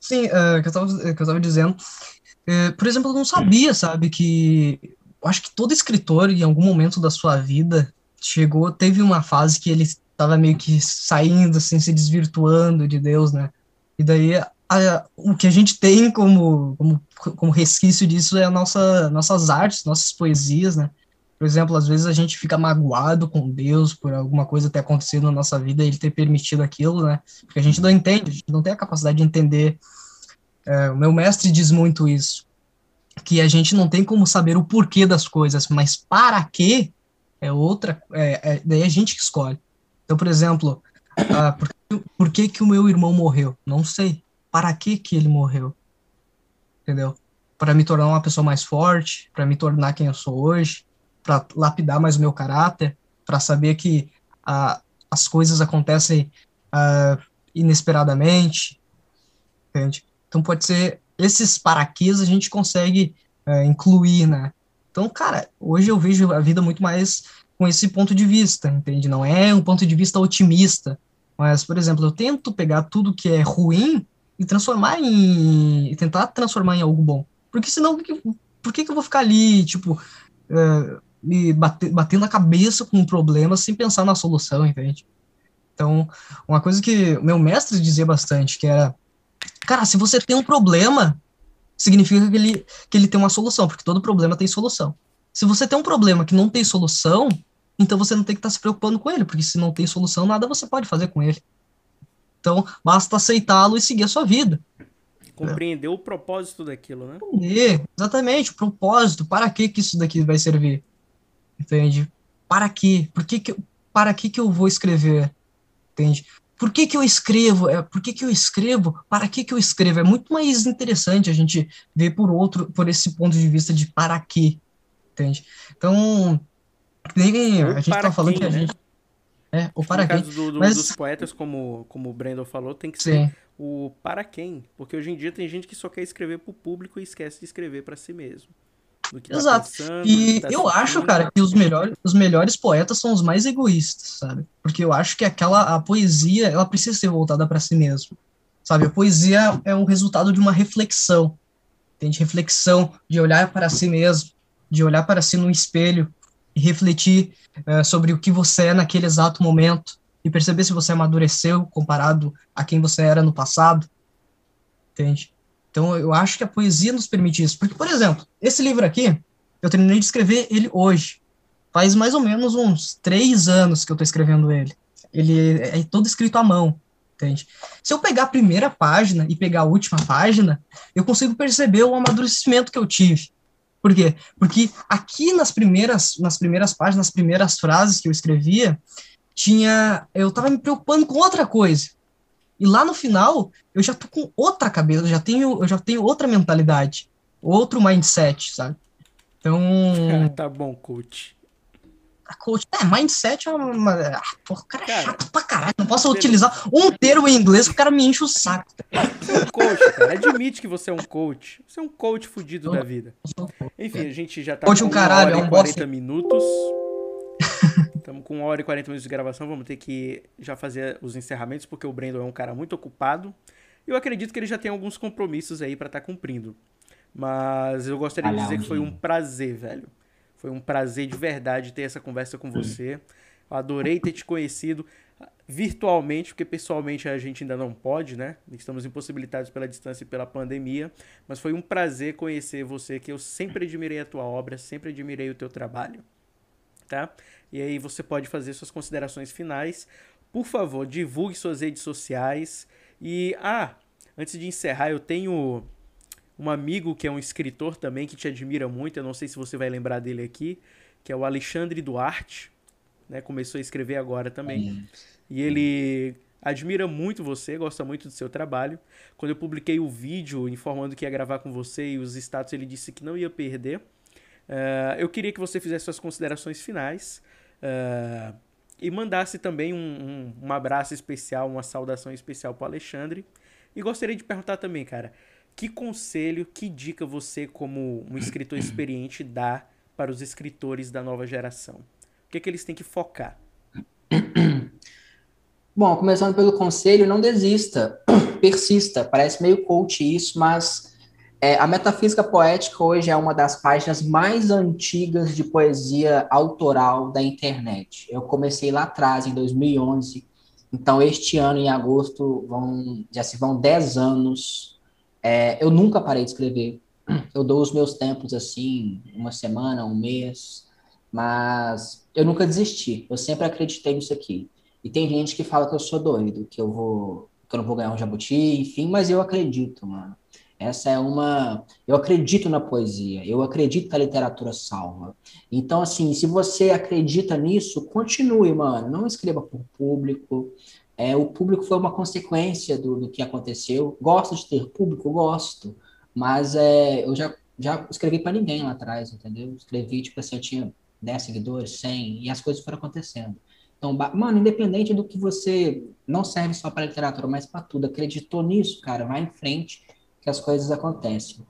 Sim, uh, que, eu tava, que eu tava dizendo. Uh, por exemplo, eu não sabia, sabe, que. Eu acho que todo escritor, em algum momento da sua vida, chegou, teve uma fase que ele estava meio que saindo, assim, se desvirtuando de Deus, né? E daí a, o que a gente tem como, como, como resquício disso é a nossa, nossas artes, nossas poesias, né? Por exemplo, às vezes a gente fica magoado com Deus por alguma coisa ter acontecido na nossa vida e ele ter permitido aquilo, né? Porque a gente não entende, a gente não tem a capacidade de entender. É, o meu mestre diz muito isso, que a gente não tem como saber o porquê das coisas, mas para quê é outra, é, é daí é a gente que escolhe. Então, por exemplo, ah, por, por que que o meu irmão morreu? Não sei. Para que que ele morreu? Entendeu? Para me tornar uma pessoa mais forte, para me tornar quem eu sou hoje, para lapidar mais o meu caráter, para saber que uh, as coisas acontecem uh, inesperadamente, entende? Então pode ser esses paraquedas a gente consegue uh, incluir, né? Então, cara, hoje eu vejo a vida muito mais com esse ponto de vista, entende? Não é um ponto de vista otimista, mas, por exemplo, eu tento pegar tudo que é ruim e transformar em. tentar transformar em algo bom. Porque senão, por que, por que, que eu vou ficar ali, tipo, uh, me bater, batendo a cabeça com um problema sem pensar na solução, entende? Então, uma coisa que o meu mestre dizia bastante, que era, cara, se você tem um problema, significa que ele, que ele tem uma solução, porque todo problema tem solução. Se você tem um problema que não tem solução, então você não tem que estar se preocupando com ele, porque se não tem solução, nada você pode fazer com ele. Então, basta aceitá-lo e seguir a sua vida. Compreender é. o propósito daquilo, né? Entender, exatamente, o propósito, para que, que isso daqui vai servir. Entende? Para quê? Por que que, para que que eu vou escrever? Entende? Por que que eu escrevo? É, por que que eu escrevo? Para que que eu escrevo? É muito mais interessante a gente ver por outro, por esse ponto de vista de para quê, entende? Então, a gente tá falando quem, que a né? gente é, o para quem. Do, do, Mas... dos poetas, como, como o Brandon falou, tem que ser Sim. o para quem. Porque hoje em dia tem gente que só quer escrever para o público e esquece de escrever para si mesmo. Tá Exato. Pensando, e tá eu acho, cara, que os melhores, os melhores poetas são os mais egoístas, sabe? Porque eu acho que aquela a poesia, ela precisa ser voltada para si mesmo. Sabe? A poesia é o resultado de uma reflexão. Tem de reflexão, de olhar para si mesmo, de olhar para si no espelho e refletir uh, sobre o que você é naquele exato momento e perceber se você amadureceu comparado a quem você era no passado. Entende? Então, eu acho que a poesia nos permite isso. Porque, por exemplo, esse livro aqui, eu terminei de escrever ele hoje. Faz mais ou menos uns três anos que eu estou escrevendo ele. Ele é todo escrito à mão, Entende? Se eu pegar a primeira página e pegar a última página, eu consigo perceber o amadurecimento que eu tive. Por quê? Porque aqui nas primeiras, nas primeiras páginas, nas primeiras frases que eu escrevia, tinha, eu estava me preocupando com outra coisa. E lá no final, eu já tô com outra cabeça, eu já tenho, eu já tenho outra mentalidade, outro mindset, sabe? Então, [laughs] tá bom, coach coach. É, mindset é uma. Ah, porra, o cara, é cara é chato pra caralho. Não posso utilizar um termo em inglês que o cara me enche o saco. Você é um coach, cara. Admite que você é um coach. Você é um coach fudido da vida. Enfim, a gente já tá coach com um caralho, hora é um 40 bosta. minutos. Estamos com uma hora e 40 minutos de gravação. Vamos ter que já fazer os encerramentos, porque o Brandon é um cara muito ocupado. E eu acredito que ele já tem alguns compromissos aí para estar tá cumprindo. Mas eu gostaria de dizer que foi um prazer, velho. Foi um prazer de verdade ter essa conversa com você. Eu adorei ter te conhecido virtualmente, porque pessoalmente a gente ainda não pode, né? Estamos impossibilitados pela distância e pela pandemia, mas foi um prazer conhecer você, que eu sempre admirei a tua obra, sempre admirei o teu trabalho, tá? E aí você pode fazer suas considerações finais. Por favor, divulgue suas redes sociais e ah, antes de encerrar, eu tenho um amigo que é um escritor também que te admira muito, eu não sei se você vai lembrar dele aqui, que é o Alexandre Duarte, né? Começou a escrever agora também. E ele admira muito você, gosta muito do seu trabalho. Quando eu publiquei o vídeo informando que ia gravar com você e os status, ele disse que não ia perder. Uh, eu queria que você fizesse suas considerações finais uh, e mandasse também um, um, um abraço especial, uma saudação especial para Alexandre. E gostaria de perguntar também, cara, que conselho, que dica você, como um escritor [coughs] experiente, dá para os escritores da nova geração? O que, é que eles têm que focar? [coughs] Bom, começando pelo conselho, não desista, [coughs] persista. Parece meio coach isso, mas é, a metafísica poética hoje é uma das páginas mais antigas de poesia autoral da internet. Eu comecei lá atrás, em 2011. Então, este ano, em agosto, vão, já se vão 10 anos é, eu nunca parei de escrever. Eu dou os meus tempos assim, uma semana, um mês, mas eu nunca desisti. Eu sempre acreditei nisso aqui. E tem gente que fala que eu sou doido, que eu vou, que eu não vou ganhar um jabuti, enfim, mas eu acredito, mano. Essa é uma. Eu acredito na poesia, eu acredito que a literatura salva. Então, assim, se você acredita nisso, continue, mano. Não escreva por público, é, o público foi uma consequência do, do que aconteceu. Gosto de ter público? Gosto. Mas é, eu já, já escrevi para ninguém lá atrás, entendeu? Escrevi, tipo assim, eu tinha 10 seguidores, 100, e as coisas foram acontecendo. Então, mano, independente do que você não serve só para literatura, mas para tudo, acreditou nisso, cara, vai em frente que as coisas acontecem.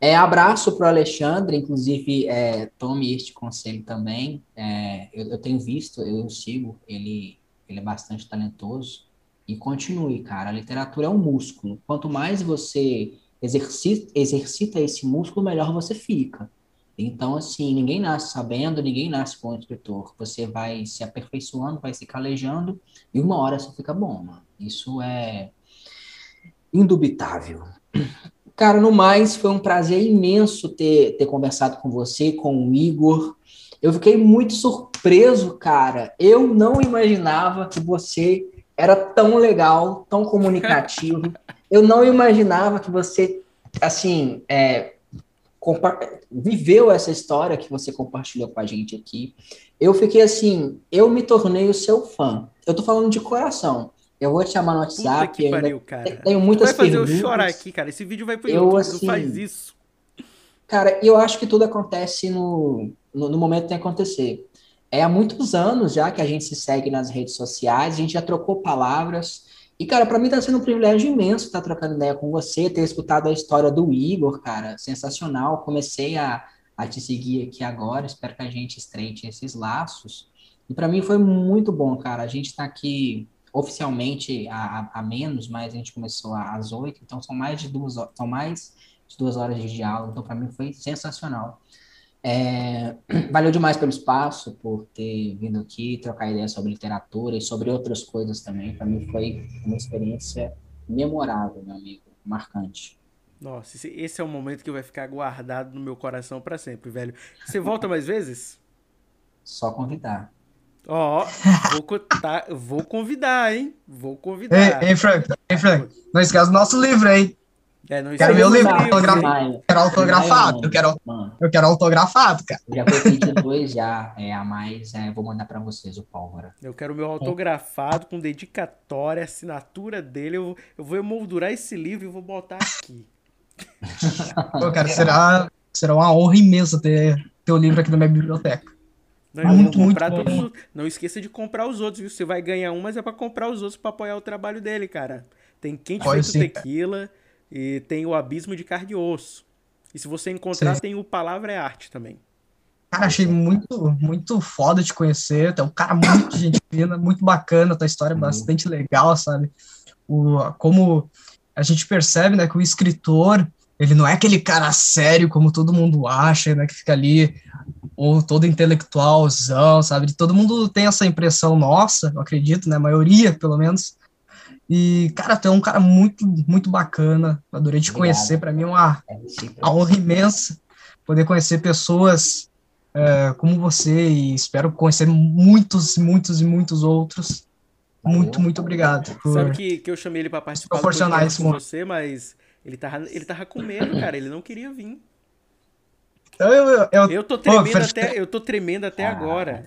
É, abraço para o Alexandre, inclusive é, tome este conselho também. É, eu, eu, tenho visto, eu sigo ele ele é bastante talentoso. E continue, cara. A literatura é um músculo. Quanto mais você exercita, exercita esse músculo, melhor você fica. Então, assim, ninguém nasce sabendo, ninguém nasce bom escritor. Você vai se aperfeiçoando, vai se calejando, e uma hora você fica bom, mano. Isso é indubitável. Cara, no mais, foi um prazer imenso ter, ter conversado com você, com o Igor. Eu fiquei muito surpreso, cara. Eu não imaginava que você era tão legal, tão comunicativo. [laughs] Eu não imaginava que você, assim, é, viveu essa história que você compartilhou com a gente aqui. Eu fiquei assim, eu me tornei o seu fã. Eu tô falando de coração. Eu vou te chamar no WhatsApp. Puta que pariu, cara. Tenho muitas vai fazer perguntas. eu chorar aqui, cara. Esse vídeo vai pro eu, YouTube, assim, faz isso. Cara, eu acho que tudo acontece no, no, no momento que tem que acontecer. É há muitos anos já que a gente se segue nas redes sociais, a gente já trocou palavras. E, cara, para mim tá sendo um privilégio imenso estar trocando ideia com você, ter escutado a história do Igor, cara, sensacional. Comecei a, a te seguir aqui agora, espero que a gente estreite esses laços. E para mim foi muito bom, cara. A gente está aqui oficialmente a, a, a, menos, mas a gente começou às oito, então são mais de duas, são mais de duas horas de diálogo, então para mim foi sensacional. É, [clears throat] valeu demais pelo espaço, por ter vindo aqui trocar ideias sobre literatura e sobre outras coisas também. Para mim foi uma experiência memorável, meu amigo, marcante. Nossa, esse, é um momento que vai ficar guardado no meu coração para sempre, velho. Você volta mais vezes? Só convidar. Ó, vou, tá, vou convidar, hein? Vou convidar. Ei, ei, Frank, ei, Frank, não esquece do nosso livro, hein? É, não Quero meu livro, livro. autografado. Eu quero autografado, eu quero, Mano, eu quero autografado, cara. eu já vou pedir dois já, é, a mais, é, vou mandar pra vocês o pólvora. Eu quero meu autografado com dedicatória, assinatura dele. Eu, eu vou emoldurar esse livro e vou botar aqui. Pô, cara, será, será uma honra imensa ter teu livro aqui na minha biblioteca. Não, Muito, muito bom. Não esqueça de comprar os outros, viu? Você vai ganhar um, mas é pra comprar os outros pra apoiar o trabalho dele, cara. Tem Quente Pode Feito sim. Tequila e tem o Abismo de Carne e Osso. E se você encontrar, Sim. tem o Palavra é Arte também. Cara, achei muito, muito foda te conhecer. É um cara muito gente fina, muito bacana, tua história é bastante legal, sabe? O, como a gente percebe, né, que o escritor, ele não é aquele cara sério como todo mundo acha, né, que fica ali, ou todo intelectualzão, sabe? Todo mundo tem essa impressão nossa, eu acredito, né, a maioria, pelo menos. E, cara, tu é um cara muito, muito bacana. Adorei te Obrigado. conhecer. Pra mim é uma, É recíproco. a honra imensa poder conhecer pessoas é, como você e espero conhecer muitos, muitos e muitos outros. Muito, muito obrigado. por- Sabe que, que eu chamei ele pra participar do proporcionar esse com você, mas ele tava, ele tava com medo, cara. Ele não queria vir. Então, eu, eu, eu, Eu tô tremendo Fer- até, eu tô tremendo até Ah. agora.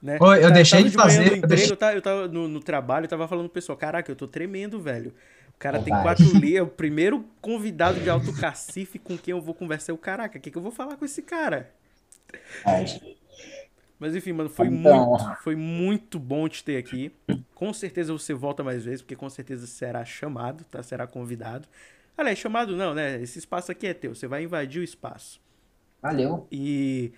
Né? Ô, eu tava- deixei de manhã fazer, no eu emprego, deixei- eu tava, eu tava no, no trabalho, eu tava falando pro pessoal, caraca, eu tô tremendo, velho. O cara tem quatro linhas, é o primeiro convidado de alto cacife com quem eu vou conversar. Eu, caraca, o que, que eu vou falar com esse cara? É, Mas enfim, mano, foi Então. muito, foi muito bom te ter aqui. Com certeza você volta mais vezes, porque com certeza será chamado, tá? Será convidado. Aliás, chamado não, né? Esse espaço aqui é teu, você vai invadir o espaço. Valeu. E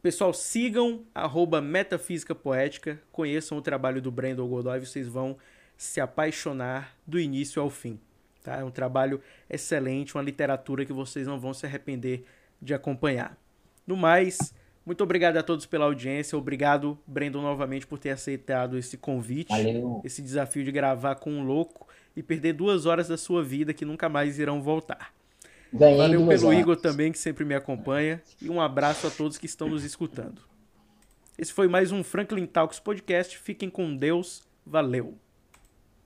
pessoal, sigam arroba Metafísica Poética, conheçam o trabalho do Brandon Godoy, vocês vão se apaixonar do início ao fim. Tá? É um trabalho excelente, uma literatura que vocês não vão se arrepender de acompanhar. No mais, muito obrigado a todos pela audiência, obrigado, Brandon, novamente por ter aceitado esse convite, Valeu. esse desafio de gravar com um louco e perder duas horas da sua vida que nunca mais irão voltar. Ganhei Valeu pelo horas. Igor também, que sempre me acompanha. E um abraço a todos que estão nos escutando. Esse foi mais um Franklin Talks Podcast. Fiquem com Deus. Valeu.